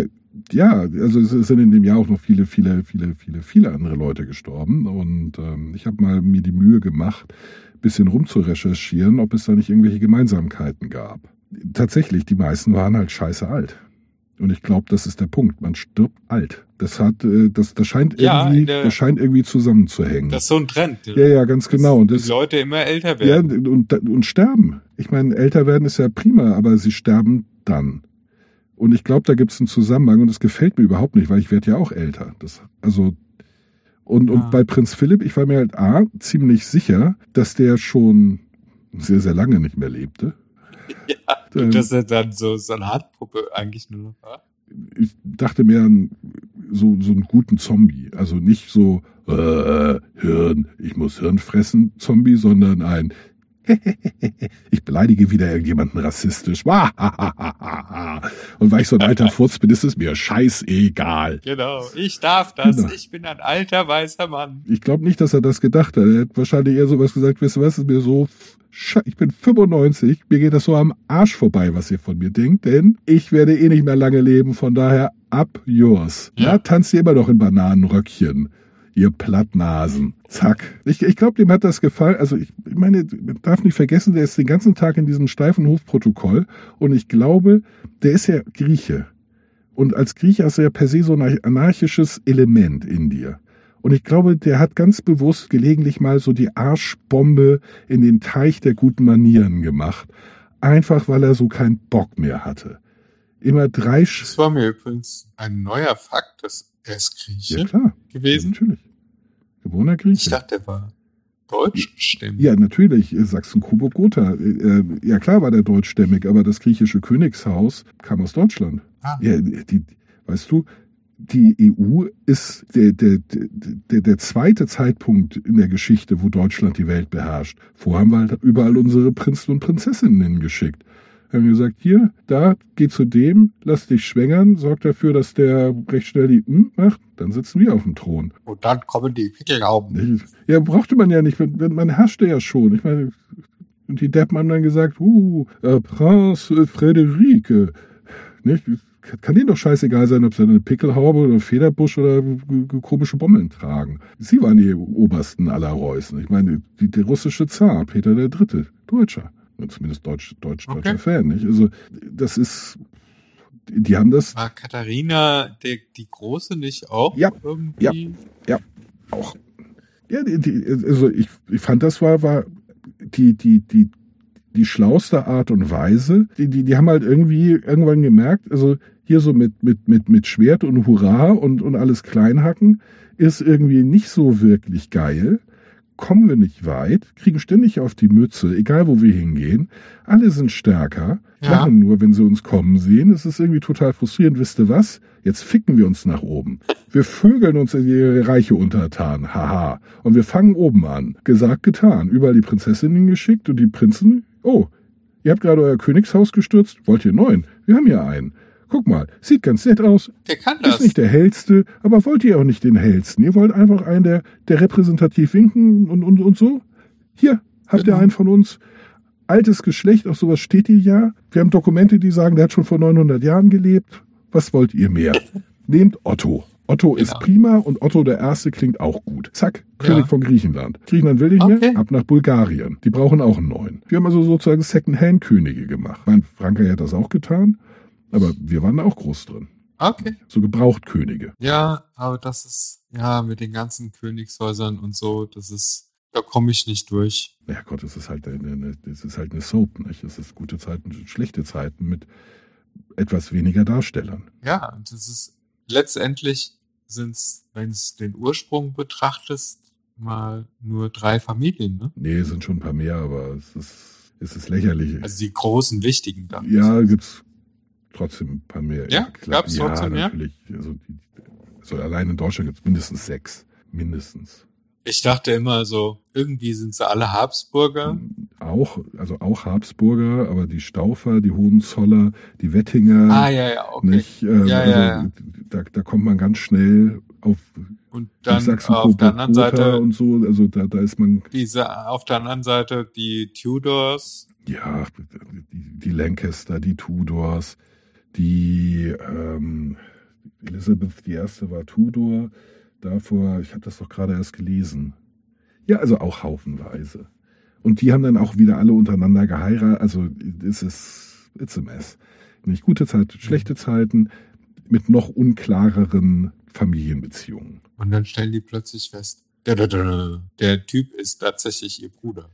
[SPEAKER 3] Ja, also es sind in dem Jahr auch noch viele, viele, viele, viele, viele andere Leute gestorben. Und ähm, ich habe mal mir die Mühe gemacht, bisschen rumzurecherchieren, ob es da nicht irgendwelche Gemeinsamkeiten gab. Tatsächlich, die meisten waren halt scheiße alt. Und ich glaube, das ist der Punkt. Man stirbt alt. Das hat, äh, das, das scheint
[SPEAKER 2] Ja,
[SPEAKER 3] irgendwie,
[SPEAKER 2] der-
[SPEAKER 3] das scheint irgendwie zusammenzuhängen.
[SPEAKER 2] Das ist so ein Trend.
[SPEAKER 3] ja, ja, ganz genau. Und
[SPEAKER 2] die
[SPEAKER 3] das,
[SPEAKER 2] Leute immer älter
[SPEAKER 3] ja,
[SPEAKER 2] werden.
[SPEAKER 3] und, und sterben. Ich meine, älter werden ist ja prima, aber sie sterben dann. Und ich glaube, da gibt es einen Zusammenhang und das gefällt mir überhaupt nicht, weil ich werde ja auch älter. Das, also und,
[SPEAKER 2] Ja.
[SPEAKER 3] und bei Prinz Philipp, ich war mir halt A, ziemlich sicher, dass der schon sehr, sehr lange nicht mehr lebte.
[SPEAKER 2] Ja, und dass er dann so Salatpuppe eigentlich nur noch war.
[SPEAKER 3] ich dachte mir an so, so einen guten Zombie. Also nicht so äh, Hirn, ich muss Hirn fressen, Zombie, sondern ein ich beleidige wieder irgendjemanden rassistisch. Und weil ich so ein alter Furz bin, ist es mir scheißegal.
[SPEAKER 2] Genau, ich darf das.
[SPEAKER 3] Genau.
[SPEAKER 2] Ich bin ein alter weißer Mann.
[SPEAKER 3] Ich glaube nicht, dass er das gedacht hat. Er hat wahrscheinlich eher sowas gesagt, weißt du was, ist mir so, ich bin 95, mir geht das so am Arsch vorbei, was ihr von mir denkt, denn ich werde eh nicht mehr lange leben, von daher up yours.
[SPEAKER 2] Ja.
[SPEAKER 3] Ja, tanzt ihr immer noch in Bananenröckchen. Ihr Plattnasen. Zack. Ich, ich glaube, dem hat das gefallen. Also ich, ich meine, man darf nicht vergessen, der ist den ganzen Tag in diesem steifen Hofprotokoll. Und ich glaube, der ist ja Grieche. Und als Grieche hast du ja per se so ein anarchisches Element in dir. Und ich glaube, der hat ganz bewusst gelegentlich mal so die Arschbombe in den Teich der guten Manieren gemacht. Einfach weil er so keinen Bock mehr hatte. Immer drei Sch
[SPEAKER 2] Das war mir übrigens ein neuer Fakt, dass er ist Grieche
[SPEAKER 3] Ja klar.
[SPEAKER 2] gewesen.
[SPEAKER 3] Ja, natürlich. Geborener
[SPEAKER 2] Ich
[SPEAKER 3] Grieche.
[SPEAKER 2] dachte, er war deutschstämmig.
[SPEAKER 3] Ja, natürlich. Sachsen-Coburg-Gotha. Äh, Ja, klar war der deutschstämmig, aber das griechische Königshaus kam aus Deutschland.
[SPEAKER 2] Ah,
[SPEAKER 3] Ja, die, weißt du, die EU ist der, der, der, der zweite Zeitpunkt in der Geschichte, wo Deutschland die Welt beherrscht. Vorher haben wir halt überall unsere Prinzen und Prinzessinnen hingeschickt. Wir haben gesagt, hier, da, geh zu dem, lass dich schwängern, sorg dafür, dass der recht schnell die M macht, dann sitzen wir auf dem Thron.
[SPEAKER 2] Und dann kommen die Pickelhauben.
[SPEAKER 3] Ja, brauchte man ja nicht, wenn- wenn- man herrschte ja schon. Ich meine, und die Deppen haben dann gesagt, uh, äh, Prinz äh, Frederike. Nicht? Kann denen doch scheißegal sein, ob sie eine Pickelhaube oder einen Federbusch oder komische Bommeln tragen. Sie waren die obersten aller Reußen. Ich meine, die, der russische Zar, Peter der Dritte, Deutscher. Zumindest deutsch, deutsch,
[SPEAKER 2] Okay.
[SPEAKER 3] deutscher Fan, nicht? Also, das ist, die haben das
[SPEAKER 2] War Katharina der, die Große nicht auch
[SPEAKER 3] Ja,
[SPEAKER 2] irgendwie?
[SPEAKER 3] auch. Ja, die, die, also ich, ich fand, das war, war die, die, die, die schlauste Art und Weise. Die, die, die haben halt irgendwie irgendwann gemerkt, also hier so mit, mit, mit, mit Schwert und Hurra und, und alles Kleinhacken ist irgendwie nicht so wirklich geil. Kommen wir nicht weit, kriegen ständig auf die Mütze, egal wo wir hingehen. Alle sind stärker,
[SPEAKER 2] Ja.
[SPEAKER 3] lachen nur, wenn sie uns kommen sehen. Es ist irgendwie total frustrierend. Wisst ihr was? Jetzt ficken wir uns nach oben. Wir vögeln uns in die Reiche untertan. Haha. Und wir fangen oben an. Gesagt, getan. Überall die Prinzessinnen geschickt und die Prinzen. Oh, ihr habt gerade euer Königshaus gestürzt. Wollt ihr neuen? Wir haben hier einen. Guck mal, sieht ganz nett aus.
[SPEAKER 2] Der kann das.
[SPEAKER 3] Ist nicht der hellste, aber wollt ihr auch nicht den hellsten. Ihr wollt einfach einen, der, der repräsentativ winken und, und, und so. Hier, habt ihr einen von uns. Altes Geschlecht, auf sowas steht ihr ja. Wir haben Dokumente, die sagen, der hat schon vor 900 Jahren gelebt. Was wollt ihr mehr? Nehmt Otto. Otto ist
[SPEAKER 2] Genau.
[SPEAKER 3] prima und Otto der Erste klingt auch gut. Zack,
[SPEAKER 2] Ja.
[SPEAKER 3] König von Griechenland. Griechenland will nicht
[SPEAKER 2] Okay.
[SPEAKER 3] mehr, ab nach Bulgarien. Die brauchen auch einen neuen. Wir haben also sozusagen Second-Hand-Könige gemacht. Mein Frankreich hat das auch getan, aber wir waren da auch groß drin.
[SPEAKER 2] Okay.
[SPEAKER 3] So Gebrauchtkönige.
[SPEAKER 2] Ja, aber das ist, ja, mit den ganzen Königshäusern und so, das ist, da komme ich nicht durch.
[SPEAKER 3] Ja Gott, es ist halt eine, eine, es ist halt eine Soap, nicht? Es ist gute Zeiten, schlechte Zeiten mit etwas weniger Darstellern.
[SPEAKER 2] Ja, und das ist, letztendlich sind es, wenn es den Ursprung betrachtest, mal nur drei Familien, ne?
[SPEAKER 3] Nee, es sind schon ein paar mehr, aber es ist, es ist lächerlich.
[SPEAKER 2] Also die großen, wichtigen da.
[SPEAKER 3] ja, gibt's trotzdem ein paar mehr.
[SPEAKER 2] Ja?
[SPEAKER 3] klar.
[SPEAKER 2] Gab's
[SPEAKER 3] ja,
[SPEAKER 2] trotzdem mehr?
[SPEAKER 3] natürlich. Also, also allein in Deutschland gibt's mindestens sechs. Mindestens.
[SPEAKER 2] Ich dachte immer so, irgendwie sind sie alle Habsburger.
[SPEAKER 3] Auch, also auch Habsburger, aber die Staufer, die Hohenzoller, die Wettinger,
[SPEAKER 2] Ah, ja, ja, okay.
[SPEAKER 3] nicht? Ähm,
[SPEAKER 2] Ja,
[SPEAKER 3] also,
[SPEAKER 2] ja, ja.
[SPEAKER 3] Da, da kommt man ganz schnell auf
[SPEAKER 2] Und dann
[SPEAKER 3] Sachsen
[SPEAKER 2] auf der anderen Seite,
[SPEAKER 3] und so, also da, da ist man,
[SPEAKER 2] diese, auf der anderen Seite die Tudors.
[SPEAKER 3] ja, die, die Lancaster, die Tudors, die ähm, Elizabeth I. war Tudor, davor, ich habe das doch gerade erst gelesen. Ja, also auch haufenweise. Und die haben dann auch wieder alle untereinander geheiratet, also es ist, it's a mess. Nicht gute Zeiten, schlechte Zeiten mit noch unklareren Familienbeziehungen.
[SPEAKER 2] Und dann stellen die plötzlich fest, da, da, da, der Typ ist tatsächlich ihr Bruder.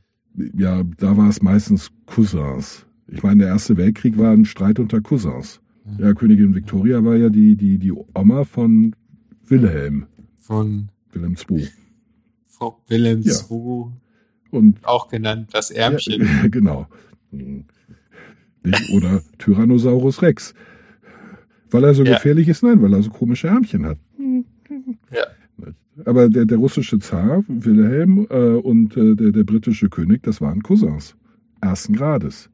[SPEAKER 3] ja, da war es meistens Cousins. Ich meine, der Erste Weltkrieg war ein Streit unter Cousins. Ja, Königin Victoria war ja die, die, die Oma von Wilhelm,
[SPEAKER 2] Von
[SPEAKER 3] Wilhelm II.
[SPEAKER 2] Frau Wilhelm
[SPEAKER 3] Ja.
[SPEAKER 2] II,
[SPEAKER 3] Und
[SPEAKER 2] auch genannt das Ärmchen.
[SPEAKER 3] Ja, genau. Oder Tyrannosaurus Rex. Weil er so
[SPEAKER 2] Ja.
[SPEAKER 3] gefährlich ist? Nein, weil er so komische Ärmchen hat.
[SPEAKER 2] Ja.
[SPEAKER 3] Aber der, der russische Zar, Wilhelm, äh, und äh, der, der britische König, das waren Cousins. Ersten Grades.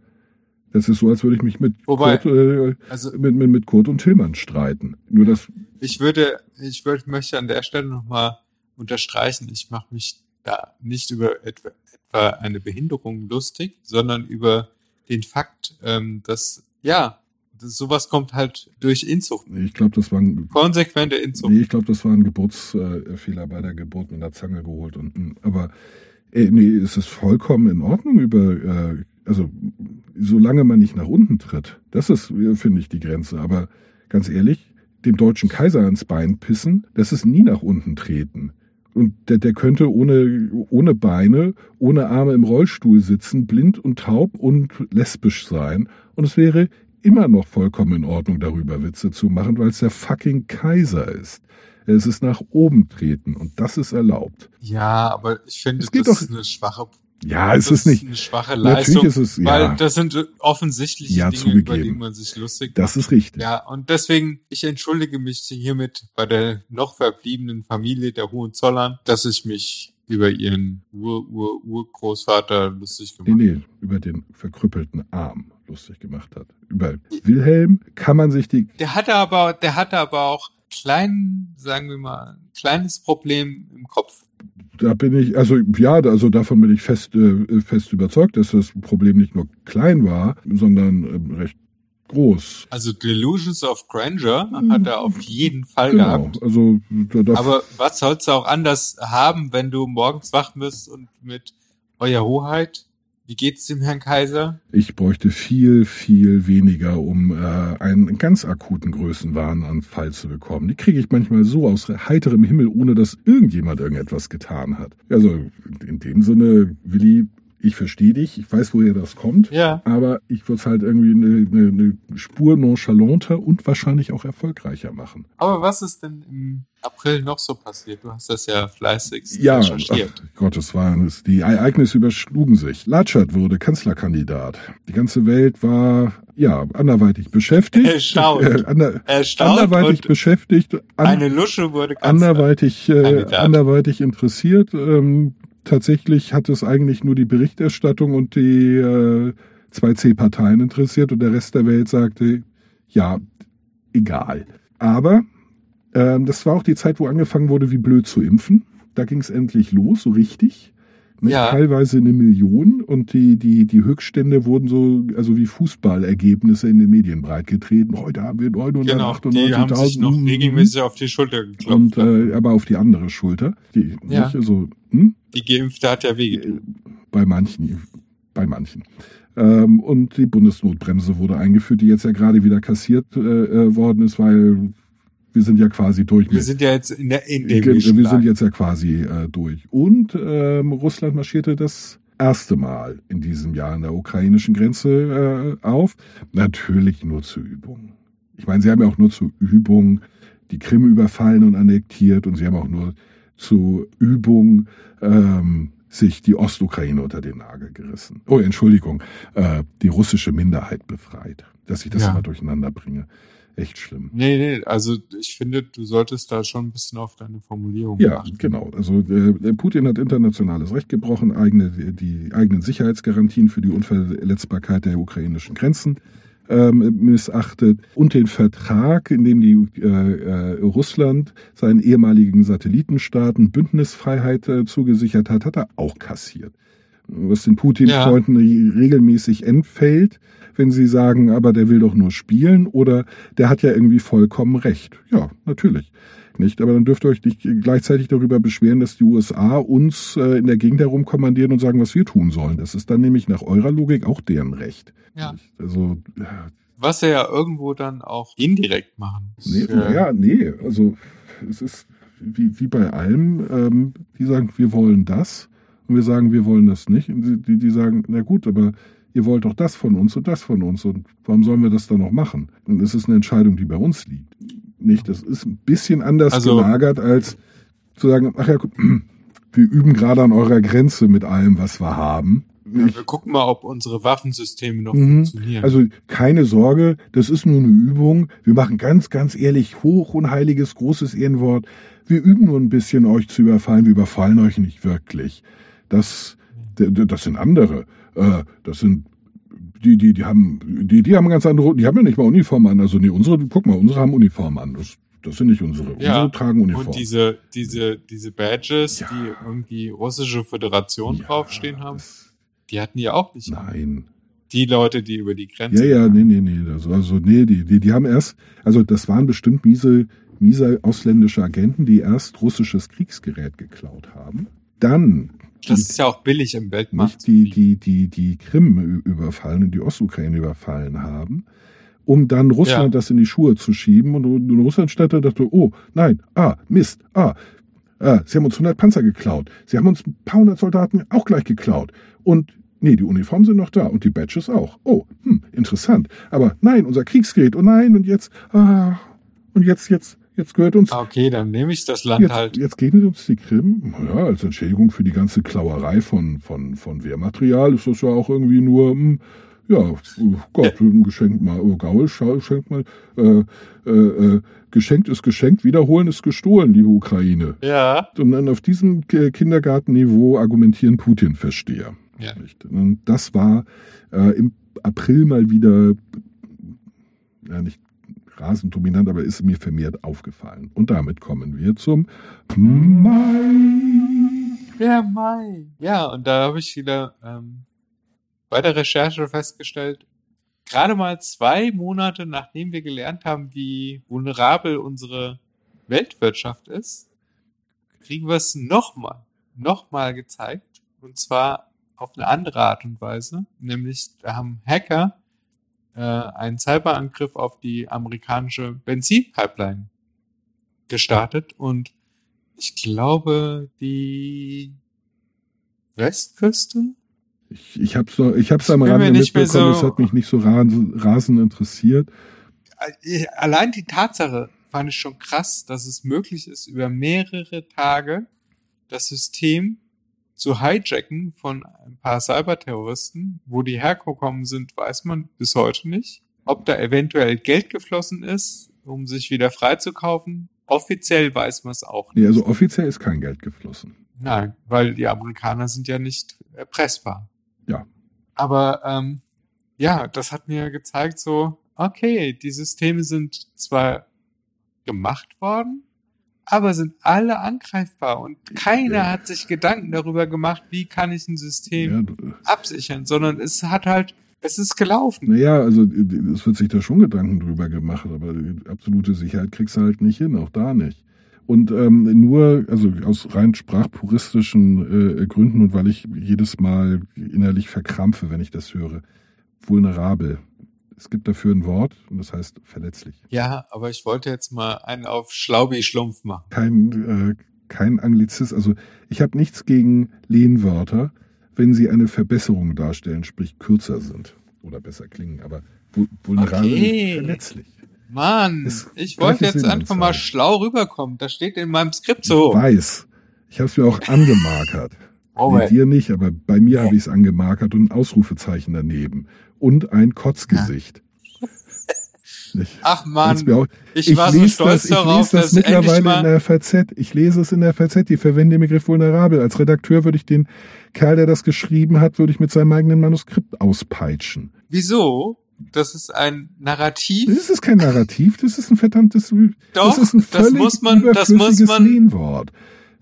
[SPEAKER 3] Das ist so, als würde ich mich mit,
[SPEAKER 2] Wobei-
[SPEAKER 3] Kurt, äh,
[SPEAKER 2] Also
[SPEAKER 3] mit, mit, mit Kurt und Tillmann streiten. Nur das,
[SPEAKER 2] ich würde, ich würde, möchte an der Stelle nochmal unterstreichen, ich mache mich da nicht über etwa, etwa eine Behinderung lustig, sondern über den Fakt, ähm, dass, ja, das, sowas kommt halt durch Inzucht.
[SPEAKER 3] ich glaube, das war ein,
[SPEAKER 2] Konsequente Inzucht.
[SPEAKER 3] nee, ich glaube, das war ein Geburtsfehler bei der Geburt mit der Zange geholt. Und, aber äh, nee, es ist vollkommen in Ordnung über, äh, also solange man nicht nach unten tritt, das ist, finde ich, die Grenze. Aber ganz ehrlich, dem deutschen Kaiser ins Bein pissen, das ist nie nach unten treten. Und der, der könnte ohne, ohne Beine, ohne Arme im Rollstuhl sitzen, blind und taub und lesbisch sein. Und es wäre immer noch vollkommen in Ordnung, darüber Witze zu machen, weil es der fucking Kaiser ist. Es ist nach oben treten und das ist erlaubt.
[SPEAKER 2] Ja, aber ich finde, das
[SPEAKER 3] doch-
[SPEAKER 2] ist eine schwache,
[SPEAKER 3] Ja, es
[SPEAKER 2] das
[SPEAKER 3] ist nicht.
[SPEAKER 2] eine schwache
[SPEAKER 3] Natürlich
[SPEAKER 2] Leistung,
[SPEAKER 3] ist es,
[SPEAKER 2] weil
[SPEAKER 3] ja,
[SPEAKER 2] das sind offensichtliche
[SPEAKER 3] Ja,
[SPEAKER 2] Dinge, über
[SPEAKER 3] zugegeben.
[SPEAKER 2] die man sich lustig
[SPEAKER 3] das ist richtig.
[SPEAKER 2] Ja, und deswegen, ich entschuldige mich hiermit bei der noch verbliebenen Familie der Hohenzollern, dass ich mich über ihren Ur-Ur-Urgroßvater lustig
[SPEAKER 3] Nee,
[SPEAKER 2] gemacht.
[SPEAKER 3] nee, über den verkrüppelten Arm lustig gemacht hat. Über Wilhelm kann man sich die,
[SPEAKER 2] Der hatte aber, der hatte aber auch klein, sagen wir mal, ein kleines Problem im Kopf.
[SPEAKER 3] da bin ich, also ja, also davon bin ich fest, äh, fest überzeugt, dass das Problem nicht nur klein war, sondern ähm, recht groß.
[SPEAKER 2] Also Delusions of Grandeur hat er auf jeden Fall
[SPEAKER 3] Genau,
[SPEAKER 2] gehabt.
[SPEAKER 3] also da, da
[SPEAKER 2] Aber was sollst du auch anders haben, wenn du morgens wach wirst und mit Euer Hoheit, wie geht's dem Herrn Kaiser?
[SPEAKER 3] Ich bräuchte viel, viel weniger, um äh, einen ganz akuten Größenwahnanfall zu bekommen. Die kriege ich manchmal so aus heiterem Himmel, ohne dass irgendjemand irgendetwas getan hat. Also in dem Sinne, Willi, ich verstehe dich, ich weiß, woher das kommt.
[SPEAKER 2] Ja.
[SPEAKER 3] Aber ich würde es halt irgendwie eine, eine, eine Spur nonchalanter und wahrscheinlich auch erfolgreicher machen.
[SPEAKER 2] Aber was ist denn im April noch so passiert? Du hast das ja fleißig
[SPEAKER 3] Ja,
[SPEAKER 2] recherchiert.
[SPEAKER 3] ach, Gottes Willen, die Ereignisse überschlugen sich. Latschert wurde Kanzlerkandidat. Die ganze Welt war, ja, anderweitig beschäftigt.
[SPEAKER 2] Erstaunt.
[SPEAKER 3] Äh, ander,
[SPEAKER 2] Erstaunt
[SPEAKER 3] anderweitig beschäftigt. An,
[SPEAKER 2] eine Lusche wurde Kanzler.
[SPEAKER 3] anderweitig, äh, anderweitig interessiert. Ähm, tatsächlich hat es eigentlich nur die Berichterstattung und die äh, zwei C-Parteien interessiert und der Rest der Welt sagte, ja, egal. Aber ähm, das war auch die Zeit, wo angefangen wurde, wie blöd zu impfen. Da ging es endlich los, so richtig.
[SPEAKER 2] Ja.
[SPEAKER 3] Teilweise eine Million und die, die, die Höchststände wurden so, also wie Fußballergebnisse in den Medien breitgetreten. Heute haben wir
[SPEAKER 2] Genau, die haben sich
[SPEAKER 3] 998.000.
[SPEAKER 2] noch
[SPEAKER 3] mhm.
[SPEAKER 2] regelmäßig auf die Schulter
[SPEAKER 3] Und
[SPEAKER 2] geklopft.
[SPEAKER 3] äh, aber auf die andere Schulter. Die,
[SPEAKER 2] Ja.
[SPEAKER 3] nicht? Also, hm?
[SPEAKER 2] die Geimpfte hat ja wehgetan.
[SPEAKER 3] Bei manchen. Bei manchen. Ähm, und die Bundesnotbremse wurde eingeführt, die jetzt ja gerade wieder kassiert äh, äh, worden ist, weil wir sind ja quasi durch
[SPEAKER 2] Wir
[SPEAKER 3] mit.
[SPEAKER 2] sind ja jetzt in der endemischen
[SPEAKER 3] wir sind jetzt ja quasi äh, durch. Und ähm, Russland marschierte das erste Mal in diesem Jahr an der ukrainischen Grenze äh, auf. Natürlich nur zur Übung. Ich meine, sie haben ja auch nur zur Übung die Krim überfallen und annektiert und sie haben auch nur zur Übung ähm, sich die Ostukraine unter den Nagel gerissen. Oh, Entschuldigung, äh, die russische Minderheit befreit. Dass ich das
[SPEAKER 2] Ja.
[SPEAKER 3] immer durcheinander bringe. Echt schlimm.
[SPEAKER 2] Nee, nee, also ich finde, du solltest da schon ein bisschen auf deine Formulierung
[SPEAKER 3] Ja,
[SPEAKER 2] achten.
[SPEAKER 3] genau. Also äh, Putin hat internationales Recht gebrochen, eigene, die eigenen Sicherheitsgarantien für die Unverletzbarkeit der ukrainischen Grenzen ähm, missachtet und den Vertrag, in dem die äh, äh, Russland seinen ehemaligen Satellitenstaaten Bündnisfreiheit äh, zugesichert hat, hat er auch kassiert. Was den Putin-Freunden regelmäßig entfällt, wenn sie sagen, aber der will doch nur spielen oder der hat ja irgendwie vollkommen recht. Ja, natürlich. Nicht, aber dann dürft ihr euch nicht gleichzeitig darüber beschweren, dass die USA uns äh, in der Gegend herumkommandieren und sagen, was wir tun sollen. Das ist dann nämlich nach eurer Logik auch deren Recht.
[SPEAKER 2] Ja.
[SPEAKER 3] Also, ja,
[SPEAKER 2] Was sie ja irgendwo dann auch indirekt machen.
[SPEAKER 3] Nee,
[SPEAKER 2] äh,
[SPEAKER 3] naja, nee, also es ist wie, wie bei allem, ähm, die sagen, wir wollen das und wir sagen, wir wollen das nicht. Und die, die, die sagen, na gut, aber ihr wollt doch das von uns und das von uns und warum sollen wir das dann noch machen? Und es ist eine Entscheidung, die bei uns liegt. Nicht, das ist ein bisschen anders
[SPEAKER 2] Also-
[SPEAKER 3] gelagert, als zu sagen, ach ja, wir üben gerade an eurer Grenze mit allem, was wir haben.
[SPEAKER 2] Ja, wir gucken mal, ob unsere Waffensysteme noch
[SPEAKER 3] Mhm.
[SPEAKER 2] funktionieren.
[SPEAKER 3] also keine Sorge, das ist nur eine Übung. Wir machen ganz, ganz ehrlich hoch und heiliges großes Ehrenwort. Wir üben nur ein bisschen, euch zu überfallen. Wir überfallen euch nicht wirklich. Das, das sind andere. Äh, Das sind die, die, die haben, die, die haben ganz andere, die haben ja nicht mal Uniform an. Also nee, unsere, guck mal, unsere haben Uniform an. Das, das sind nicht unsere.
[SPEAKER 2] Ja,
[SPEAKER 3] Unsere tragen Uniform.
[SPEAKER 2] Und diese, diese, diese Badges,
[SPEAKER 3] Ja.
[SPEAKER 2] die irgendwie russische Föderation
[SPEAKER 3] Ja,
[SPEAKER 2] draufstehen haben, die hatten ja auch nicht.
[SPEAKER 3] Nein.
[SPEAKER 2] Die Leute, die über die Grenze.
[SPEAKER 3] Ja, ja, nee, nee, nee. Also, also nee, die, die, die haben erst, also das waren bestimmt miese, miese ausländische Agenten, die erst russisches Kriegsgerät geklaut haben. Dann
[SPEAKER 2] Das ist ja auch billig im Weltmarkt.
[SPEAKER 3] die, die, die, die Krim überfallen und die Ostukraine überfallen haben, um dann Russland
[SPEAKER 2] Ja.
[SPEAKER 3] das in die Schuhe zu schieben. Und, und Russland und dachte, oh, nein, ah, Mist, ah, ah, sie haben uns 100 Panzer geklaut. Sie haben uns ein paar hundert Soldaten auch gleich geklaut. Und nee, die Uniformen sind noch da und die Badges auch. Oh, hm, interessant. Aber nein, unser Kriegsgerät, oh nein, und jetzt, ah, und jetzt, jetzt, jetzt gehört uns
[SPEAKER 2] Ah, Okay, dann nehme ich das Land
[SPEAKER 3] Jetzt,
[SPEAKER 2] halt.
[SPEAKER 3] jetzt geben uns die Krim, ja, als Entschädigung für die ganze Klauerei von, von, von Wehrmaterial ist das ja auch irgendwie nur, hm, Ja, Gott, ein Geschenk mal, oh, Gaul, schenk mal, äh, äh, äh, geschenkt ist geschenkt, wiederholen ist gestohlen, liebe Ukraine.
[SPEAKER 2] Ja.
[SPEAKER 3] Und dann auf diesem Ki- Kindergartenniveau argumentieren Putin-Versteher.
[SPEAKER 2] Ja.
[SPEAKER 3] Und das war äh, im April mal wieder, ja nicht rasend dominant, aber ist mir vermehrt aufgefallen. Und damit kommen wir zum Mai.
[SPEAKER 2] Der Mai. Ja, und da habe ich wieder ähm, bei der Recherche festgestellt, gerade mal zwei Monate nachdem wir gelernt haben, wie vulnerabel unsere Weltwirtschaft ist, kriegen wir es nochmal, nochmal gezeigt. Und zwar auf eine andere Art und Weise. Nämlich, da haben Hacker äh, einen Cyberangriff auf die amerikanische Benzinpipeline gestartet und ich glaube, die Westküste?
[SPEAKER 3] Ich, ich habe so, ich hab's am
[SPEAKER 2] bin mir
[SPEAKER 3] Rande mitbekommen,
[SPEAKER 2] so-
[SPEAKER 3] es hat mich nicht so rasend, interessiert.
[SPEAKER 2] Äh, Allein die Tatsache fand ich schon krass, dass es möglich ist, über mehrere Tage das System zu hijacken von ein paar Cyberterroristen. Wo die hergekommen sind, weiß man bis heute nicht. Ob da eventuell Geld geflossen ist, um sich wieder freizukaufen. Offiziell weiß man es auch nicht.
[SPEAKER 3] Nee, also offiziell ist kein Geld geflossen.
[SPEAKER 2] Nein, weil die Amerikaner sind ja nicht erpressbar.
[SPEAKER 3] Ja.
[SPEAKER 2] Aber ähm, ja, das hat mir gezeigt, so, okay, die Systeme sind zwar gemacht worden, aber sind alle angreifbar und keiner
[SPEAKER 3] Ja.
[SPEAKER 2] hat sich Gedanken darüber gemacht, wie kann ich ein System
[SPEAKER 3] Ja,
[SPEAKER 2] absichern, sondern es hat halt, es ist gelaufen.
[SPEAKER 3] Naja, also es wird sich da schon Gedanken drüber gemacht, aber absolute Sicherheit kriegst du halt nicht hin, auch da nicht. Und ähm, nur, also aus rein sprachpuristischen äh, Gründen und weil ich jedes Mal innerlich verkrampfe, wenn ich das höre, vulnerabel. Es gibt dafür ein Wort und das heißt verletzlich.
[SPEAKER 2] Ja, aber ich wollte jetzt mal einen auf Schlaubi-Schlumpf machen.
[SPEAKER 3] Kein, äh, kein Anglizismus, also ich habe nichts gegen Lehnwörter, wenn sie eine Verbesserung darstellen, sprich kürzer sind oder besser klingen, aber vul- vulnerabel
[SPEAKER 2] Okay.
[SPEAKER 3] verletzlich.
[SPEAKER 2] Mann,
[SPEAKER 3] Ist
[SPEAKER 2] ich wollte jetzt einfach mal schlau rüberkommen. Das steht in meinem Skript
[SPEAKER 3] Ich
[SPEAKER 2] so.
[SPEAKER 3] weiß. Ich habe es mir auch angemarkert.
[SPEAKER 2] Oh,
[SPEAKER 3] Bei dir nicht, aber bei mir habe ich es angemarkert und ein Ausrufezeichen daneben. Und ein Kotzgesicht.
[SPEAKER 2] Ach Mann,
[SPEAKER 3] auch-
[SPEAKER 2] ich, war so
[SPEAKER 3] lese
[SPEAKER 2] stolz
[SPEAKER 3] das,
[SPEAKER 2] darauf,
[SPEAKER 3] ich lese das mittlerweile in der FAZ. Ich lese es in der FAZ. Die verwenden den Begriff vulnerabel. Als Redakteur würde ich den Kerl, der das geschrieben hat, würde ich mit seinem eigenen Manuskript auspeitschen.
[SPEAKER 2] Wieso? Das ist ein Narrativ.
[SPEAKER 3] Das ist kein Narrativ, das ist ein verdammtes,
[SPEAKER 2] Doch,
[SPEAKER 3] das ist ein
[SPEAKER 2] das
[SPEAKER 3] völlig
[SPEAKER 2] muss man- das muss man-
[SPEAKER 3] Lehnwort.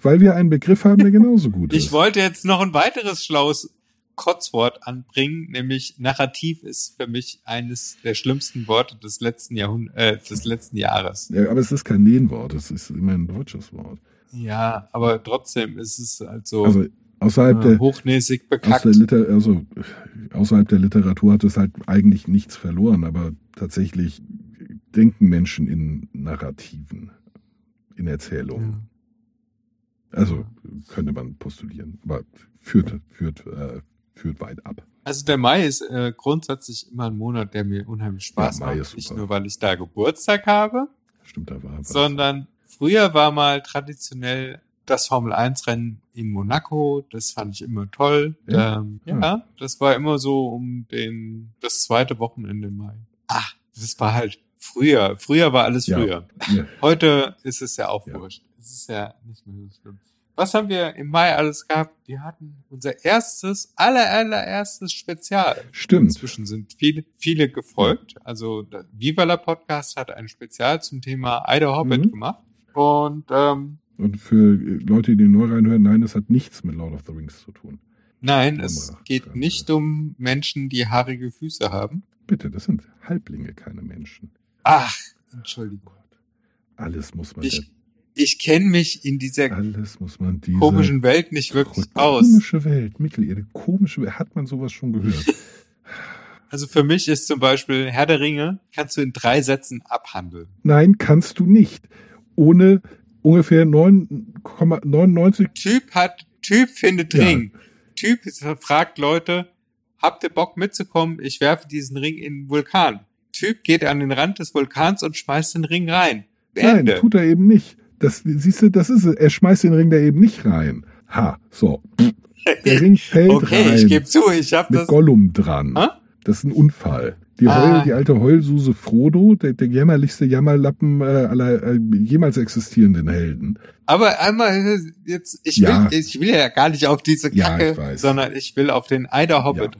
[SPEAKER 3] Weil wir einen Begriff haben, der genauso gut ist.
[SPEAKER 2] Ich wollte jetzt noch ein weiteres schlaues Kotzwort anbringen, nämlich Narrativ ist für mich eines der schlimmsten Worte des letzten Jahrhund äh, des letzten Jahres.
[SPEAKER 3] Ja, aber es ist kein Lehnwort, es ist immer ein deutsches Wort.
[SPEAKER 2] Ja, aber trotzdem ist es halt so
[SPEAKER 3] Also außerhalb
[SPEAKER 2] äh,
[SPEAKER 3] der
[SPEAKER 2] hochnäsig
[SPEAKER 3] aus
[SPEAKER 2] bekackt.
[SPEAKER 3] der Liter also außerhalb der Literatur hat es halt eigentlich nichts verloren, aber tatsächlich denken Menschen in Narrativen, in Erzählungen.
[SPEAKER 2] Ja.
[SPEAKER 3] Also könnte man postulieren, aber führt führt äh, führt weit ab.
[SPEAKER 2] Also der Mai ist äh, grundsätzlich immer ein Monat, der mir unheimlich Spaß
[SPEAKER 3] Ja,
[SPEAKER 2] macht. Nicht nur, weil ich da Geburtstag habe,
[SPEAKER 3] Stimmt, da war was.
[SPEAKER 2] sondern früher war mal traditionell das Formel 1 Rennen in Monaco. Das fand ich immer toll.
[SPEAKER 3] Ja?
[SPEAKER 2] Ähm, ja, das war immer so um den das zweite Wochenende im Mai. Ah, das war halt früher. Früher war alles
[SPEAKER 3] Ja.
[SPEAKER 2] früher.
[SPEAKER 3] Ja.
[SPEAKER 2] Heute ist es ja auch
[SPEAKER 3] Ja.
[SPEAKER 2] wurscht. Es ist ja nicht mehr so schlimm. Was haben wir im Mai alles gehabt? Wir hatten unser erstes, aller, allererstes Spezial.
[SPEAKER 3] Stimmt.
[SPEAKER 2] Inzwischen sind viele, viele gefolgt. Also der Vivala Podcast hat ein Spezial zum Thema Ida Hobbit
[SPEAKER 3] Mhm.
[SPEAKER 2] gemacht. Und ähm,
[SPEAKER 3] Und für äh, Leute, die neu reinhören, nein, das hat nichts mit Lord of the Rings zu tun.
[SPEAKER 2] nein, es geht nicht um Menschen, die haarige Füße haben.
[SPEAKER 3] Bitte, das sind Halblinge, keine Menschen.
[SPEAKER 2] Ach, Entschuldigung.
[SPEAKER 3] Alles muss man,
[SPEAKER 2] Ich, ich kenne mich in dieser
[SPEAKER 3] diese
[SPEAKER 2] komischen Welt nicht wirklich
[SPEAKER 3] verrückte,
[SPEAKER 2] aus.
[SPEAKER 3] komische Welt, Mittelerde, komische Welt, hat man sowas schon gehört?
[SPEAKER 2] Also für mich ist zum Beispiel Herr der Ringe, kannst du in drei Sätzen abhandeln.
[SPEAKER 3] Nein, kannst du nicht. Ohne ungefähr 9,99
[SPEAKER 2] Typ hat, Typ findet
[SPEAKER 3] Ja.
[SPEAKER 2] Ring. Typ fragt Leute, habt ihr Bock mitzukommen? Ich werfe diesen Ring in den Vulkan. Typ geht an den Rand des Vulkans und schmeißt den Ring rein.
[SPEAKER 3] Nein,
[SPEAKER 2] Ende.
[SPEAKER 3] tut er eben nicht. Das, siehst du, das ist es. Er schmeißt den Ring da eben nicht rein. Ha, so. Der Ring fällt
[SPEAKER 2] okay,
[SPEAKER 3] rein.
[SPEAKER 2] ich gebe zu, ich habe
[SPEAKER 3] mit
[SPEAKER 2] das.
[SPEAKER 3] Gollum dran.
[SPEAKER 2] Hä?
[SPEAKER 3] Das ist ein Unfall. Die,
[SPEAKER 2] Ah.
[SPEAKER 3] Heul, die alte Heulsuse Frodo, der, der jämmerlichste Jammerlappen äh, aller äh, jemals existierenden Helden.
[SPEAKER 2] Aber einmal jetzt, ich
[SPEAKER 3] Ja.
[SPEAKER 2] will, ich will ja gar nicht auf diese
[SPEAKER 3] Ja,
[SPEAKER 2] Kacke,
[SPEAKER 3] ich weiß.
[SPEAKER 2] sondern ich will auf den Eider Hobbit.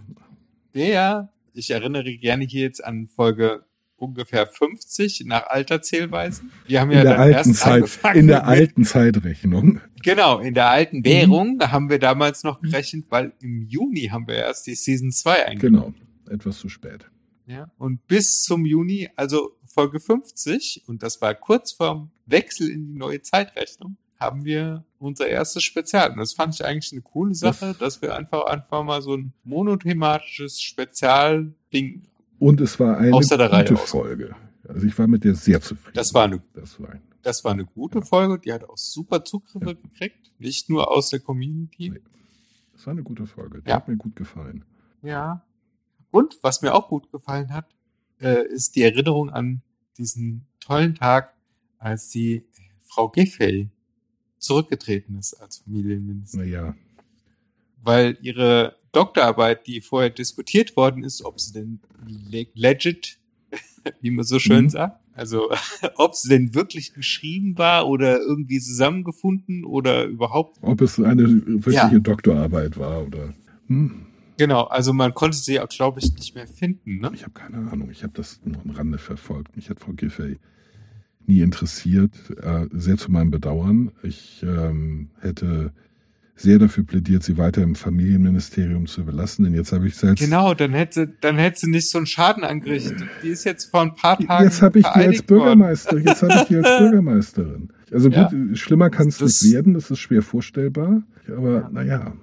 [SPEAKER 2] Der, ich erinnere gerne hier jetzt an Folge ungefähr 50 nach alter Zählweise. Wir haben ja
[SPEAKER 3] In der
[SPEAKER 2] dann
[SPEAKER 3] alten Zeit, in der alten Zeitrechnung.
[SPEAKER 2] Genau, in der
[SPEAKER 3] Mhm.
[SPEAKER 2] alten Währung, da haben wir damals noch gerechnet, weil im Juni haben wir erst die Season 2 eingeführt.
[SPEAKER 3] Genau. Etwas zu spät.
[SPEAKER 2] Ja, und bis zum Juni, also Folge 50, und das war kurz vorm Wechsel in die neue Zeitrechnung, haben wir unser erstes Spezial. Und das fand ich eigentlich eine coole Sache, dass wir einfach einfach mal so ein monothematisches Spezialding,
[SPEAKER 3] Und es war eine
[SPEAKER 2] Reihe
[SPEAKER 3] gute
[SPEAKER 2] aus.
[SPEAKER 3] Folge. Also ich war mit der sehr zufrieden.
[SPEAKER 2] das war eine,
[SPEAKER 3] Das war ein,
[SPEAKER 2] das war eine gute Folge, die hat auch super Zugriffe gekriegt, nicht nur aus der Community.
[SPEAKER 3] Nee. das war eine gute Folge. Die
[SPEAKER 2] Ja.
[SPEAKER 3] hat mir gut gefallen.
[SPEAKER 2] Ja. Und was mir auch gut gefallen hat, äh, ist die Erinnerung an diesen tollen Tag, als die Frau Giffey zurückgetreten ist als Familienminister.
[SPEAKER 3] Naja,
[SPEAKER 2] Weil ihre Doktorarbeit, die vorher diskutiert worden ist, ob sie denn le legit, wie man so schön
[SPEAKER 3] Mhm.
[SPEAKER 2] sagt, also ob sie denn wirklich geschrieben war oder irgendwie zusammengefunden oder überhaupt
[SPEAKER 3] ob es eine wirkliche
[SPEAKER 2] Ja.
[SPEAKER 3] Doktorarbeit war oder. Hm,
[SPEAKER 2] Genau, also man konnte sie auch, glaube ich, nicht mehr finden. Ne?
[SPEAKER 3] ich habe keine Ahnung. Ich habe das nur am Rande verfolgt. Mich hat Frau Giffey nie interessiert. Äh, sehr zu meinem Bedauern. Ich ähm, hätte sehr dafür plädiert, sie weiter im Familienministerium zu belassen, denn jetzt habe ich selbst.
[SPEAKER 2] Genau, dann hätte, dann hätte sie nicht so einen Schaden angerichtet. Die ist jetzt vor ein paar Tagen
[SPEAKER 3] Jetzt habe ich die als. Bürgermeister, jetzt habe ich die als Bürgermeisterin. Also
[SPEAKER 2] Ja.
[SPEAKER 3] gut, schlimmer kann es nicht werden, das ist schwer vorstellbar. Aber naja,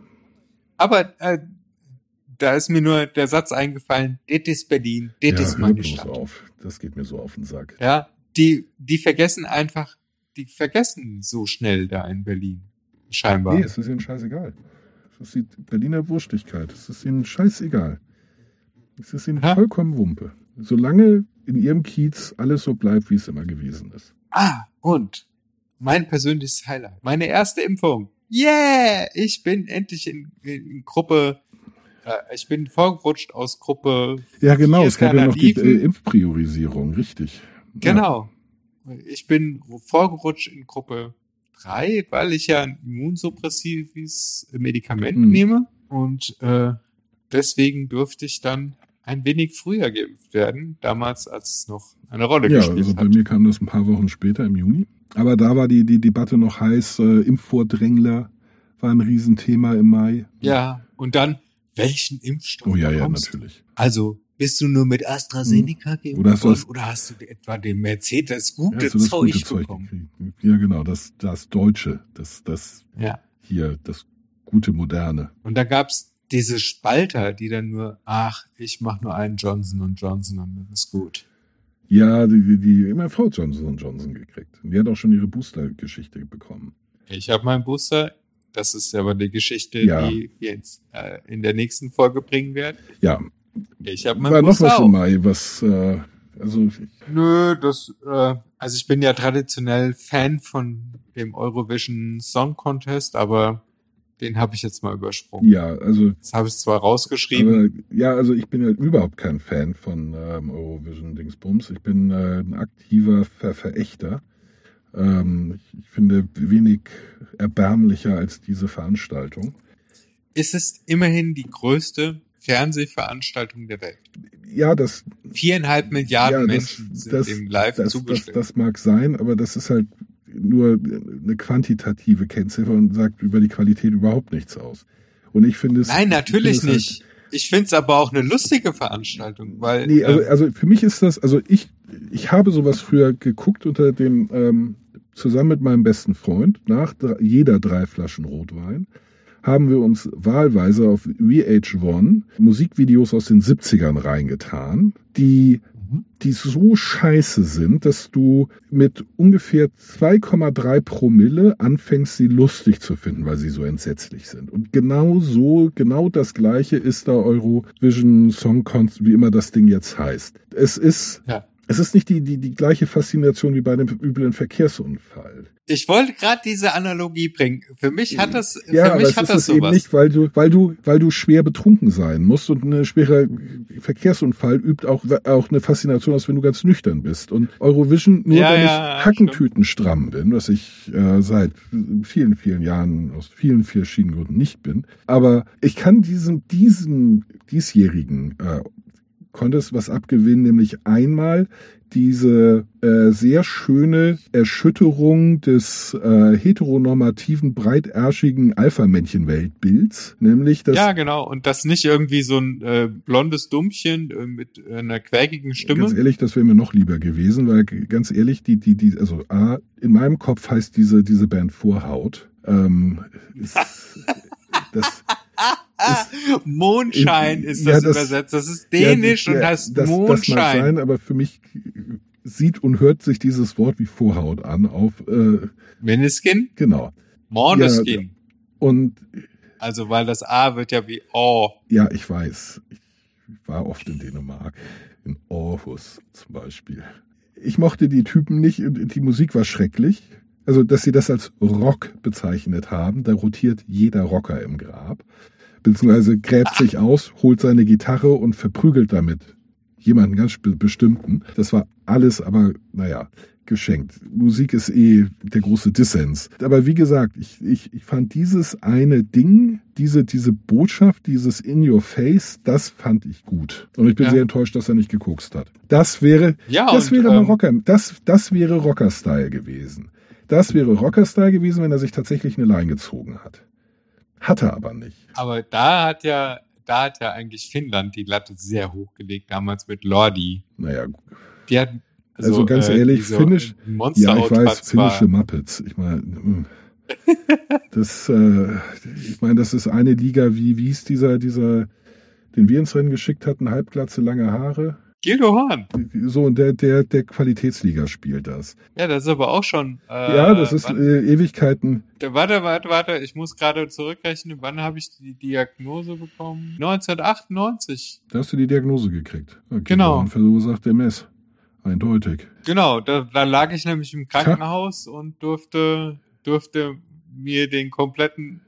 [SPEAKER 2] Aber äh, da ist mir nur der Satz eingefallen, das ist Berlin, das
[SPEAKER 3] ja,
[SPEAKER 2] ist meine Stadt.
[SPEAKER 3] auf. Das geht mir so auf den Sack.
[SPEAKER 2] Ja, die, die vergessen einfach, die vergessen so schnell da in Berlin. Scheinbar.
[SPEAKER 3] Nee, es ist ihnen scheißegal. Es ist die Berliner Wurstigkeit. Es ist ihnen scheißegal. Es ist ihnen
[SPEAKER 2] Aha.
[SPEAKER 3] vollkommen Wumpe. Solange in ihrem Kiez alles so bleibt, wie es immer gewesen ist.
[SPEAKER 2] Ah, und mein persönliches Highlight. Meine erste Impfung. Yeah! Ich bin endlich in, in Gruppe, äh, ich bin vorgerutscht aus Gruppe
[SPEAKER 3] Ja, genau. Es gab ja noch die äh, Impfpriorisierung, richtig. Ja.
[SPEAKER 2] Genau. Ich bin vorgerutscht in Gruppe 3, weil ich ja ein immunsuppressives Medikament
[SPEAKER 3] Mhm.
[SPEAKER 2] nehme. Und äh, deswegen durfte ich dann ein wenig früher geimpft werden, damals als es noch eine Rolle
[SPEAKER 3] Ja,
[SPEAKER 2] gespielt
[SPEAKER 3] also bei
[SPEAKER 2] hat.
[SPEAKER 3] mir kam das ein paar Wochen später im Juni. Aber da war die, die Debatte noch heiß. Äh, Impfvordrängler war ein Riesenthema im Mai.
[SPEAKER 2] Ja, und dann, welchen Impfstoff
[SPEAKER 3] Oh ja, ja, natürlich.
[SPEAKER 2] Also, bist du nur mit AstraZeneca geimpft
[SPEAKER 3] Oder hast das-
[SPEAKER 2] oder hast du etwa den Mercedes
[SPEAKER 3] Ja,
[SPEAKER 2] gute
[SPEAKER 3] das
[SPEAKER 2] Zeug
[SPEAKER 3] gute Zeug
[SPEAKER 2] bekommen?
[SPEAKER 3] gekriegt. Ja, genau, das, das Deutsche, das, das
[SPEAKER 2] Ja.
[SPEAKER 3] hier, das gute Moderne.
[SPEAKER 2] Und da gab's diese Spalter, die dann nur, ach, ich mach nur einen Johnson Johnson und dann ist gut.
[SPEAKER 3] Ja, die, die, die meine Frau Johnson Johnson gekriegt. Und die hat auch schon ihre Booster-Geschichte bekommen.
[SPEAKER 2] Ich habe meinen Booster. Das ist aber die Geschichte,
[SPEAKER 3] Ja.
[SPEAKER 2] die wir jetzt äh, in der nächsten Folge bringen werden.
[SPEAKER 3] Ja,
[SPEAKER 2] Ich habe
[SPEAKER 3] war noch was im Mai, was, äh, also,
[SPEAKER 2] Nö, das, äh, also ich bin ja traditionell Fan von dem Eurovision Song Contest, aber den habe ich jetzt mal übersprungen.
[SPEAKER 3] ja, also,
[SPEAKER 2] Das habe ich zwar rausgeschrieben.
[SPEAKER 3] aber, ja, also ich bin ja überhaupt kein Fan von ähm, Eurovision Dingsbums. Ich bin äh, ein aktiver Ver Verächter. Ähm, ich, ich finde wenig erbärmlicher als diese Veranstaltung.
[SPEAKER 2] es ist immerhin die größte Fernsehveranstaltung der Welt.
[SPEAKER 3] Ja, das,
[SPEAKER 2] Viereinhalb Milliarden
[SPEAKER 3] Ja, das-
[SPEAKER 2] Menschen sind
[SPEAKER 3] das-
[SPEAKER 2] dem live
[SPEAKER 3] das, das,
[SPEAKER 2] zugestimmt.
[SPEAKER 3] das mag sein, aber das ist halt nur eine quantitative Kennziffer und sagt über die Qualität überhaupt nichts aus. Und ich finde es.
[SPEAKER 2] Nein,
[SPEAKER 3] ich
[SPEAKER 2] natürlich
[SPEAKER 3] finde es
[SPEAKER 2] nicht. Ich find's aber auch eine lustige Veranstaltung, weil
[SPEAKER 3] Halt, nee, also,
[SPEAKER 2] äh,
[SPEAKER 3] also für mich ist das, also ich, ich habe sowas früher geguckt unter dem, ähm, zusammen mit meinem besten Freund, nach jeder drei Flaschen Rotwein, haben wir uns wahlweise auf VH1 Musikvideos aus den 70ern reingetan, die die so scheiße sind, dass du mit ungefähr 2,3 Promille anfängst, sie lustig zu finden, weil sie so entsetzlich sind. Und genau so, genau das gleiche ist da Eurovision Song Contest, wie immer das Ding jetzt heißt. Es ist,
[SPEAKER 2] Ja.
[SPEAKER 3] Es ist nicht die, die, die gleiche Faszination wie bei einem üblen Verkehrsunfall.
[SPEAKER 2] Ich wollte gerade diese Analogie bringen. Für mich hat das,
[SPEAKER 3] Ja,
[SPEAKER 2] für mich
[SPEAKER 3] es
[SPEAKER 2] hat
[SPEAKER 3] ist
[SPEAKER 2] das
[SPEAKER 3] es eben
[SPEAKER 2] sowas.
[SPEAKER 3] nicht, weil du, weil du, weil du schwer betrunken sein musst und ein schwerer Verkehrsunfall übt auch, auch eine Faszination aus, wenn du ganz nüchtern bist. Und Eurovision, nur
[SPEAKER 2] Ja,
[SPEAKER 3] weil
[SPEAKER 2] ja,
[SPEAKER 3] ich Hackentüten stramm bin, was ich äh, seit vielen, vielen Jahren aus vielen verschiedenen Gründen nicht bin. Aber ich kann diesem, diesem diesjährigen äh, Contest was abgewinnen, nämlich einmal diese äh, sehr schöne Erschütterung des äh, heteronormativen, breitärschigen Alpha-Männchen-Weltbilds, nämlich das
[SPEAKER 2] Ja, genau. Und das nicht irgendwie so ein äh, blondes Dummchen äh, mit einer quäkigen Stimme.
[SPEAKER 3] Ganz ehrlich, das wäre mir noch lieber gewesen, weil ganz ehrlich, die, die, die, also A, in meinem Kopf heißt diese, diese Band Vorhaut. Ähm, ist, das,
[SPEAKER 2] Mondschein ist
[SPEAKER 3] Ja,
[SPEAKER 2] das,
[SPEAKER 3] das-
[SPEAKER 2] übersetzt. Das ist
[SPEAKER 3] ja,
[SPEAKER 2] dänisch
[SPEAKER 3] ja,
[SPEAKER 2] und heißt
[SPEAKER 3] das, Das mag
[SPEAKER 2] Mondschein.
[SPEAKER 3] sein, aber für mich sieht und hört sich dieses Wort wie Vorhaut an auf, äh,
[SPEAKER 2] Meniskin?
[SPEAKER 3] genau.
[SPEAKER 2] Måneskin.
[SPEAKER 3] Und
[SPEAKER 2] Also, weil das A wird ja wie O.
[SPEAKER 3] ja, ich weiß, ich war oft in Dänemark, in Aarhus zum Beispiel. Ich mochte die Typen nicht, und die Musik war schrecklich. Also, dass sie das als Rock bezeichnet haben, da rotiert jeder Rocker im Grab. Beziehungsweise gräbt sich aus, holt seine Gitarre und verprügelt damit jemanden ganz be- bestimmten. Das war alles aber, naja, geschenkt. Musik ist eh der große Dissens. Aber wie gesagt, ich, ich, ich fand dieses eine Ding, diese, diese Botschaft, dieses In Your Face, das fand ich gut. Und ich bin
[SPEAKER 2] Ja.
[SPEAKER 3] sehr enttäuscht, dass er nicht gekokst hat. Das wäre,
[SPEAKER 2] Ja,
[SPEAKER 3] das
[SPEAKER 2] und,
[SPEAKER 3] wäre mal
[SPEAKER 2] ähm,
[SPEAKER 3] Rocker, das, das wäre Rocker-Style gewesen. Das wäre Rocker-Style gewesen, wenn er sich tatsächlich eine Line gezogen hat. Hat er aber nicht.
[SPEAKER 2] Aber da hat ja, da hat ja eigentlich Finnland die Latte sehr hochgelegt, damals mit Lordi.
[SPEAKER 3] Naja,
[SPEAKER 2] Die hat,
[SPEAKER 3] Also ganz ehrlich,
[SPEAKER 2] diese
[SPEAKER 3] Finnisch-
[SPEAKER 2] Monster
[SPEAKER 3] ja, ich weiß, finnische Muppets. Ich meine, mm. das, äh, ich meine, das ist eine Liga, wie, wie ist dieser, dieser, den wir ins Rennen geschickt hatten, Halbglatze, lange Haare.
[SPEAKER 2] Gildo Horn.
[SPEAKER 3] So, und der, der, der Qualitätsliga spielt das.
[SPEAKER 2] Ja, das ist aber auch schon. Äh,
[SPEAKER 3] ja, das ist
[SPEAKER 2] Wann,
[SPEAKER 3] äh, Ewigkeiten.
[SPEAKER 2] warte, warte, warte. Ich muss gerade zurückrechnen. Wann habe ich die Diagnose bekommen? 1998.
[SPEAKER 3] Da hast du die Diagnose gekriegt. Okay,
[SPEAKER 2] Genau.
[SPEAKER 3] Und verursacht MS. Eindeutig.
[SPEAKER 2] Genau, da, da lag ich nämlich im Krankenhaus und durfte, durfte mir den kompletten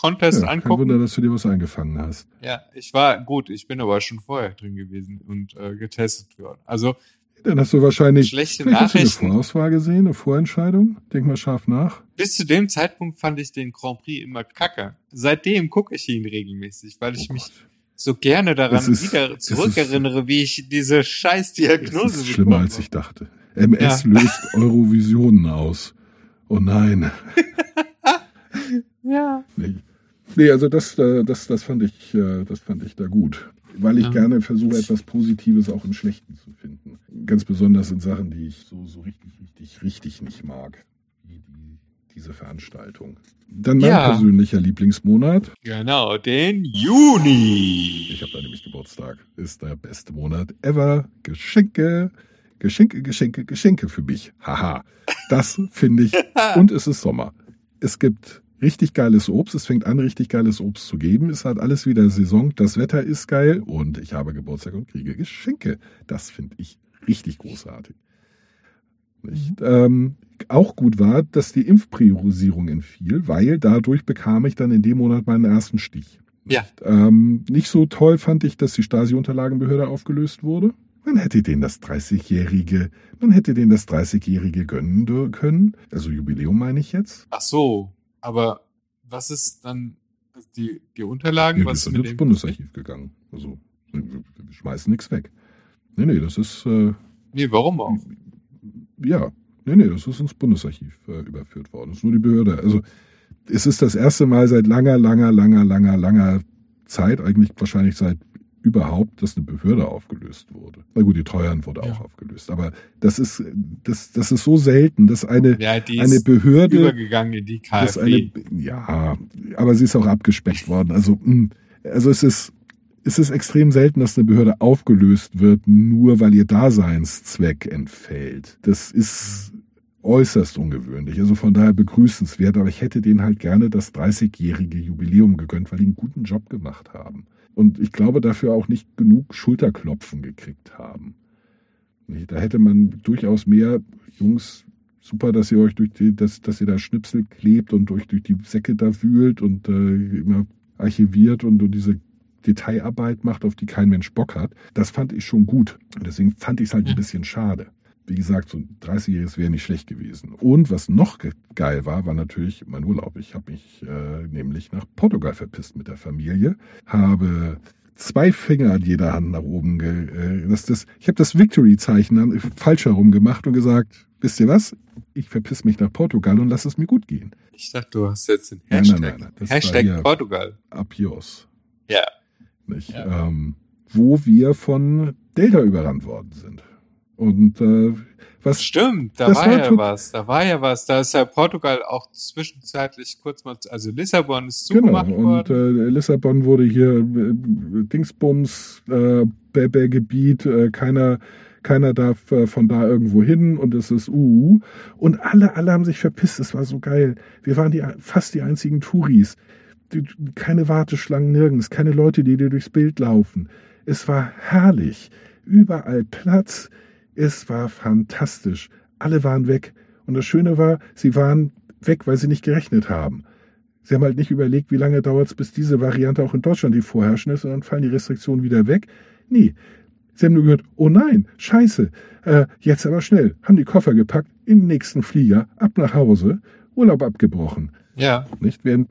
[SPEAKER 2] Contest
[SPEAKER 3] Ja, kein
[SPEAKER 2] angucken.
[SPEAKER 3] Wunder, dass du dir was eingefangen hast.
[SPEAKER 2] Ja, ich war gut, ich bin aber schon vorher drin gewesen und äh, getestet worden. Also
[SPEAKER 3] Dann hast du wahrscheinlich.
[SPEAKER 2] Schlechte
[SPEAKER 3] Vielleicht hast du eine
[SPEAKER 2] Nachrichten.
[SPEAKER 3] Vorauswahl gesehen, eine Vorentscheidung. Denk mal scharf nach.
[SPEAKER 2] bis zu dem Zeitpunkt fand ich den Grand Prix immer kacke. Seitdem gucke ich ihn regelmäßig, weil ich
[SPEAKER 3] Oh
[SPEAKER 2] mich so gerne daran
[SPEAKER 3] ist-
[SPEAKER 2] wieder zurückerinnere, wie ich diese scheiß Diagnose
[SPEAKER 3] ist schlimmer, als ich dachte. MS löst Eurovisionen aus. Oh nein.
[SPEAKER 2] Ja.
[SPEAKER 3] Nee, nee also das, äh, das, das, fand ich, äh, das fand ich da gut. Weil ich
[SPEAKER 2] Ja.
[SPEAKER 3] gerne versuche, etwas Positives auch im Schlechten zu finden. Ganz besonders in Sachen, die ich so, so richtig, richtig, richtig nicht mag. Diese Veranstaltung. Dann mein
[SPEAKER 2] Ja.
[SPEAKER 3] persönlicher Lieblingsmonat.
[SPEAKER 2] Genau, den Juni.
[SPEAKER 3] Ich habe da nämlich Geburtstag. Ist der beste Monat ever. Geschenke, Geschenke, Geschenke, Geschenke für mich. Haha. Das finde ich. Und es ist Sommer. Es gibt richtig geiles Obst. Es fängt an, richtig geiles Obst zu geben. Es hat alles wieder Saison. Das Wetter ist geil und ich habe Geburtstag und kriege Geschenke. Das finde ich richtig großartig. Nicht? Ähm, auch gut war, dass die Impfpriorisierung entfiel, weil dadurch bekam ich dann in dem Monat meinen ersten Stich.
[SPEAKER 2] Ja.
[SPEAKER 3] Ähm, nicht so toll fand ich, dass die Stasi-Unterlagenbehörde aufgelöst wurde. Man hätte denen das 30-jährige, man hätte denen das 30-jährige gönnen können. Also Jubiläum meine ich jetzt.
[SPEAKER 2] Ach so, aber was ist dann die, die Unterlagen?
[SPEAKER 3] Ja,
[SPEAKER 2] was
[SPEAKER 3] sind
[SPEAKER 2] mit
[SPEAKER 3] ins Bundesarchiv gegangen. Also wir, wir schmeißen nichts weg. Nee, nee, das ist äh,
[SPEAKER 2] Nee, warum auch?
[SPEAKER 3] ja, nee, nee, das ist ins Bundesarchiv äh, überführt worden. Das ist nur die Behörde. Also es ist das erste Mal seit langer, langer, langer, langer, langer Zeit, eigentlich wahrscheinlich seit überhaupt, dass eine Behörde aufgelöst wurde. Na gut, die Treuhand wurde
[SPEAKER 2] Ja.
[SPEAKER 3] auch aufgelöst. Aber das ist, das, das ist so selten, dass eine,
[SPEAKER 2] Ja,
[SPEAKER 3] eine Behörde,
[SPEAKER 2] übergegangen in die KfW.
[SPEAKER 3] eine, ja, aber sie ist auch abgespeckt worden. Also, mh, also es ist, es ist extrem selten, dass eine Behörde aufgelöst wird, nur weil ihr Daseinszweck entfällt. Das ist äußerst ungewöhnlich. Also von daher begrüßenswert, aber ich hätte denen halt gerne das 30-jährige Jubiläum gegönnt, weil die einen guten Job gemacht haben. Und ich glaube, dafür auch nicht genug Schulterklopfen gekriegt haben. Da hätte man durchaus mehr Jungs, super, dass ihr euch durch die, dass, dass ihr da Schnipsel klebt und durch, durch die Säcke da wühlt und äh, immer archiviert und, und diese Detailarbeit macht, auf die kein Mensch Bock hat. Das fand ich schon gut. Und deswegen fand ich es halt ein bisschen schade. Wie gesagt, so ein 30-jähriges wäre nicht schlecht gewesen. Und was noch ge geil war, war natürlich mein Urlaub. Ich habe mich äh, nämlich nach Portugal verpisst mit der Familie, habe zwei Finger an jeder Hand nach oben. Ge äh, das, das, ich habe das Victory-Zeichen falsch herum gemacht und gesagt, wisst ihr was? Ich verpiss mich nach Portugal und lass es mir gut gehen.
[SPEAKER 2] Ich dachte, du hast jetzt den Hashtag.
[SPEAKER 3] nein, nein, nein,
[SPEAKER 2] Hashtag
[SPEAKER 3] hier-
[SPEAKER 2] Portugal.
[SPEAKER 3] Apios.
[SPEAKER 2] Ja.
[SPEAKER 3] Nicht?
[SPEAKER 2] Ja.
[SPEAKER 3] Ähm, wo wir von Delta überrannt worden sind. Und äh, was
[SPEAKER 2] Stimmt, da war,
[SPEAKER 3] war
[SPEAKER 2] ja was. Da war ja was. Da ist ja Portugal auch zwischenzeitlich kurz mal, also Lissabon ist
[SPEAKER 3] Genau,
[SPEAKER 2] zugemacht
[SPEAKER 3] und
[SPEAKER 2] worden.
[SPEAKER 3] äh, Lissabon wurde hier äh, Dingsbums, äh, Bebe-Gebiet, äh, keiner, keiner darf äh, von da irgendwo hin und es ist uh. Und alle, alle haben sich verpisst, es war so geil. Wir waren die, fast die einzigen Touris. Die, keine Warteschlangen nirgends, keine Leute, die dir durchs Bild laufen. Es war herrlich. Überall Platz. Es war fantastisch. Alle waren weg. Und das Schöne war, sie waren weg, weil sie nicht gerechnet haben. Sie haben halt nicht überlegt, wie lange dauert es, bis diese Variante auch in Deutschland die vorherrschende ist und dann fallen die Restriktionen wieder weg. Nee. Sie haben nur gehört, oh nein, scheiße, äh, jetzt aber schnell, haben die Koffer gepackt, in den nächsten Flieger, ab nach Hause, Urlaub abgebrochen.
[SPEAKER 2] Ja.
[SPEAKER 3] Nicht? Während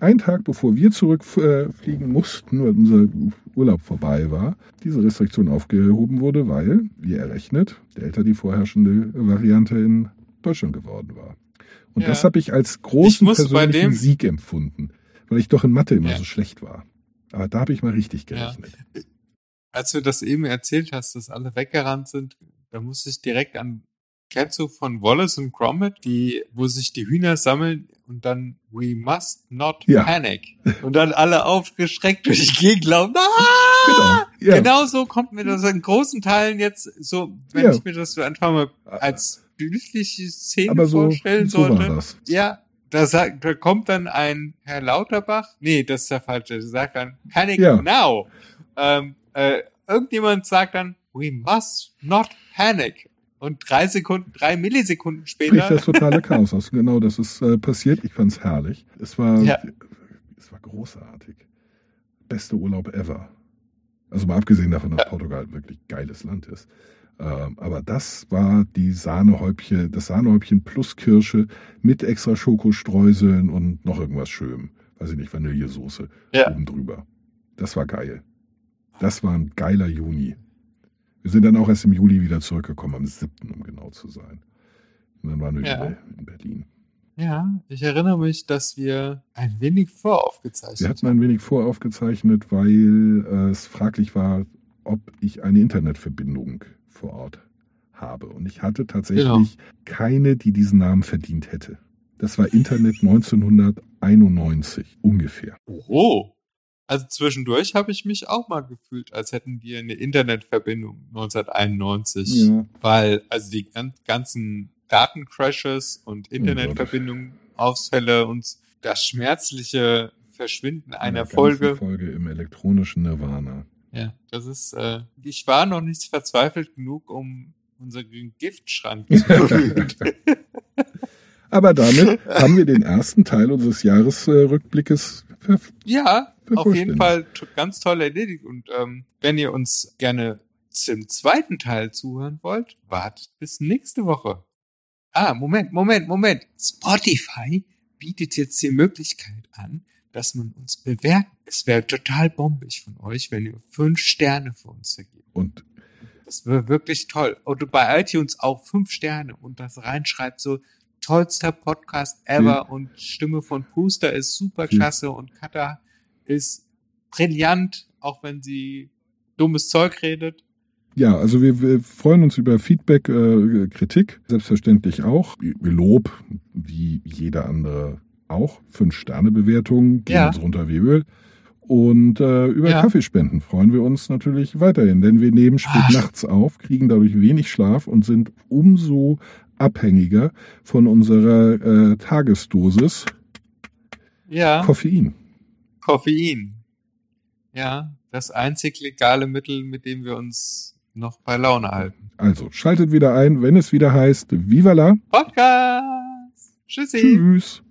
[SPEAKER 3] ein Tag bevor wir zurückfliegen mussten, weil unser Urlaub vorbei war, diese Restriktion aufgehoben wurde, weil, wie errechnet, Delta die vorherrschende Variante in Deutschland geworden war. Und
[SPEAKER 2] Ja.
[SPEAKER 3] das habe ich als
[SPEAKER 2] Ich
[SPEAKER 3] großen
[SPEAKER 2] bei
[SPEAKER 3] persönlichen Sieg empfunden, weil ich doch in Mathe immer
[SPEAKER 2] Ja.
[SPEAKER 3] so schlecht war. Aber da habe ich mal richtig
[SPEAKER 2] Ja.
[SPEAKER 3] gerechnet.
[SPEAKER 2] Als du das eben erzählt hast, dass alle weggerannt sind, da musste ich direkt an, kennst du von Wallace und Gromit, die, wo sich die Hühner sammeln und dann we must not
[SPEAKER 3] Ja.
[SPEAKER 2] panic. Und dann alle aufgeschreckt durch die Gegend laufen. Ah!
[SPEAKER 3] Genau. Ja.
[SPEAKER 2] Genau so kommt mir das in großen Teilen jetzt so, wenn
[SPEAKER 3] Ja.
[SPEAKER 2] ich mir das so einfach mal als bildliche Szene
[SPEAKER 3] Aber so,
[SPEAKER 2] vorstellen
[SPEAKER 3] so
[SPEAKER 2] sollte.
[SPEAKER 3] das.
[SPEAKER 2] Ja, da, sagt, da kommt dann ein Herr Lauterbach. Nee, das ist der falsche. Der sagt dann, panic
[SPEAKER 3] Ja.
[SPEAKER 2] now. Ähm, äh, irgendjemand sagt dann, we must not panic. Und drei Sekunden, drei Millisekunden später,
[SPEAKER 3] das totale Chaos aus. Genau, das ist äh, passiert. Ich fand's herrlich. Es war,
[SPEAKER 2] Ja.
[SPEAKER 3] es war großartig. Beste Urlaub ever. Also mal abgesehen davon, dass
[SPEAKER 2] Ja.
[SPEAKER 3] Portugal wirklich geiles Land ist. Ähm, aber das war die Sahnehäubchen, das Sahnehäubchen plus Kirsche mit extra Schokostreuseln und noch irgendwas Schönem. Weiß ich nicht, Vanillesoße
[SPEAKER 2] Ja.
[SPEAKER 3] oben drüber. Das war geil. Das war ein geiler Juni. Wir sind dann auch erst im Juli wieder zurückgekommen, am 7., um genau zu sein. Und dann waren wir
[SPEAKER 2] Ja.
[SPEAKER 3] wieder in Berlin.
[SPEAKER 2] ja, ich erinnere mich, dass wir ein wenig voraufgezeichnet
[SPEAKER 3] Wir hatten ein wenig voraufgezeichnet, weil äh, es fraglich war, ob ich eine Internetverbindung vor Ort habe. Und ich hatte tatsächlich
[SPEAKER 2] Genau.
[SPEAKER 3] keine, die diesen Namen verdient hätte. Das war Internet 1991 ungefähr.
[SPEAKER 2] Oh. Also zwischendurch habe ich mich auch mal gefühlt, als hätten wir eine Internetverbindung 1991.
[SPEAKER 3] Ja.
[SPEAKER 2] Weil, also die gan- ganzen Datencrashes und Internetverbindungen, Ausfälle und das schmerzliche Verschwinden einer
[SPEAKER 3] Eine ganze
[SPEAKER 2] Folge.
[SPEAKER 3] Folge im elektronischen Nirvana.
[SPEAKER 2] Ja, das ist, äh, ich war noch nicht verzweifelt genug, um unseren Giftschrank zu bemühen.
[SPEAKER 3] Aber damit haben wir den ersten Teil unseres Jahresrückblickes.
[SPEAKER 2] Ja, auf jeden. Fall ganz toll erledigt. Und ähm, wenn ihr uns gerne zum zweiten Teil zuhören wollt, wartet bis nächste Woche. Ah, Moment, Moment, Moment. Spotify bietet jetzt die Möglichkeit an, dass man uns bewertet. Es wäre total bombig von euch, wenn ihr fünf Sterne für uns vergebt.
[SPEAKER 3] Und
[SPEAKER 2] Das wäre wirklich toll. Und bei iTunes auch fünf Sterne und das reinschreibt so, tollster Podcast ever und Stimme von Puster ist super
[SPEAKER 3] Viel-
[SPEAKER 2] klasse und Kata ist brillant, auch wenn sie dummes Zeug redet.
[SPEAKER 3] Ja, also wir, wir freuen uns über Feedback, äh, Kritik, selbstverständlich auch. Lob, wie jeder andere auch. Fünf-Sterne-Bewertungen, gehen
[SPEAKER 2] Ja.
[SPEAKER 3] uns runter wie Öl. Und äh, über
[SPEAKER 2] Ja.
[SPEAKER 3] Kaffeespenden freuen wir uns natürlich weiterhin, denn wir nehmen spät
[SPEAKER 2] Ach.
[SPEAKER 3] nachts auf, kriegen dadurch wenig Schlaf und sind umso abhängiger von unserer äh, Tagesdosis
[SPEAKER 2] Ja,
[SPEAKER 3] Koffein.
[SPEAKER 2] Koffein. Ja, das einzig legale Mittel, mit dem wir uns noch bei Laune halten.
[SPEAKER 3] Also schaltet wieder ein, wenn es wieder heißt Viva la.
[SPEAKER 2] Podcast! Tschüssi!
[SPEAKER 3] Tschüss.